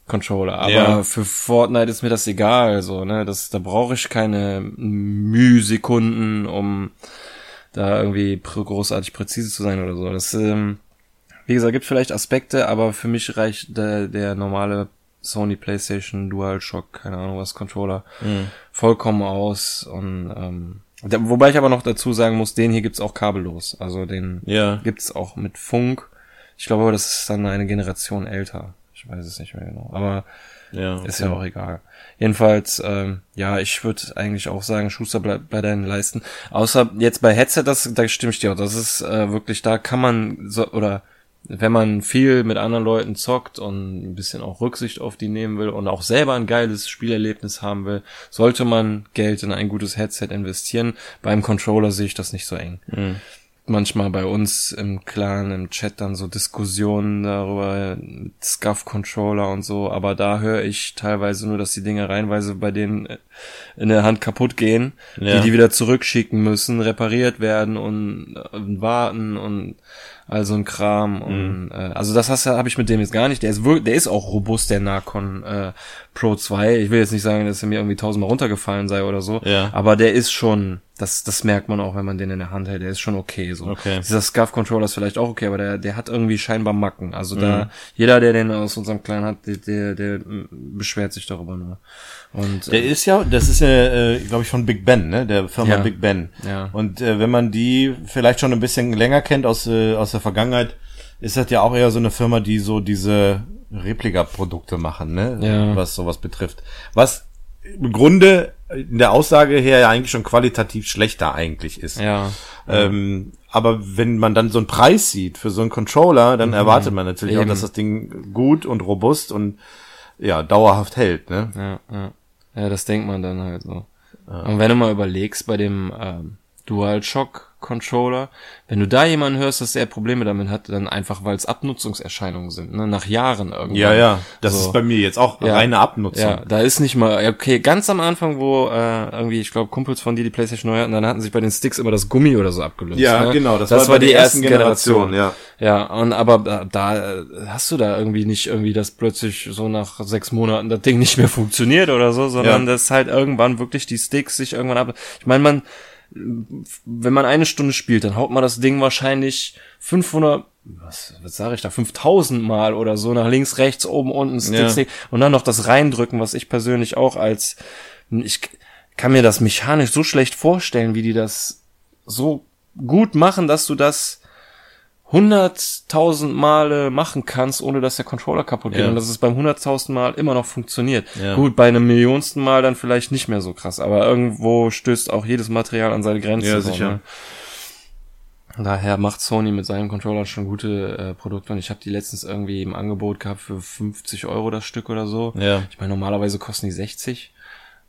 Controller. Aber ja. für Fortnite ist mir das egal, so, ne, das, da brauche ich keine Mühsekunden, um da irgendwie großartig präzise zu sein oder so. Das, ähm, wie gesagt, gibt vielleicht Aspekte, aber für mich reicht der, der normale Sony PlayStation DualShock, keine Ahnung was, Controller, mhm. vollkommen aus. Und ähm, der, wobei ich aber noch dazu sagen muss, den hier gibt's auch kabellos. Also den ja. gibt's auch mit Funk. Ich glaube, das ist dann eine Generation älter. Ich weiß es nicht mehr genau. Aber ja, okay. ist ja auch egal. Jedenfalls, ähm, ja, ich würde eigentlich auch sagen, Schuster bleib bei deinen Leisten. Außer jetzt bei Headset, das, da stimme ich dir auch. Das ist äh, wirklich, da kann man so, oder wenn man viel mit anderen Leuten zockt und ein bisschen auch Rücksicht auf die nehmen will und auch selber ein geiles Spielerlebnis haben will, sollte man Geld in ein gutes Headset investieren. Beim Controller sehe ich das nicht so eng. Mhm. Manchmal bei uns im Clan, im Chat dann so Diskussionen darüber, Scuff-Controller und so, aber da höre ich teilweise nur, dass die Dinge reinweise bei denen in der Hand kaputt gehen, ja. die die wieder zurückschicken müssen, repariert werden und, und warten und also ein Kram und mhm. äh, also das hast habe ich mit dem jetzt gar nicht. Der ist wirklich, der ist auch robust, der Narcon äh, Pro 2. Ich will jetzt nicht sagen, dass er mir irgendwie tausendmal runtergefallen sei oder so, ja. aber der ist schon, das das merkt man auch, wenn man den in der Hand hält. Der ist schon okay so. Okay. Dieser Scuff Controller ist vielleicht auch okay, aber der der hat irgendwie scheinbar Macken. Also mhm. da jeder, der den aus unserem Clan hat, der der, der beschwert sich darüber nur. Und, der äh, ist ja, das ist ja, äh, glaube ich, von Big Ben, ne? Der Firma ja, Big Ben. Ja. Und äh, wenn man die vielleicht schon ein bisschen länger kennt aus, äh, aus der Vergangenheit, ist das ja auch eher so eine Firma, die so diese Replika-Produkte machen, ne? Ja. Was sowas betrifft. Was im Grunde in der Aussage her ja eigentlich schon qualitativ schlechter eigentlich ist. Ja. Ähm, aber wenn man dann so einen Preis sieht für so einen Controller, dann mhm. erwartet man natürlich Eben. auch, dass das Ding gut und robust und ja dauerhaft hält, ne? Ja, ja. Ja, das denkt man dann halt so. Ja. Und wenn du mal überlegst, bei dem ähm, DualShock Controller. Wenn du da jemanden hörst, dass er Probleme damit hat, dann einfach, weil es Abnutzungserscheinungen sind, ne? nach Jahren irgendwie. Ja, ja, das so. ist bei mir jetzt auch ja, reine Abnutzung. Ja, da ist nicht mal, okay, ganz am Anfang, wo äh, irgendwie, ich glaube, Kumpels von dir die Playstation neu hatten, dann hatten sich bei den Sticks immer das Gummi oder so abgelöst. Ja, ne? genau, das, das war, war die erste Generation, Generation, ja. Ja, und aber da, da hast du da irgendwie nicht irgendwie, dass plötzlich so nach sechs Monaten das Ding nicht mehr funktioniert oder so, sondern ja. dass halt irgendwann wirklich die Sticks sich irgendwann ab. Ich meine, man wenn man eine Stunde spielt, dann haut man das Ding wahrscheinlich 500, was, was sage ich da, 5000 Mal oder so nach links, rechts, oben, unten, Sticks, ja. und dann noch das reindrücken, was ich persönlich auch als, ich kann mir das mechanisch so schlecht vorstellen, wie die das so gut machen, dass du das hunderttausend Male machen kannst, ohne dass der Controller kaputt geht ja. und dass es beim hunderttausend Mal immer noch funktioniert. Ja. Gut, bei einem millionsten Mal dann vielleicht nicht mehr so krass, aber irgendwo stößt auch jedes Material an seine Grenze. Ja, sicher. Ne? Daher macht Sony mit seinen Controllern schon gute äh, Produkte und ich habe die letztens irgendwie im Angebot gehabt für 50 Euro das Stück oder so. Ja. Ich meine, normalerweise kosten die 60.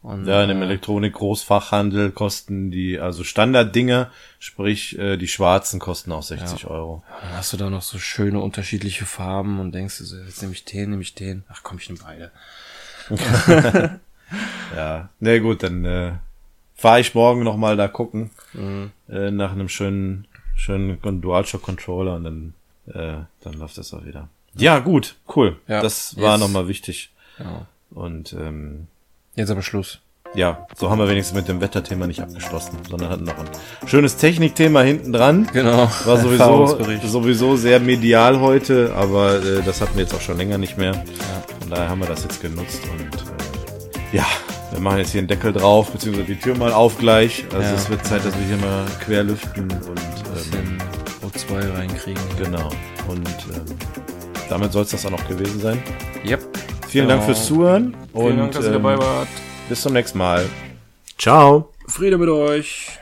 Und, Ja, in dem äh, Elektronik-Großfachhandel kosten die, also Standarddinge, sprich, äh, die schwarzen kosten auch 60 Euro. Dann hast du da noch so schöne unterschiedliche Farben und denkst du so, jetzt nehme ich den, nehme ich den. Ach komm, ich nehme beide. [LAUGHS] Ja, na gut, dann äh, fahre ich morgen noch mal da gucken Mhm. äh, nach einem schönen, schönen DualShock-Controller und dann, äh, dann läuft das auch wieder. Ja, gut, cool. Ja, das war jetzt- noch mal wichtig. Ja. Und ähm, Jetzt aber Schluss. ja, so haben wir wenigstens mit dem Wetterthema nicht abgeschlossen, sondern hatten noch ein schönes Technikthema hinten dran. Genau. War sowieso, sowieso sehr medial heute, aber äh, das hatten wir jetzt auch schon länger nicht mehr. Von daher haben wir das jetzt genutzt und äh, ja, wir machen jetzt hier einen Deckel drauf, beziehungsweise die Tür mal auf gleich. Also Ja. es wird Zeit, dass wir hier mal quer lüften und ähm, O2 reinkriegen. genau. Und ähm, damit soll es das auch noch gewesen sein. Yep. Vielen Genau. Dank fürs Zuhören Vielen und Dank, dass ihr ähm, dabei wart. bis zum nächsten Mal. Ciao. Friede mit euch.